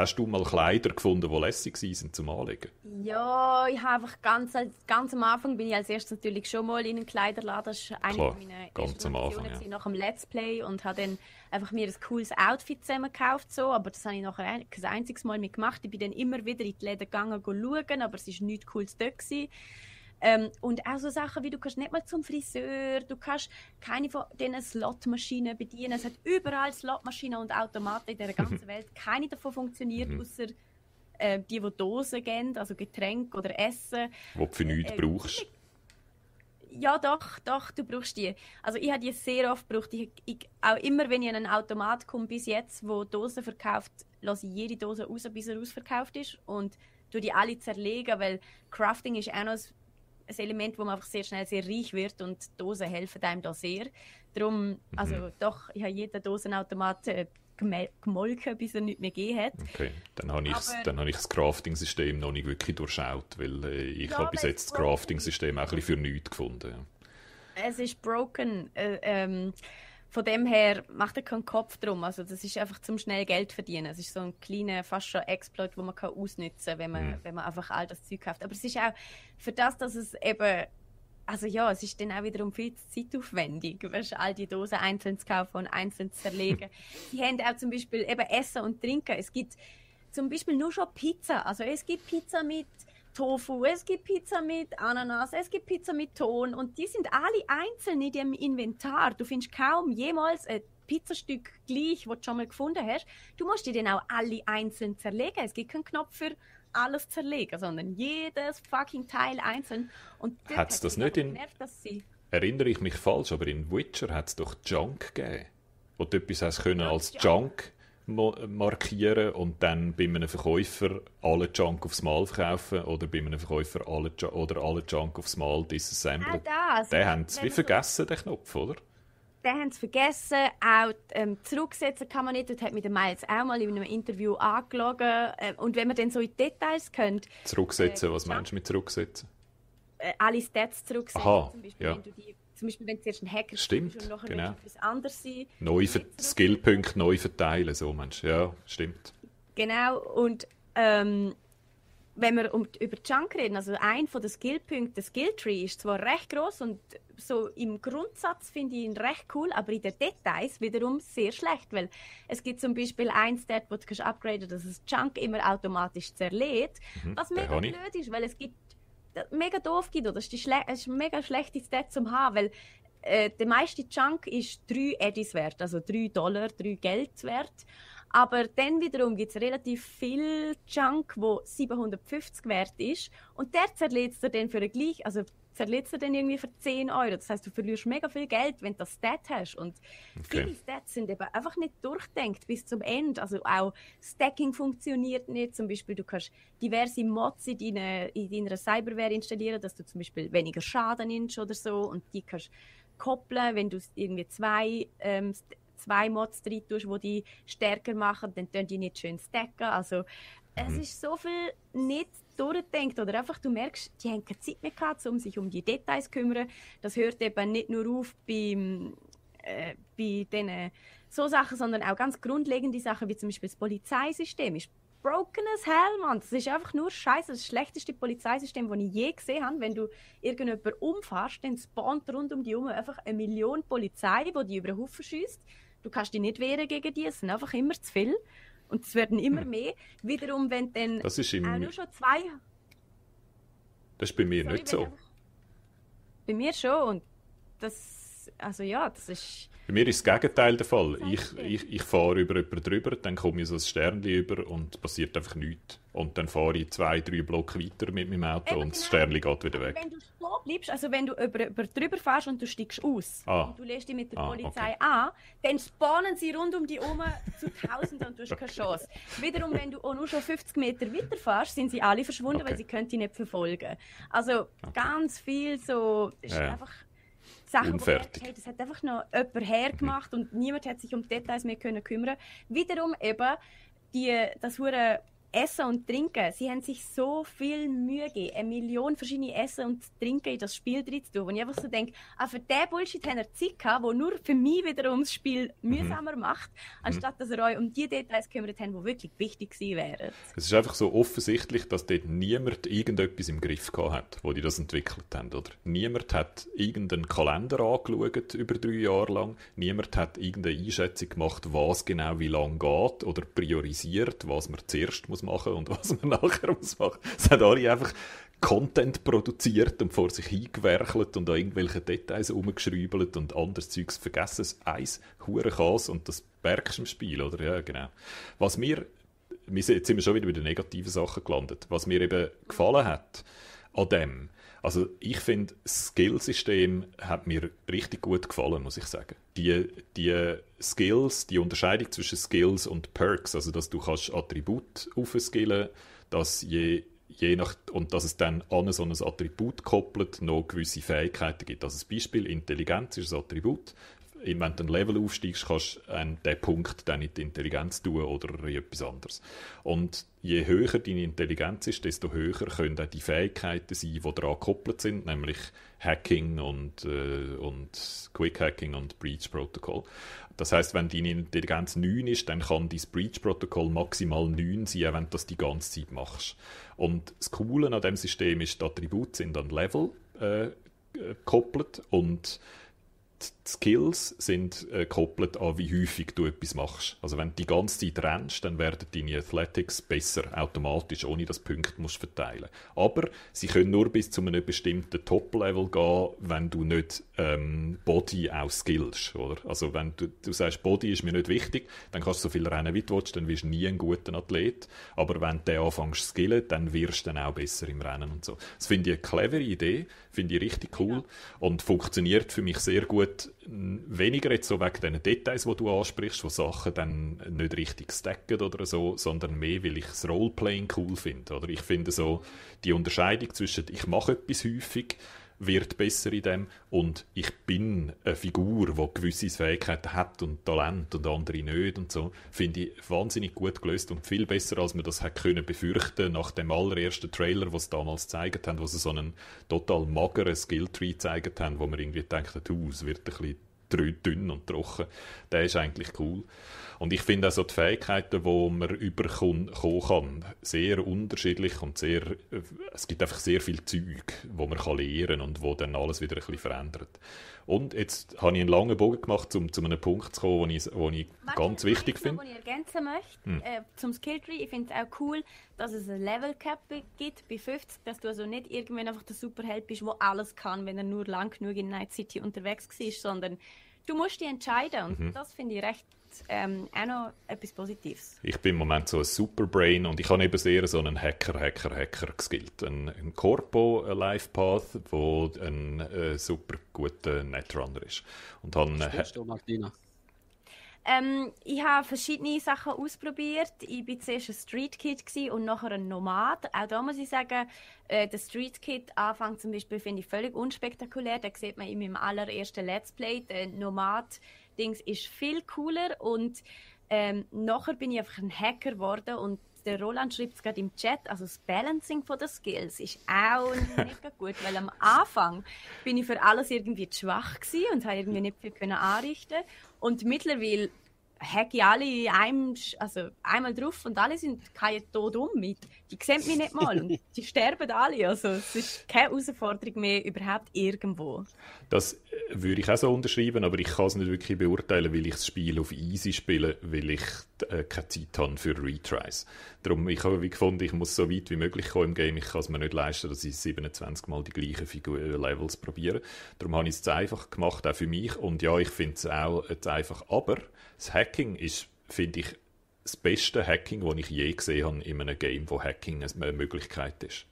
Hast du mal Kleider gefunden, die lässig sind zum Anlegen? Ja, ich habe einfach ganz, ganz am Anfang bin ich als erstes natürlich schon mal in einen Kleiderladen. Das ist eine Klar, meiner ganz am Anfang, ja. nach dem Let's Play und habe dann einfach mir ein cooles Outfit zusammen gekauft. So. Aber das habe ich nachher ein, kein einziges Mal mit gemacht. Ich bin dann immer wieder in die Läden gegangen, schauen, aber es war nichts Cooles dort. Gewesen. Ähm, und auch so Sachen wie, du kannst nicht mal zum Friseur, du kannst keine von diesen Slotmaschinen bedienen. Es hat überall Slotmaschinen und Automaten in der ganzen (laughs) Welt. Keine davon funktioniert, mhm. außer äh, die, die Dosen geben, also Getränke oder Essen. Wo du für nichts äh, brauchst. Ja, doch, doch, du brauchst die. Also ich habe die sehr oft gebraucht. Ich, ich, auch immer, wenn ich an einen Automat komme bis jetzt, wo Dosen verkauft, lasse ich jede Dose raus, bis er ausverkauft ist und tue die alle zerlegen, weil Crafting ist auch noch ein Element, wo man einfach sehr schnell sehr reich wird und Dosen helfen einem da sehr. Darum, also mhm. doch, ich habe jeden Dosenautomat äh, gemolken, bis er nicht mehr gegeben hat. Okay, dann habe ich, dann habe ich das Crafting-System noch nicht wirklich durchschaut, weil äh, ich ja, habe bis jetzt das Crafting-System auch ein bisschen für nichts gefunden. Es ist broken. Äh, ähm, von dem her macht er keinen Kopf drum. Also das ist einfach zum schnell Geld verdienen. Es ist so ein kleiner, fast schon Exploit, wo man kann ausnutzen kann, wenn man, mhm. wenn man einfach all das Zeug kauft. Aber es ist auch für das, dass es eben also ja, es ist dann auch wiederum viel zeitaufwendig, weißt, all die Dosen einzeln zu kaufen und einzeln zu zerlegen. (laughs) Sie haben auch zum Beispiel eben Essen und Trinken. Es gibt zum Beispiel nur schon Pizza. Also es gibt Pizza mit Tofu, es gibt Pizza mit Ananas, es gibt Pizza mit Ton und die sind alle einzeln in dem Inventar. Du findest kaum jemals eine Pizzastück gleich, wo du schon mal gefunden hast, du musst die dann auch alle einzeln zerlegen. Es gibt keinen Knopf für alles zerlegen, sondern jedes fucking Teil einzeln. Und hat es das nicht in... Genervt, erinnere ich mich falsch, aber in Witcher hat es doch Junk gegeben. Wo du etwas hast können als Junk markieren und dann bei einem Verkäufer alle Junk aufs Mal verkaufen oder bei einem Verkäufer alle, oder alle Junk aufs Mal disassemblen. Ah, das. Den haben sie wie vergessen, den Knopf, oder? Den haben sie vergessen. Auch ähm, zurücksetzen kann man nicht. Das hat mir der Miles auch mal in einem Interview angelogen. Äh, und wenn man dann so in Details könnte... Zurücksetzen, äh, was meinst du mit zurücksetzen? Äh, alle Stats zurücksetzen. Aha, zum Beispiel, ja. wenn du die zum Beispiel, wenn du zuerst ein Hacker stimmt, und nachher genau. etwas anderes sein. Neu Skillpunkte neu verteilen, so Mensch. Ja, stimmt. Genau, und ähm, wenn wir um, über Junk reden, also ein von den Skillpunkten, der Skilltree ist zwar recht groß und so im Grundsatz finde ich ihn recht cool, aber in den Details wiederum sehr schlecht, weil es gibt zum Beispiel ein Stat, wo du kannst upgraden, dass das Junk immer automatisch zerlädt, mhm, was mega blöd ist, weil es gibt mega doof oder das ist, das ist ein mega schlechtes Stat zum haben, weil äh, der meiste Chunk ist 3 Eddies wert, also 3 Dollar, 3 Geld wert. Aber dann wiederum gibt es relativ viel Junk, wo 750 wert ist. Und der zerlädt er dann für den gleich, also zerlädst du dann irgendwie für 10 Euro. Das heißt, du verlierst mega viel Geld, wenn du das Stat hast. Und okay. viele Stats sind eben einfach nicht durchdenkt bis zum Ende. Also auch Stacking funktioniert nicht. Zum Beispiel, du kannst diverse Mods in, deine, in deiner Cyberware installieren, dass du zum Beispiel weniger Schaden nimmst oder so. Und die kannst koppeln, wenn du irgendwie zwei ähm, zwei Mods drin tust, die die stärker machen, dann tun die nicht schön stacken. Also es mhm. ist so viel nicht durchdenkt oder einfach du merkst, die haben keine Zeit mehr gehabt, um sich um die Details zu kümmern. Das hört eben nicht nur auf beim, äh, bei diesen so Sachen, sondern auch ganz grundlegende Sachen, wie zum Beispiel das Polizeisystem ist broken as hell, Mann. Das ist einfach nur scheiße. Das schlechteste Polizeisystem, das ich je gesehen habe. Wenn du irgendjemanden umfährst, dann spawnt rund um die herum einfach eine Million Polizei, die die über den Haufen schießt. Du kannst dich nicht wehren gegen die, es sind einfach immer zu viel. Und es werden immer hm. mehr. Wiederum, wenn dann das ist im, auch nur schon zwei... Das ist bei mir Sorry, nicht so. Bei mir schon. Und das... Also ja, das ist bei mir ist das Gegenteil der Fall. Ich, ich, ich fahre über jemanden drüber, dann komme ich so ein Sternchen über und passiert einfach nichts. Und dann fahre ich zwei, drei Block weiter mit meinem Auto Eben und das genau. Sternchen geht wieder weg. Wenn du stehen bleibst, also wenn du über, über drüber fährst und du steigst aus ah. und du lässt dich mit der ah, Polizei okay. an, dann spawnen sie rund um dich herum zu Tausenden und du hast keine Chance. Wiederum, wenn du auch nur schon 50 Meter weiter fährst, sind sie alle verschwunden, okay. weil sie können dich nicht verfolgen. Also okay. ganz viel so, ist ja. einfach Sachen, Unfertig. Hey, das hat einfach noch jemand hergemacht mhm. und niemand hat sich um Details mehr können kümmern. Wiederum eben die, das hure Essen und Trinken. Sie haben sich so viel Mühe gegeben, eine Million verschiedene Essen und Trinken in das Spiel drin zu tun. Und ich einfach so denke, ah, für diesen Bullshit haben er Zeit gehabt, der nur für mich wiederum das Spiel mhm. mühsamer mhm. macht, anstatt dass er euch um die Details gekümmert hat, die wirklich wichtig gewesen wären. Es ist einfach so offensichtlich, dass dort niemand irgendetwas im Griff gehabt hat, wo die das entwickelt haben. Oder? Niemand hat irgendeinen Kalender angeschaut über drei Jahre lang. Niemand hat irgendeine Einschätzung gemacht, was genau wie lange geht oder priorisiert, was man zuerst muss muss machen und was man (laughs) nachher muss machen. Es haben alle einfach Content produziert und vor sich hingewerkelt und an irgendwelchen Details umgeschrübelt und anderes Zeugs vergessen. Es eins hure Chaos und das merkst im Spiel, oder? Ja, genau. Was mir, jetzt sind wir schon wieder bei den negativen Sachen gelandet, was mir eben gefallen hat an dem, also ich finde, das Skillsystem hat mir richtig gut gefallen, muss ich sagen. Die, die Skills, die Unterscheidung zwischen Skills und Perks, also dass du kannst Attribut aufskillen, dass je je und dass es dann an so ein Attribut koppelt noch gewisse Fähigkeiten gibt. Also das Beispiel Intelligenz ist ein Attribut wenn du ein Level aufsteigst, kannst du äh, diesen Punkt dann in die Intelligenz tun oder in etwas anderes. Und je höher deine Intelligenz ist, desto höher können auch die Fähigkeiten sein, die daran gekoppelt sind, nämlich Hacking und, äh, und Quick Hacking und Breach Protocol. Das heißt, wenn deine Intelligenz 9 ist, dann kann dein Breach Protocol maximal 9 sein, wenn du das die ganze Zeit machst. Und das Coole an dem System ist, die Attribute sind an Level äh, gekoppelt und Skills sind äh, gekoppelt an, wie häufig du etwas machst. Also wenn du die ganze Zeit rennst, dann werden deine Athletics besser, automatisch, ohne dass du Punkte musst verteilen Aber sie können nur bis zu einem bestimmten Top-Level gehen, wenn du nicht ähm, Body auch skillst. Oder? Also wenn du, du sagst, Body ist mir nicht wichtig, dann kannst du so viel rennen, wie du willst, dann wirst du nie ein guter Athlet. Aber wenn du anfängst zu skillen, dann wirst du dann auch besser im Rennen und so. Das finde ich eine clevere Idee, finde ich richtig cool ja. und funktioniert für mich sehr gut. Weniger jetzt so wegen den Details, die du ansprichst, wo Sachen dann nicht richtig stacken oder so, sondern mehr, weil ich das Roleplaying cool finde. Oder ich finde so die Unterscheidung zwischen ich mache etwas häufig wird besser in dem und ich bin eine Figur, die gewisse Fähigkeiten hat und Talent und andere nicht und so, finde ich wahnsinnig gut gelöst und viel besser, als man das hätte können befürchten nach dem allerersten Trailer, was sie damals gezeigt haben, wo sie so einen total mageren Skilltree gezeigt haben, wo man irgendwie denkt, es wird ein bisschen dünn und trocken. Der ist eigentlich cool. Und ich finde also die Fähigkeiten, die man überkommen kann, sehr unterschiedlich und sehr, es gibt einfach sehr viel Zeug, wo man kann lernen und wo dann alles wieder ein bisschen verändert. Und jetzt habe ich einen langen Bogen gemacht, um zu einem Punkt zu kommen, den ich, den ich ganz wichtig finde. Was ich ergänzen möchte, hm. äh, zum Skilltree, ich finde es auch cool, dass es ein Level Cap gibt bei 50, dass du also nicht irgendwann einfach der Superheld bist, der alles kann, wenn er nur lang genug in Night City unterwegs war, sondern du musst dich entscheiden und mhm. das finde ich recht ähm, auch noch etwas Positives. Ich bin im Moment so ein Superbrain und ich habe eben sehr so einen Hacker, Hacker, Hacker geskillt. Ein, ein Corpo ein Life Path, wo ein äh, super guter Netrunner ist. Und habe, Was du, Martina? Ähm, ich habe verschiedene Sachen ausprobiert. Ich war zuerst ein Street Kid und nachher ein Nomad. Auch da muss ich sagen, äh, der Street Kid Anfang zum Beispiel finde ich völlig unspektakulär. Da sieht man in meinem allerersten Let's Play. Der Nomad Dings ist viel cooler und ähm, nachher bin ich einfach ein Hacker geworden und der Roland schreibt es gerade im Chat, also das Balancing von den Skills ist auch (laughs) nicht gut, weil am Anfang bin ich für alles irgendwie zu schwach und habe irgendwie nicht viel können anrichten. Und mittlerweile ich alle einem, also einmal drauf und alle sind kein tot um mit. Die sehen mich nicht mal und (laughs) die sterben alle. Also es ist keine Herausforderung mehr überhaupt irgendwo. Das äh, würde ich auch so unterschreiben, aber ich kann es nicht wirklich beurteilen, weil ich das Spiel auf easy spiele, weil ich äh, keine Zeit habe für Retries. Darum, ich habe wie gefunden, ich muss so weit wie möglich kommen im Game. Ich kann es mir nicht leisten, dass ich 27 Mal die gleichen Figur äh, Levels probiere. Darum habe ich es einfach gemacht, auch für mich. Und ja, ich finde es auch jetzt einfach. Aber das Hacking ist, finde ich, das beste Hacking, das ich je gesehen habe in einem Game, wo Hacking eine Möglichkeit ist.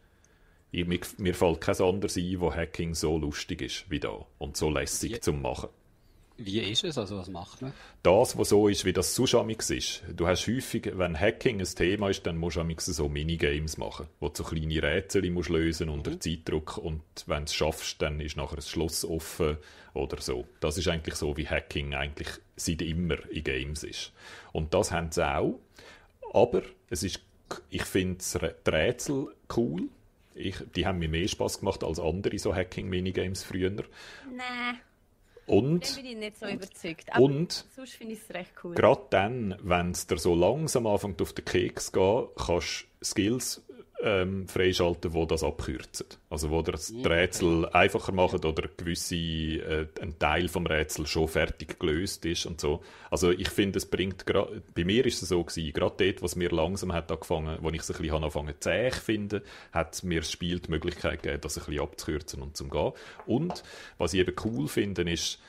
Ich, mir, mir fällt kein anderes ein, wo Hacking so lustig ist wie da und so lässig ja. zum Machen. Wie ist es? Also was macht man? Das, was so ist, wie das Sushamiks ist. Du hast häufig, wenn Hacking ein Thema ist, dann musst du so Minigames machen, wo du so kleine Rätsel musst lösen unter mhm. Zeitdruck und wenn du es schaffst, dann ist nachher das Schloss offen oder so. Das ist eigentlich so, wie Hacking eigentlich seit immer in Games ist. Und das haben sie auch, aber es ist, ich finde die Rätsel cool. Ich, die haben mir mehr Spaß gemacht als andere so Hacking-Minigames früher. Nein. Und, bin ich nicht so überzeugt. Aber und sonst finde ich es recht cool. Gerade dann, wenn es dir so langsam anfängt auf den Keks zu gehen, kannst du Skills ähm, freischalten, die das abkürzen. Also wo das. Rätsel einfacher machen oder gewisse, äh, ein Teil vom Rätsel schon fertig gelöst ist und so. Also ich finde, es bringt, bei mir ist es so gewesen, gerade dort, was mir langsam hat angefangen, wo ich es ein bisschen angefangen zäh finde, hat mir das Spiel die Möglichkeit gegeben, das ein bisschen abzukürzen und zum gehen. Und was ich eben cool finde, ist,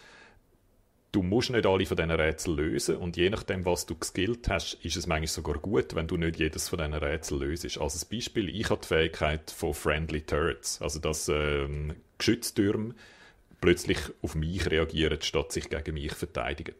du musst nicht alle von diesen Rätseln lösen und je nachdem, was du geskillt hast, ist es manchmal sogar gut, wenn du nicht jedes von diesen Rätseln löst. Ein Beispiel, ich habe die Fähigkeit von Friendly Turrets, also dass ähm, Geschütztürme plötzlich auf mich reagieren, statt sich gegen mich verteidigen.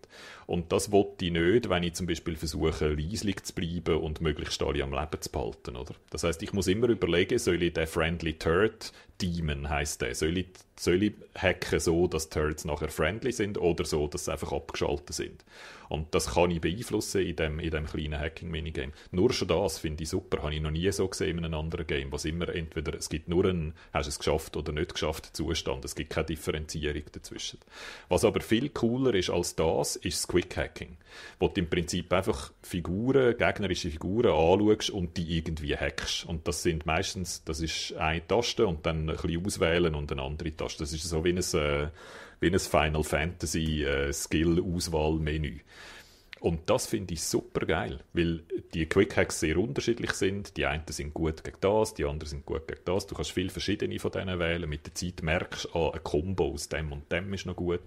Und das wollte ich nicht, wenn ich zum Beispiel versuche, leislich zu bleiben und möglichst alle am Leben zu behalten. Oder? Das heißt, ich muss immer überlegen, soll ich den Friendly Turret Demon heißt der. Soll ich, soll ich hacken so, dass Turrets nachher friendly sind oder so, dass sie einfach abgeschaltet sind? Und das kann ich beeinflussen in dem, in dem kleinen Hacking-Minigame. Nur schon das finde ich super. Habe ich noch nie so gesehen in einem anderen Game, was immer entweder, es gibt nur einen, hast du es geschafft oder nicht geschafft Zustand. Es gibt keine Differenzierung dazwischen. Was aber viel cooler ist als das, ist das Quick-Hacking. Wo du im Prinzip einfach Figuren, gegnerische Figuren anschaust und die irgendwie hackst. Und das sind meistens, das ist eine Taste und dann ein bisschen auswählen und eine andere Taste. Das ist so wie ein, äh, wie ein Final Fantasy äh, Skill-Auswahl-Menü. Und das finde ich super geil, weil die Quick Hacks sehr unterschiedlich sind. Die einen sind gut gegen das, die anderen sind gut gegen das. Du kannst viele verschiedene von denen wählen. Mit der Zeit merkst du, ah, ein Combo aus dem und dem ist noch gut.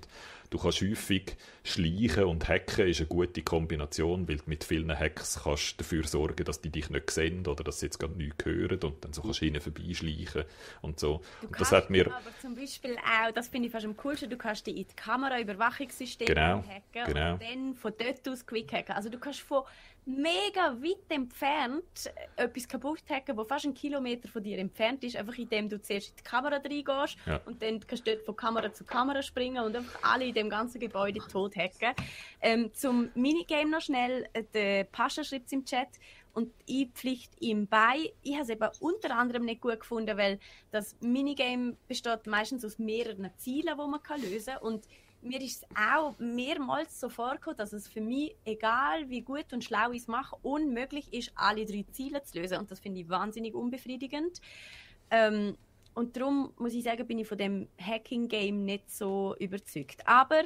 Du kannst häufig schleichen und hacken ist eine gute Kombination, weil mit vielen Hacks kannst du dafür sorgen, dass die dich nicht sehen oder dass sie jetzt gerade nichts hören und dann so kannst du hinten vorbeischleichen und so. Du und das hat mir aber zum Beispiel auch, das finde ich fast am coolsten, du kannst die in die Kameraüberwachungssystem genau, hacken genau. und dann von dort aus quick hacken. Also du kannst von mega weit entfernt etwas kaputt hacken, das fast einen Kilometer von dir entfernt ist, einfach indem du zuerst in die Kamera reingehst Ja. und dann kannst du dort von Kamera zu Kamera springen und einfach alle in dem ganzen Gebäude tot hacken. Ähm, zum Minigame noch schnell, äh, der Pascha schreibt es im Chat und ich pflicht ihm bei. Ich habe es eben unter anderem nicht gut gefunden, weil das Minigame besteht meistens aus mehreren Zielen, die man kann lösen kann. Und mir ist es auch mehrmals so vorgekommen, dass es für mich, egal wie gut und schlau ich es mache, unmöglich ist, alle drei Ziele zu lösen. Und das finde ich wahnsinnig unbefriedigend. Ähm, und darum muss ich sagen, bin ich von dem Hacking-Game nicht so überzeugt. Aber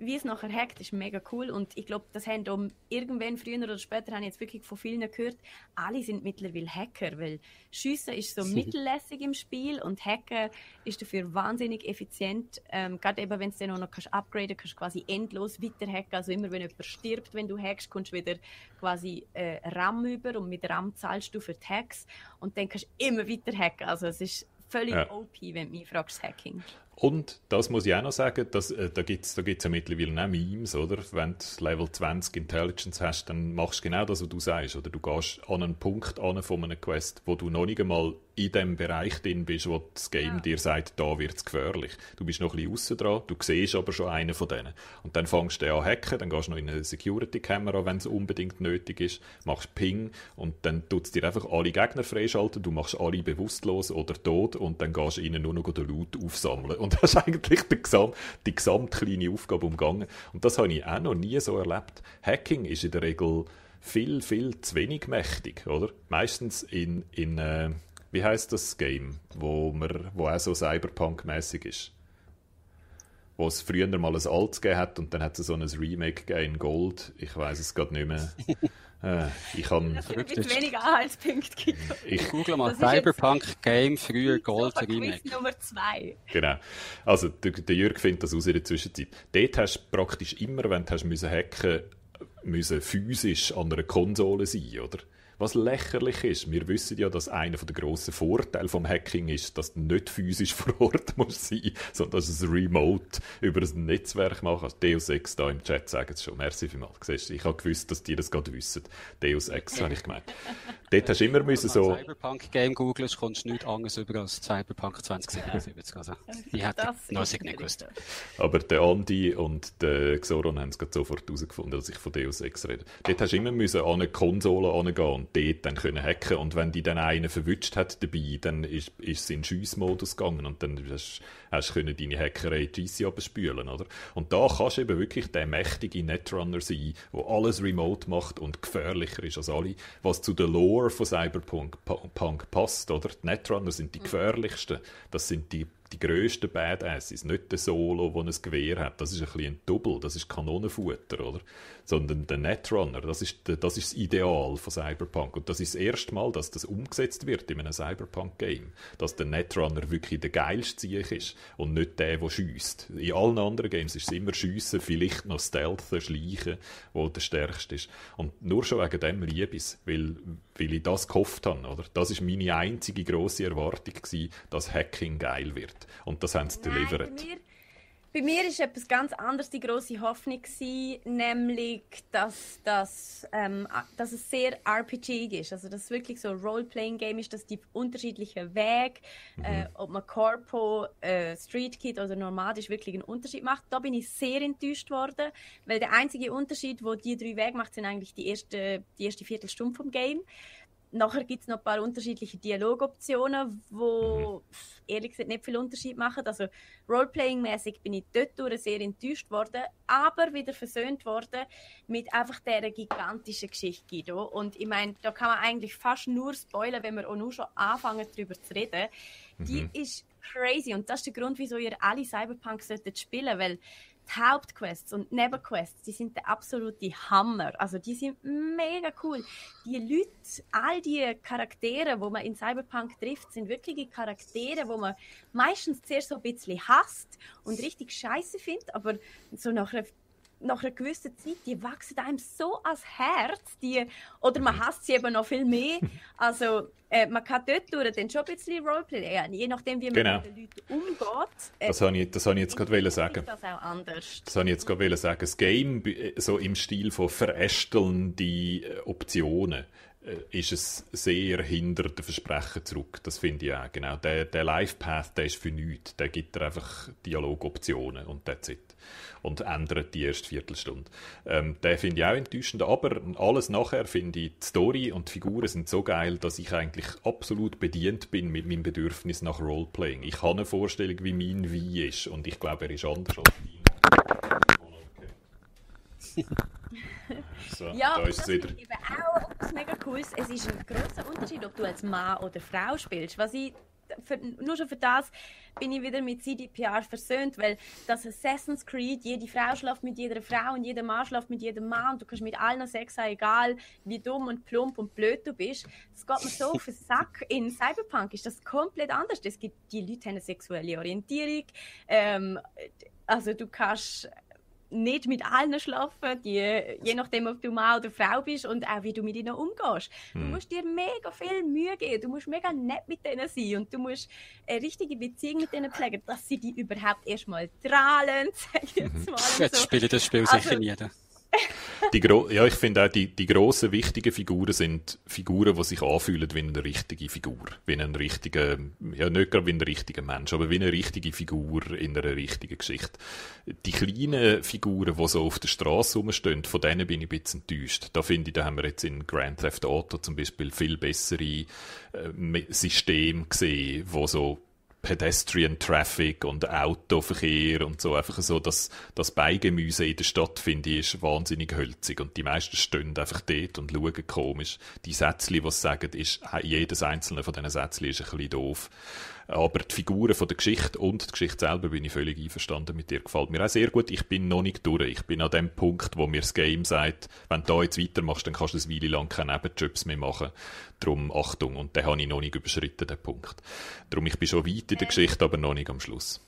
wie es nachher hackt, ist mega cool. Und ich glaube, das haben um irgendwann früher oder später, habe ich jetzt wirklich von vielen gehört, alle sind mittlerweile Hacker, weil Schiessen ist so mittellässig im Spiel und Hacken ist dafür wahnsinnig effizient. Ähm, Gerade eben, wenn du dann auch noch kannst upgraden kannst, du quasi endlos weiter hacken. Also immer, wenn jemand stirbt, wenn du hackst, kommst du wieder quasi äh, RAM über und mit RAM zahlst du für die Hacks und dann kannst du immer weiter hacken. Also es ist völlig Ja. OP, wenn du mich fragst, Hacking. Und das muss ich auch noch sagen, dass, äh, da gibt es da gibt's ja mittlerweile auch Memes, oder? Wenn du Level 20 Intelligence hast, dann machst du genau das, was du sagst. Oder du gehst an einen Punkt an von einem Quest, wo du noch nicht einmal in dem Bereich drin bist, wo das Game Ja. dir sagt, da wird es gefährlich. Du bist noch ein bisschen aussen dran, du siehst aber schon einen von denen. Und dann fängst du an hacken, dann gehst du noch in eine Security-Kamera, wenn es unbedingt nötig ist, machst Ping und dann tut es dir einfach alle Gegner freischalten, du machst alle bewusstlos oder tot und dann gehst du ihnen nur noch den Loot aufsammeln. Und das ist eigentlich die, Gesam die gesamte kleine Aufgabe umgangen. Und das habe ich auch noch nie so erlebt. Hacking ist in der Regel viel, viel zu wenig mächtig, oder? Meistens in, in äh, wie heißt das Game, wo, man, wo auch so Cyberpunk-mäßig ist? Wo es früher mal ein altes gegeben hat und dann hat es so ein Remake gegeben in Gold. Ich weiß es gerade nicht mehr. (laughs) äh, ich ein Verrückt weniger Anhaltspunkte gibt. ich, Google mal Cyberpunk Game, früher (laughs) Gold Remake. Nummer zwei. Genau. Also, der, der Jürg findet das aus in der Zwischenzeit. Dort hast du praktisch immer, wenn du hast müssen hacken müssen physisch an einer Konsole sein, oder? Was lächerlich ist. Wir wissen ja, dass einer der grossen Vorteile vom Hacking ist, dass du nicht physisch (laughs) vor Ort musst sein, sondern dass du es remote über ein Netzwerk machen kannst. Deus Ex da im Chat sagen es schon. Merci vielmals. Siehst du, Ich habe gewusst, dass die das gerade wissen. Deus Ex (laughs) habe ich gemeint. Dort hast du immer müssen Wenn du so... ein Cyberpunk Game googelst, kommst du nichts anderes über als Cyberpunk 2077. Also, (laughs) ich hätte Das noch nicht gewusst. Aber der Andi und der Xoron haben es gerade sofort herausgefunden, dass ich von Deus Ex rede. Dort hast du immer müssen an eine Konsole angehen und dort dann können hacken. Und wenn die dann einen verwünscht hat dabei, dann ist, ist es in Schiessmodus gegangen und dann hast, hast können deine Hackerei GC abspülen, oder? Und da kannst du eben wirklich der mächtige Netrunner sein, der alles remote macht und gefährlicher ist als alle, was zu der Lore von Cyberpunk Punk passt, oder? Die Netrunner sind die gefährlichsten. Das sind die die grössten Badasses, nicht der Solo, der ein Gewehr hat, das ist ein bisschen ein Double, das ist Kanonenfutter, oder? Sondern der Netrunner, das ist, das ist das Ideal von Cyberpunk. Und das ist das erste Mal, dass das umgesetzt wird in einem Cyberpunk-Game. Dass der Netrunner wirklich der geilste Sieg ist und nicht der, der schiesst. In allen anderen Games ist es immer Schiessen, vielleicht noch Stealthen, Schleichen, wo der stärkste ist. Und nur schon wegen dem liebe ich es, weil, weil ich das gehofft habe, oder? Das ist meine einzige grosse Erwartung gewesen, dass Hacking geil wird. Und das haben sie Nein, delivered. mir, bei mir ist etwas ganz anderes die große Hoffnung gewesen, nämlich, dass, das, ähm, dass es sehr RPG ist. Also, dass es wirklich so ein Role-Playing-Game ist, dass die unterschiedlichen Wege, äh, ob man Corpo, äh, Street Kid oder Nomadisch wirklich einen Unterschied macht. Da bin ich sehr enttäuscht worden, weil der einzige Unterschied, wo die drei Wege macht, sind eigentlich die erste, die erste Viertelstunde vom Game. Nachher gibt es noch ein paar unterschiedliche Dialogoptionen, wo pff, ehrlich gesagt nicht viel Unterschied machen. Also Roleplaying-mäßig bin ich dort durch sehr enttäuscht worden, aber wieder versöhnt worden mit einfach dieser gigantischen Geschichte, Guido. Und ich meine, da kann man eigentlich fast nur spoilern, wenn wir auch nur schon anfangen, darüber zu reden. Die ist crazy. Und das ist der Grund, wieso ihr alle Cyberpunk solltet spielen, weil die Hauptquests und Nebenquests, die sind der absolute Hammer. Also die sind mega cool. Die Leute, all die Charaktere, wo man in Cyberpunk trifft, sind wirkliche Charaktere, wo man meistens zuerst so ein bisschen hasst und richtig scheiße findet, aber so nach einer nach einer gewissen Zeit, die wachsen einem so ans Herz, die, oder man hasst sie eben noch viel mehr. (laughs) Also, äh, man kann dort durch dann schon ein bisschen Roleplay, je nachdem, wie man genau. mit den Leuten umgeht. Äh, das habe ich, das habe ich jetzt gerade sagen. Das auch anders. Das habe ich jetzt gerade sagen. Das Game, äh, so im Stil von verästeln die äh, Optionen, ist es sehr hinter den Versprechen zurück. Das finde ich auch. Genau. Der, der Life-Path, der ist für nichts. Der gibt dir einfach Dialogoptionen und that's it und ändert die erste Viertelstunde. Ähm, den finde ich auch enttäuschend, aber alles nachher finde ich, die Story und die Figuren sind so geil, dass ich eigentlich absolut bedient bin mit meinem Bedürfnis nach Roleplaying. Ich habe eine Vorstellung, wie mein Wie ist und ich glaube, er ist anders als dein. So, ja, da ist das wieder. eben auch etwas mega Cooles. Es ist ein großer Unterschied, ob du als Mann oder Frau spielst. Was ich für, nur schon für das bin ich wieder mit CDPR versöhnt, weil das Assassin's Creed, jede Frau schläft mit jeder Frau und jeder Mann schläft mit jedem Mann und du kannst mit allen Sex haben, egal wie dumm und plump und blöd du bist. Das geht mir so auf den Sack. In Cyberpunk ist das komplett anders. Es gibt, die Leute haben eine sexuelle Orientierung. Ähm, also du kannst nicht mit allen schlafen, die, je nachdem, ob du Mann oder Frau bist und auch wie du mit ihnen umgehst. Hm. Du musst dir mega viel Mühe geben, du musst mega nett mit denen sein und du musst eine richtige Beziehung mit denen pflegen, dass sie dich überhaupt erstmal strahlen, (laughs) sag ich jetzt mhm. mal. Jetzt so. spiele das Spiel also, sicher nie. Die ja, ich finde auch, die, die grossen, wichtigen Figuren sind Figuren, die sich anfühlen wie eine richtige Figur. Wie ein richtiger, ja, nicht gerade wie ein richtiger Mensch, aber wie eine richtige Figur in einer richtigen Geschichte. Die kleinen Figuren, die so auf der Straße rumstehen, von denen bin ich ein bisschen enttäuscht. Da finde ich, da haben wir jetzt in Grand Theft Auto zum Beispiel viel bessere äh, Systeme gesehen, wo so Pedestrian Traffic und Autoverkehr und so. Einfach so, dass das Beigemüse in der Stadt, finde ich, ist wahnsinnig hölzig. Und die meisten stehen einfach dort und schauen komisch. Die Sätzchen, die sie sagen, ist, jedes einzelne von diesen Sätzchen ist ein bisschen doof. Aber die Figuren von der Geschichte und die Geschichte selber bin ich völlig einverstanden mit dir. Gefällt mir auch sehr gut. Ich bin noch nicht durch. Ich bin an dem Punkt, wo mir das Game sagt, wenn du da jetzt weitermachst, dann kannst du eine Weile lang keine Nebenjobs mehr machen. Darum Achtung. Und den habe ich noch nicht überschritten, den Punkt. Darum, ich bin schon weit in der Geschichte, aber noch nicht am Schluss.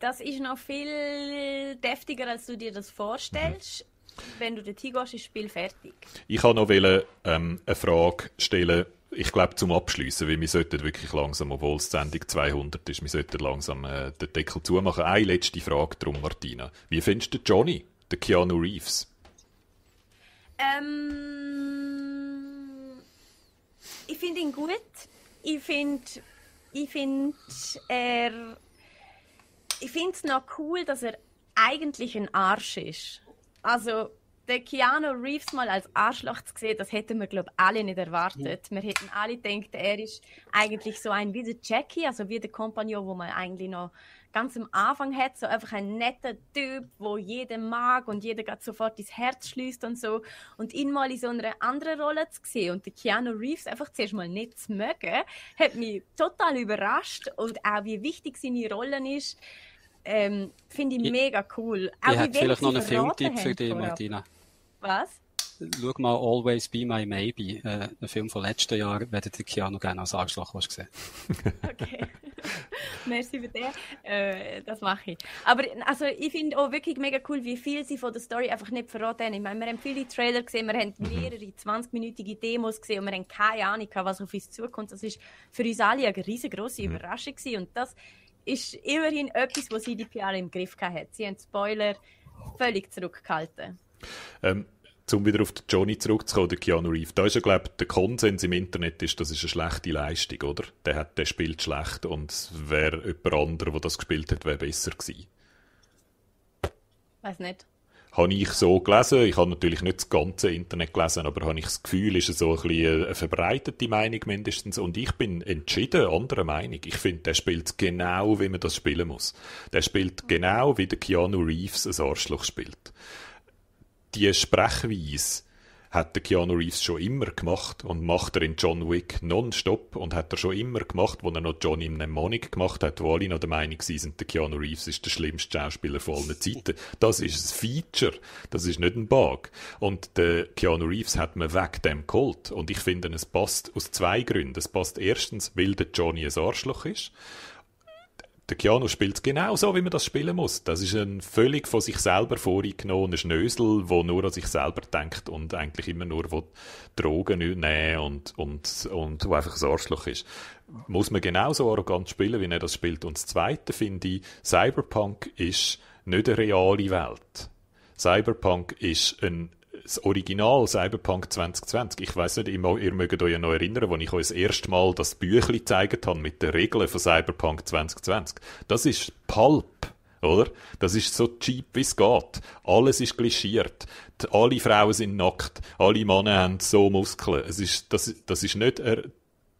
Das ist noch viel deftiger, als du dir das vorstellst. Mhm. Wenn du dorthin gehst, ist das Spiel fertig. Ich wollte noch wollen, ähm, eine Frage stellen ich glaube, zum Abschließen, weil wir sollten wirklich langsam, obwohl es Sendung 200 ist, wir sollten langsam äh, den Deckel zumachen. Eine letzte Frage drum, Martina. Wie findest du Johnny, den Keanu Reeves? Ähm, ich finde ihn gut. Ich finde, ich finde er, ich finde es noch cool, dass er eigentlich ein Arsch ist. Also den Keanu Reeves mal als Arschloch zu sehen, das hätten wir, glaube ich, alle nicht erwartet. Wir hätten alle gedacht, er ist eigentlich so ein wie der Jackie, also wie der Kompagnon, wo man eigentlich noch ganz am Anfang hat, so einfach ein netter Typ, wo jeder mag und jeder gerade sofort ins Herz schließt und so. Und ihn mal in so einer anderen Rolle zu sehen und den Keanu Reeves einfach zuerst mal nicht zu mögen, hat mich total überrascht und auch wie wichtig seine Rolle ist, ähm, finde ich, ich mega cool. Auch ich hätte vielleicht noch einen Filmtipp für dich, Martina. Was? Schau mal Always Be My Maybe, äh, ein Film von letzten Jahr, wenn du Keanu gerne als Arschloch gesehen. (laughs) (laughs) okay. (laughs) Merci für den. Äh, das mache ich. Aber also, ich finde auch wirklich mega cool, wie viel sie von der Story einfach nicht verraten haben. Ich meine, wir haben viele Trailer gesehen, wir haben mhm. mehrere 20-minütige Demos gesehen und wir haben keine Ahnung, was auf uns zukommt. Das ist für uns alle eine riesengroße mhm. Überraschung gewesen. und das ist immerhin etwas, was CDPR im Griff hatte. Sie haben Spoiler völlig zurückgehalten. Ähm, um wieder auf Johnny zurückzukommen, der Keanu Reeves, da ist ja, glaube der Konsens im Internet ist, das ist eine schlechte Leistung, oder? Der, hat, der spielt schlecht und wäre jemand anderer, der das gespielt hat, wäre besser gewesen. Weiß nicht. Habe ich so gelesen. Ich habe natürlich nicht das ganze Internet gelesen, aber habe ich das Gefühl, ist es so ein bisschen eine verbreitete Meinung mindestens. Und ich bin entschieden anderer Meinung. Ich finde, der spielt genau, wie man das spielen muss. Der spielt genau, wie der Keanu Reeves ein Arschloch spielt die Sprechweise, hat der Keanu Reeves schon immer gemacht und macht er in John Wick nonstop und hat er schon immer gemacht, wo er noch Johnny Mnemonic gemacht hat, wo alle noch der Meinung sind, der Keanu Reeves ist der schlimmste Schauspieler von allen Zeiten. Das ist ein Feature, das ist nicht ein Bug. Und der Keanu Reeves hat man weg dem geholt und ich finde, es passt aus zwei Gründen. Es passt erstens, weil der Johnny ein Arschloch ist der Keanu spielt genau so, wie man das spielen muss. Das ist ein völlig von sich selber vorgenommener Schnösel, der nur an sich selber denkt und eigentlich immer nur Drogen nehmen und, und, und wo einfach ein Arschloch ist. Muss man genauso arrogant spielen, wie er das spielt. Und das Zweite finde ich, Cyberpunk ist nicht eine reale Welt. Cyberpunk ist ein das Original Cyberpunk 2020, ich weiß nicht, ihr, mögt euch noch erinnern, als ich euch das erste Mal das Büchlein gezeigt habe mit den Regeln von Cyberpunk 2020. Das ist Pulp, oder? Das ist so cheap, wie es geht. Alles ist glischiert. Alle Frauen sind nackt. Alle Männer haben so Muskeln. Es ist, das, das ist nicht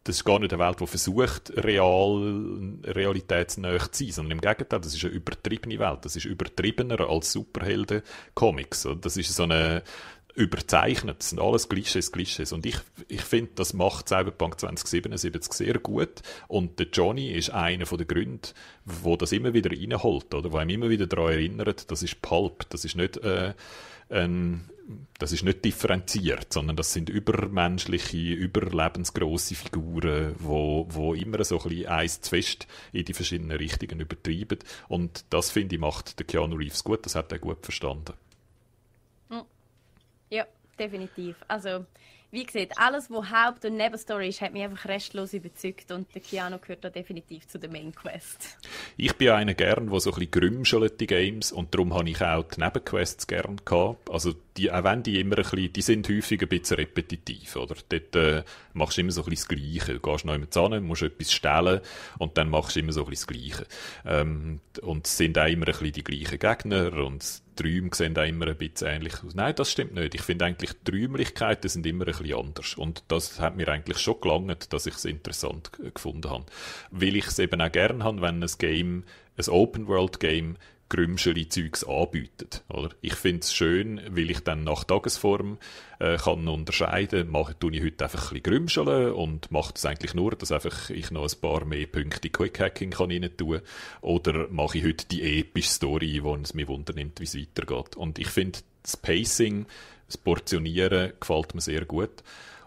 das ist gar nicht eine Welt, die versucht, real, realitätsnah zu sein, sondern im Gegenteil, das ist eine übertriebene Welt. Das ist übertriebener als Superhelden-Comics. Das ist so eine überzeichnet. Das sind alles Klischees, Klischees. Und ich, ich finde, das macht Cyberpunk 2077 sehr gut. Und der Johnny ist einer der Gründe, wo das immer wieder reinholt, oder? Wo einem immer wieder daran erinnert, das ist Pulp. Das ist nicht, äh, ein, das ist nicht differenziert, sondern das sind übermenschliche, überlebensgroße Figuren, wo, wo immer so ein bisschen eins zu fest in die verschiedenen Richtungen übertreiben. Und das, finde ich, macht der Keanu Reeves gut. Das hat er gut verstanden. Ja, definitiv. Also, wie gesagt, alles, was Haupt- und Nebenstory ist, hat mich einfach restlos überzeugt und der Keanu gehört da definitiv zu der Main Quest. Ich bin einer gern, der so ein bisschen grümschelt, die Games, und darum habe ich auch die Nebenquests gern gehabt. Also, die, auch wenn die immer ein bisschen, die sind häufig ein bisschen repetitiv, oder? Dort äh, machst du immer so ein bisschen das Gleiche. Du gehst noch jemand zusammen, musst etwas stellen und dann machst du immer so ein bisschen das Gleiche. Ähm, und es sind auch immer ein bisschen die gleichen Gegner und die Räume sehen auch immer ein bisschen ähnlich aus. Nein, das stimmt nicht. Ich finde eigentlich, die Räumlichkeiten sind immer ein bisschen anders. Und das hat mir eigentlich schon gelangt, dass ich es interessant gefunden habe. Weil ich es eben auch gerne habe, wenn ein Game, ein Open-World-Game, grümschere Zeugs anbietet. Oder? Ich finde es schön, weil ich dann nach Tagesform äh, kann unterscheiden, mache tue ich heute einfach ein bisschen grümscheln und mache das eigentlich nur, dass einfach ich noch ein paar mehr Punkte Quick Hacking kann rein tun oder mache ich heute die epische Story, wo es mich wundernimmt, wie es weitergeht. Und ich finde das Pacing, das Portionieren gefällt mir sehr gut.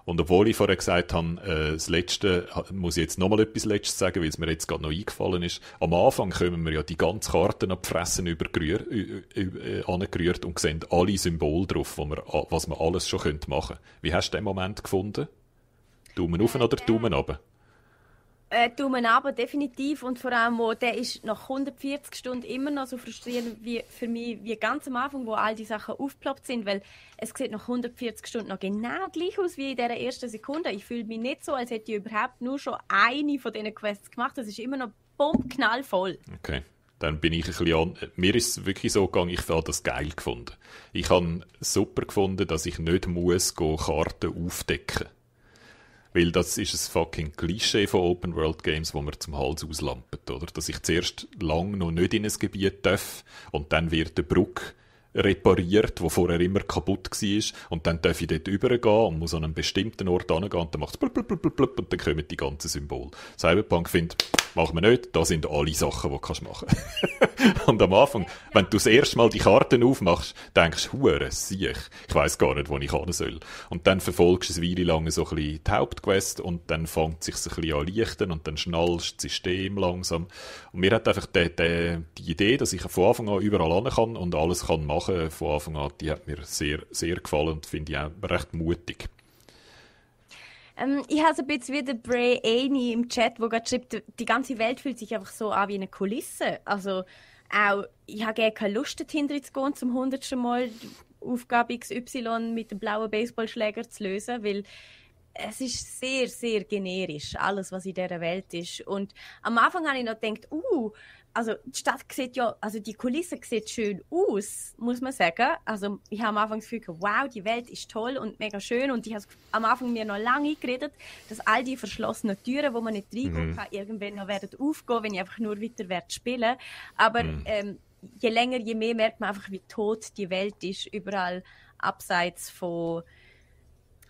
Und obwohl ich vorher gesagt habe, äh, das Letzte, muss ich jetzt nochmal etwas Letztes sagen, weil es mir jetzt gerade noch eingefallen ist. Am Anfang kommen wir ja die ganze Karte ab Fressen übergerührt, äh, angerührt und sehen alle Symbole drauf, wo wir, was wir alles schon machen können. Wie hast du den Moment gefunden? Daumen auf oder Daumen runter? Äh, Daumen aber definitiv und vor allem, wo der ist nach 140 Stunden immer noch so frustrierend wie für mich wie ganz am Anfang, wo all die Sachen aufgeploppt sind, weil es sieht nach 140 Stunden noch genau gleich aus wie in der ersten Sekunde. Ich fühle mich nicht so, als hätte ich überhaupt nur schon eine von diesen Quests gemacht. Das ist immer noch bombknallvoll. Okay dann bin ich ein bisschen an. Mir ist es wirklich so gegangen, ich habe das geil gefunden. Ich habe super gefunden, dass ich nicht muss Karten aufdecken weil das ist ein fucking Klischee von Open World Games, wo man zum Hals auslampert, oder? Dass ich zuerst lang noch nicht in ein Gebiet darf und dann wird der Bruck repariert, wo vorher immer kaputt war. Und dann darf ich dort übergehen und muss an einen bestimmten Ort hingehen und dann macht es und dann kommen die ganzen Symbole. Cyberpunk findet, machen wir nicht, da sind alle Sachen, die du machen kannst. (laughs) und am Anfang, wenn du das erste Mal die Karten aufmachst, denkst du, hure, siech, ich weiss gar nicht, wo ich hin soll. Und dann verfolgst du eine Weile lang so ein bisschen die Hauptquest und dann fängt es sich ein bisschen an lichten und dann schnallst das System langsam. Und mir hat einfach die, die, die Idee, dass ich von Anfang an überall hin kann und alles kann machen machen von Anfang an, die hat mir sehr, sehr gefallen und finde ich auch recht mutig. Ähm, ich habe so ein bisschen wie der Bray Aney im Chat, wo gerade schreibt, die ganze Welt fühlt sich einfach so an wie eine Kulisse. Also auch, ich habe gerne keine Lust, dahinter zu gehen, zum hundertsten Mal Aufgabe XY mit dem blauen Baseballschläger zu lösen, weil es ist sehr, sehr generisch, alles, was in dieser Welt ist. Und am Anfang habe ich noch gedacht, uh, also die Stadt sieht ja, also die Kulisse sieht schön aus, muss man sagen. Also ich habe am Anfang das Gefühl, wow, die Welt ist toll und mega schön und ich habe am Anfang mir noch lange geredet, dass all die verschlossenen Türen, wo man nicht reingehen mhm. kann, irgendwann noch werden aufgehen, wenn ich einfach nur weiter werde spielen. Aber mhm. ähm, je länger, je mehr merkt man einfach, wie tot die Welt ist, überall abseits von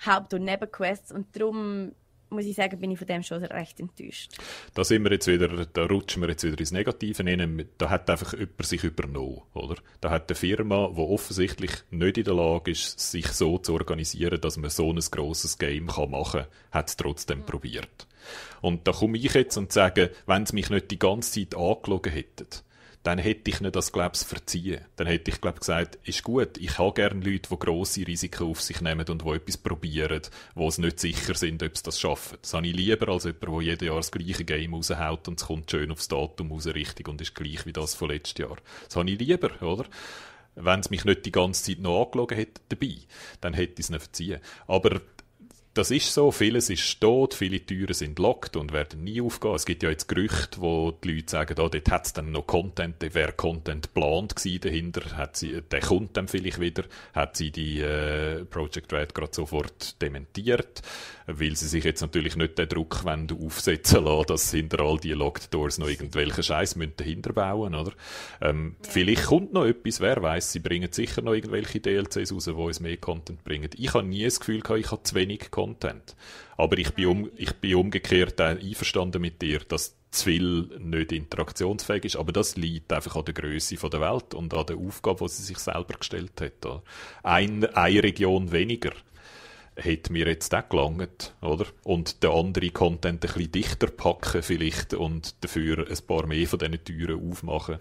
Haupt- und Nebenquests und darum muss ich sagen, bin ich von dem schon recht enttäuscht. Da sind wir jetzt wieder, da rutschen wir jetzt wieder ins Negative rein. Da hat einfach jemand sich übernommen, oder? Da hat eine Firma, die offensichtlich nicht in der Lage ist, sich so zu organisieren, dass man so ein grosses Game kann machen kann, hat es trotzdem mhm. probiert. Und da komme ich jetzt und sage, wenn sie mich nicht die ganze Zeit angelogen hätten, dann hätte ich nicht das, glaube ich, verziehen. Dann hätte ich, glaube gesagt, ist gut, ich habe gerne Leute, die grosse Risiken auf sich nehmen und die etwas probieren, wo es nicht sicher sind, ob sie das schaffen. Das habe ich lieber als jemand, der jedes Jahr das gleiche Game raushaut und es kommt schön aufs Datum raus richtig und ist gleich wie das von letztes Jahr. Das habe ich lieber, oder? Wenn es mich nicht die ganze Zeit noch angelogen hätte dabei, dann hätte ich es nicht verziehen. Aber das ist so, vieles ist tot, viele Türen sind locked und werden nie aufgehen. Es gibt ja jetzt Gerüchte, wo die Leute sagen, oh, dort hat es dann noch Content, da wäre Content geplant dahinter, hat sie, der kommt dann vielleicht wieder, hat sie die äh, Project Red gerade sofort dementiert, weil sie sich jetzt natürlich nicht den Druck wollen, aufsetzen lassen, dass hinter all die Locked Doors noch irgendwelche Scheiß dahinter bauen, oder? Ähm, ja. Vielleicht kommt noch etwas, wer weiß, sie bringen sicher noch irgendwelche DLCs raus, die uns mehr Content bringen. Ich habe nie das Gefühl gehabt, ich habe zu wenig Content Content. Aber ich bin, um, ich bin umgekehrt einverstanden mit dir, dass zu viel nicht interaktionsfähig ist. Aber das liegt einfach an der Größe der Welt und an der Aufgabe, die sie sich selber gestellt hat. Ein, eine Region weniger hätte mir jetzt auch gelangt, oder? Und den anderen Content ein bisschen dichter packen vielleicht und dafür ein paar mehr von diesen Türen aufmachen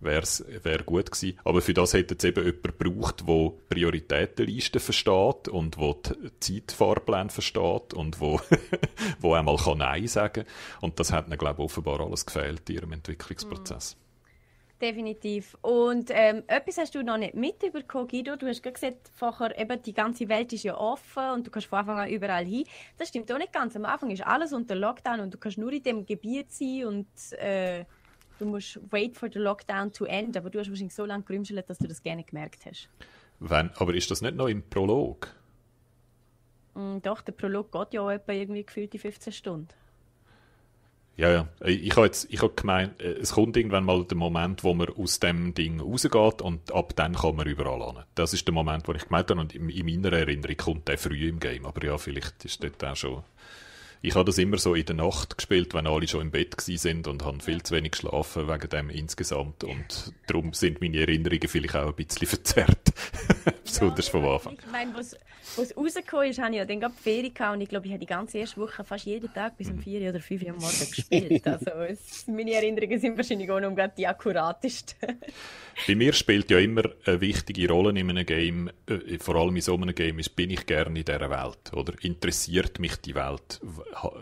wäre gut gewesen. Aber für das hätte es eben jemand gebraucht, der Prioritätenlisten versteht und wo die Zeitfahrpläne versteht und wo, (laughs) wo einmal kann Nein sagen Und das hat ihnen, glaube ich, offenbar alles gefehlt in ihrem Entwicklungsprozess. Mhm. Definitiv. Und ähm, etwas hast du noch nicht mitbekommen, Guido. Du hast gesagt, vorher eben die ganze Welt ist ja offen und du kannst von Anfang an überall hin. Das stimmt auch nicht ganz. Am Anfang ist alles unter Lockdown und du kannst nur in dem Gebiet sein und äh, du musst wait for the lockdown to end, aber du hast wahrscheinlich so lange gerümschelt, dass du das gerne gemerkt hast. Wenn, aber ist das nicht noch im Prolog? Mm, doch, der Prolog geht ja auch etwa irgendwie gefühlt die 15 Stunden. Ja, ja. Ich habe jetzt, ich habe gemeint, äh, es kommt irgendwann mal der Moment, wo man aus dem Ding rausgeht und ab dann kann man überall an. Das ist der Moment, wo ich gemeint habe und in, in meiner Erinnerung kommt der früh im Game. Aber ja, vielleicht ist dort auch schon ich habe das immer so in der Nacht gespielt, wenn alle schon im Bett sind und haben viel zu wenig geschlafen wegen dem insgesamt und darum sind meine Erinnerungen vielleicht auch ein bisschen verzerrt, (laughs) besonders vom Anfang. Ich meine, was, was rausgekommen ist, habe ich ja dann gerade Ferien gehabt und ich glaube, ich habe die ganze erste Woche fast jeden Tag bis um 4 mhm. oder 5 Uhr am Morgen gespielt. (laughs) Also es, meine Erinnerungen sind wahrscheinlich auch noch die akkuratesten. Bei mir spielt ja immer eine wichtige Rolle in einem Game, äh, vor allem in so einem Game, ist, bin ich gerne in dieser Welt, oder? Interessiert mich die Welt?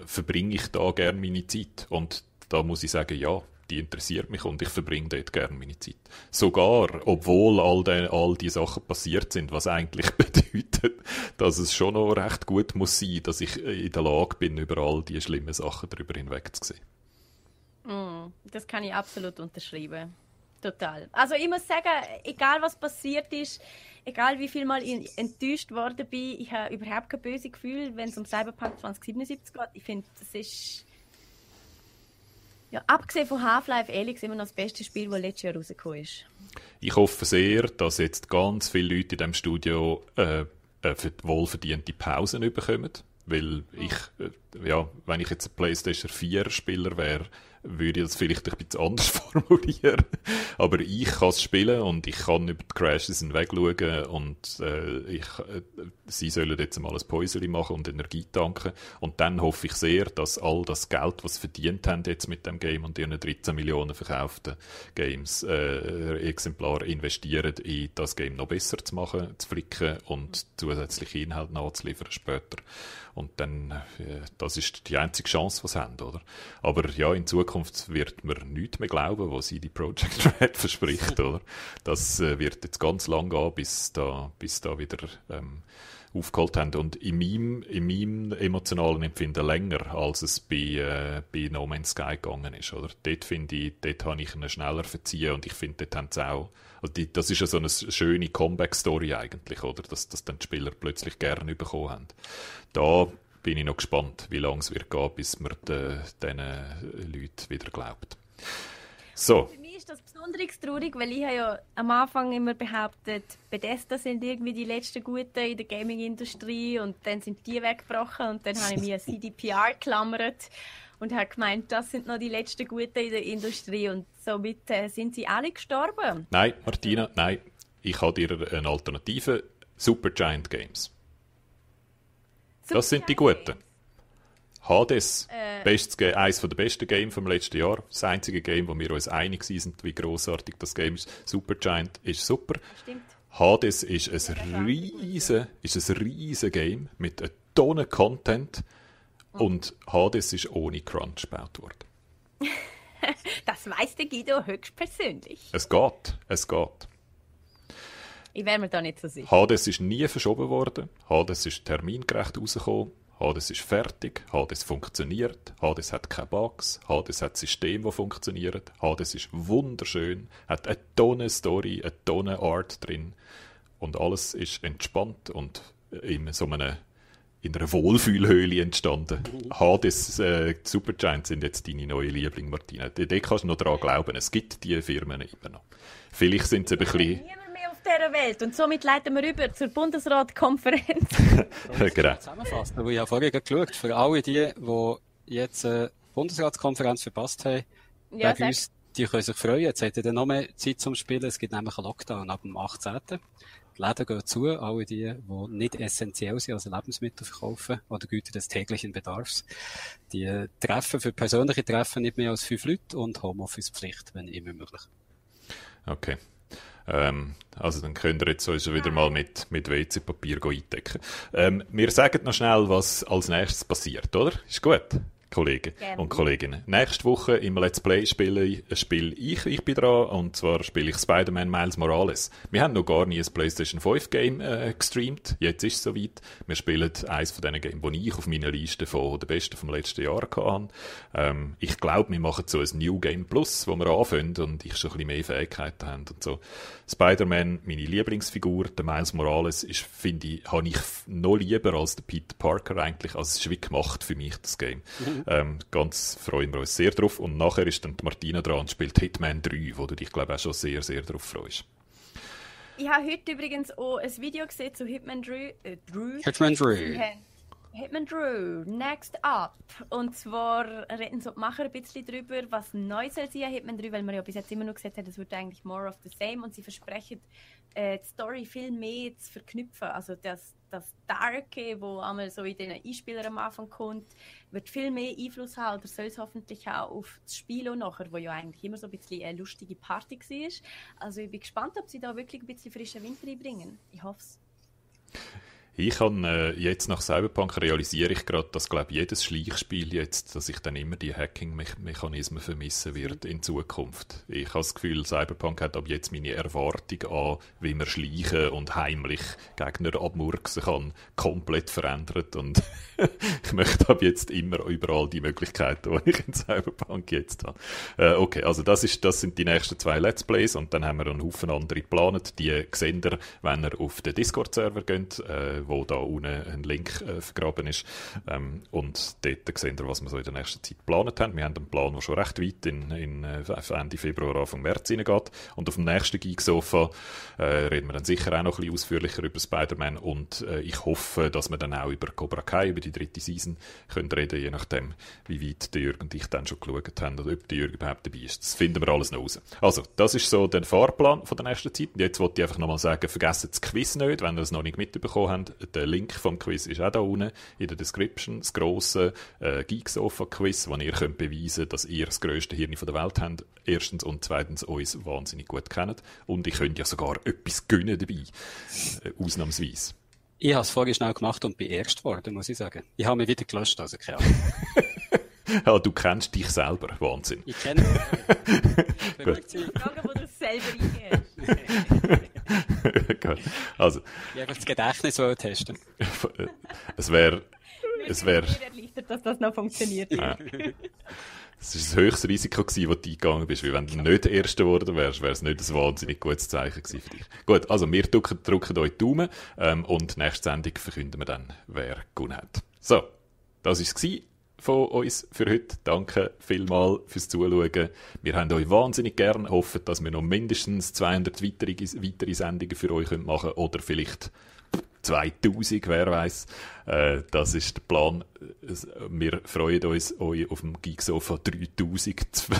Verbringe ich da gerne meine Zeit? Und da muss ich sagen, ja, die interessiert mich und ich verbringe dort gerne meine Zeit. Sogar, obwohl all, die, all die Sachen passiert sind, was eigentlich (laughs) bedeutet, dass es schon noch recht gut muss sein, dass ich in der Lage bin, über all die schlimmen Sachen darüber hinwegzusehen. Mm, das kann ich absolut unterschreiben. Total. Also ich muss sagen, egal was passiert ist, egal wie viel Mal ich enttäuscht worden bin, ich habe überhaupt kein böses Gefühl, wenn es um Cyberpunk 2077 geht. Ich finde, das ist ja, abgesehen von Half-Life Alyx immer noch das beste Spiel, das letztes Jahr rausgekommen ist. Ich hoffe sehr, dass jetzt ganz viele Leute in diesem Studio äh, äh, wohlverdiente Pausen bekommen. Weil ich, äh, ja, wenn ich jetzt ein PlayStation 4 Spieler wäre, würde ich das vielleicht ein bisschen anders (laughs) formulieren. Aber ich kann es spielen und ich kann über die Crashes hinweg schauen und äh, ich, äh, sie sollen jetzt mal ein Päuschen machen und Energie tanken. Und dann hoffe ich sehr, dass all das Geld, was sie verdient haben jetzt mit dem Game und ihren 13 Millionen verkauften Games, äh, Exemplar investieren in das Game noch besser zu machen, zu flicken und zusätzliche Inhalte nachzuliefern später. Und dann, äh, das ist die einzige Chance, sie haben, oder? Aber ja, in Zukunft wird man nichts mehr glauben, was sie die Project (laughs) Red verspricht, oder? Das äh, wird jetzt ganz lang gehen, bis da, bis da wieder, ähm, aufgeholt haben. Und in meinem, in meinem emotionalen Empfinden länger, als es bei, äh, bei No Man's Sky gegangen ist. Oder? Dort finde ich, dort habe ich ihn schneller verziehen und ich finde, dort haben sie auch, also die, das ist ja so eine schöne Comeback-Story eigentlich, oder? Dass, dass dann die Spieler plötzlich gerne bekommen haben. Da bin ich noch gespannt, wie lange es wird gehen, bis man de, diesen Leuten wieder glaubt. So besonders weil ich habe ja am Anfang immer behauptet, Bethesda sind irgendwie die letzten Guten in der Gaming-Industrie und dann sind die weggebrochen und dann habe ich an CDPR geklammert und habe gemeint, das sind noch die letzten Guten in der Industrie und somit äh, sind sie alle gestorben. Nein, Martina, nein. Ich habe dir eine Alternative. Supergiant Games. Das sind die Guten. Hades, äh, bestes, eines der besten Games vom letzten Jahr. Das einzige Game, wo wir uns einig sind, wie großartig das Game ist. Supergiant ist super. Stimmt. Hades ist ein riesen, ist ein riesen Game mit einer Tonne Content und Hades ist ohne Crunch gebaut worden. (laughs) das weiß der Guido höchstpersönlich. Es geht, es geht. Ich wäre mir da nicht so sicher. Hades ist nie verschoben worden. Hades ist termingerecht rausgekommen. Hades ist fertig, Hades funktioniert, Hades hat keine Bugs, Hades hat ein System, das funktioniert, Hades ist wunderschön, hat eine Tonne Story, eine Tonne Art drin und alles ist entspannt und in so einem in einer Wohlfühlhöhle entstanden. Hades, äh, Supergiant sind jetzt deine neue Liebling, Martina. Da kannst du noch daran glauben. Es gibt diese Firmen immer noch. Vielleicht sind sie ein bisschen dieser Welt. Und somit leiten wir über zur Bundesratkonferenz. (laughs) genau. Zusammenfassen, ich habe vorher geschaut, für alle die, die jetzt äh, Bundesratskonferenz verpasst haben, ja, wegen uns, die können sich freuen. Jetzt hat ihr dann noch mehr Zeit zum Spielen. Es gibt nämlich einen Lockdown ab dem 18. Die Läden gehen zu, alle die, die nicht essentiell sind, also Lebensmittel verkaufen oder Güter des täglichen Bedarfs. Die treffen für persönliche Treffen nicht mehr als fünf Leute und Homeoffice-Pflicht, wenn immer möglich. Okay. Ähm, also dann könnt ihr jetzt euch wieder mal mit, mit WC-Papier eindecken. Ähm, wir sagen noch schnell, was als nächstes passiert, oder? Ist gut? Kollegen Gerne. und Kolleginnen. Nächste Woche im Let's Play spiele, spiele ich, ich bin dran, und zwar spiele ich Spider-Man Miles Morales. Wir haben noch gar nie ein PlayStation 5 Game äh, gestreamt, jetzt ist es soweit. Wir spielen eines von diesen Games, die ich auf meiner Liste von den besten vom letzten Jahr hatte. Ähm, ich glaube, wir machen so ein New Game Plus, wo wir anfangen und ich schon ein bisschen mehr Fähigkeiten habe und so. Spider-Man, meine Lieblingsfigur, der Miles Morales, ist, finde ich, habe ich noch lieber als der Peter Parker eigentlich. Also es ist wie gemacht für mich, das Game. Mhm. Ähm, ganz freuen wir uns sehr drauf. Und nachher ist dann die Martina dran und spielt Hitman 3, wo du dich, glaube ich, auch schon sehr, sehr drauf freust. Ich habe heute übrigens auch ein Video gesehen zu Hitman 3. Äh, Hitman 3. Hitman Drew, next up. Und zwar reden so die Macher ein bisschen darüber, was neu soll sein Hitman 3, weil man ja bis jetzt immer nur gesagt hat, es wird eigentlich more of the same und sie versprechen, äh, die Story viel mehr zu verknüpfen. Also das, das Darke, wo einmal so in den Einspielern am Anfang kommt, wird viel mehr Einfluss haben oder soll es hoffentlich auch auf das Spiel auch nachher, wo ja eigentlich immer so ein bisschen eine lustige Party war. Also ich bin gespannt, ob sie da wirklich ein bisschen frischen Wind reinbringen. Ich hoffe es. Ich habe äh, jetzt nach Cyberpunk realisiere ich gerade, dass glaube jedes Schleichspiel jetzt, dass ich dann immer die Hacking-Mechanismen vermissen wird in Zukunft. Ich habe das Gefühl, Cyberpunk hat ab jetzt meine Erwartung an, wie man schleichen und heimlich Gegner abmurksen kann, komplett verändert und (laughs) ich möchte ab jetzt immer überall die Möglichkeiten, die ich in Cyberpunk jetzt habe. Äh, okay, also das ist, das sind die nächsten zwei Let's Plays und dann haben wir einen Haufen andere geplant. Die sehen ihr, wenn ihr auf den Discord-Server geht. Äh, wo da unten ein Link äh, vergraben ist. Ähm, und dort sehen wir, was wir so in der nächsten Zeit geplant haben. Wir haben einen Plan, der schon recht weit in, in äh, Ende Februar, Anfang März hineingeht. Und auf dem nächsten Geek-Sofa äh, reden wir dann sicher auch noch ein bisschen ausführlicher über Spider-Man und äh, ich hoffe, dass wir dann auch über Cobra Kai, über die dritte Season können reden, je nachdem, wie weit der Jürgen und ich dann schon geschaut haben oder ob der Jürgen überhaupt dabei ist. Das finden wir alles noch raus. Also, das ist so der Fahrplan von der nächsten Zeit. Jetzt wollte ich einfach nochmal sagen, vergessen das Quiz nicht, wenn ihr es noch nicht mitbekommen habt der Link vom Quiz ist auch da unten in der Description. Das grosse äh, Geeksofa-Quiz, wo ihr könnt beweisen könnt, dass ihr das grösste Hirn der Welt habt. Erstens und zweitens uns wahnsinnig gut kennt. Und ich könnt ja sogar etwas gönnen dabei. Äh, ausnahmsweise. Ich habe es vorher schnell gemacht und bin erst geworden, muss ich sagen. Ich habe mich wieder gelöscht, also keine Ahnung. (laughs) ja, du kennst dich selber. Wahnsinn. Ich kenne mich. (laughs) Gut. Frage, wo du selber eingehst. (laughs) (laughs) Gut. Also. Ich einfach das Gedächtnis testen. (laughs) es wäre. Es wäre. erleichtert, dass das noch funktioniert. Ja. Es war das höchste Risiko, gewesen, das du eingegangen bist. Weil wenn du nicht der Erste geworden wärst, wäre es nicht ein wahnsinnig gutes Zeichen gewesen für dich. Gut, also wir drücken, drücken euch die Daumen ähm, und nächste Sendung verkünden wir dann, wer gewonnen hat. So, das war es von uns für heute. Danke vielmals fürs Zuschauen. Wir haben euch wahnsinnig gern. Hoffen, dass wir noch mindestens 200 weitere, weitere Sendungen für euch machen können. Oder vielleicht 2000, wer weiß. Äh, das ist der Plan. Wir freuen uns, euch auf dem Geeksofa 3000 (laughs) zu,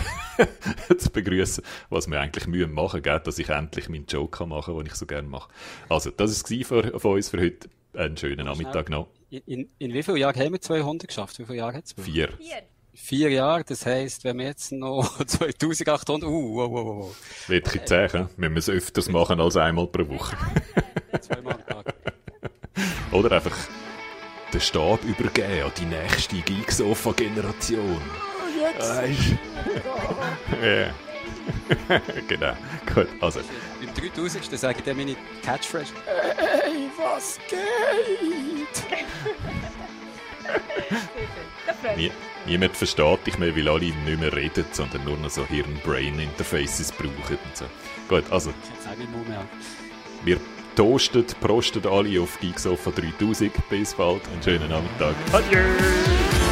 zu begrüßen, was wir eigentlich mühen machen, gell? dass ich endlich meinen Joke machen kann, den ich so gerne mache. Also, das war es von, von uns für heute. Einen schönen Nachmittag noch. In, in, in, wie vielen Jahren haben wir 200 geschafft? Wie viele Jahre hat es? Vier. Vier. Vier Jahre, das heisst, wenn wir jetzt noch (laughs) 2800, uh, uh, uh, uh. Wird ich sagen, wir müssen es öfters machen als einmal pro Woche. (laughs) Zweimal am Tag. Oder einfach den Stab übergeben an die nächste Geeksofa-Generation. Oh, jetzt. Weißt (laughs) Ja. (laughs) genau. Gut, also. Beim 3000. sage ich dir meine Catchphrase. Ey, was geht? Nie, niemand versteht dich mehr, weil alle nicht mehr reden, sondern nur noch so Hirn-Brain-Interfaces brauchen und so. Gut, also, wir toastet, prostet alle auf Geeksofa 3000. Bis bald, einen schönen Nachmittag. Adieu!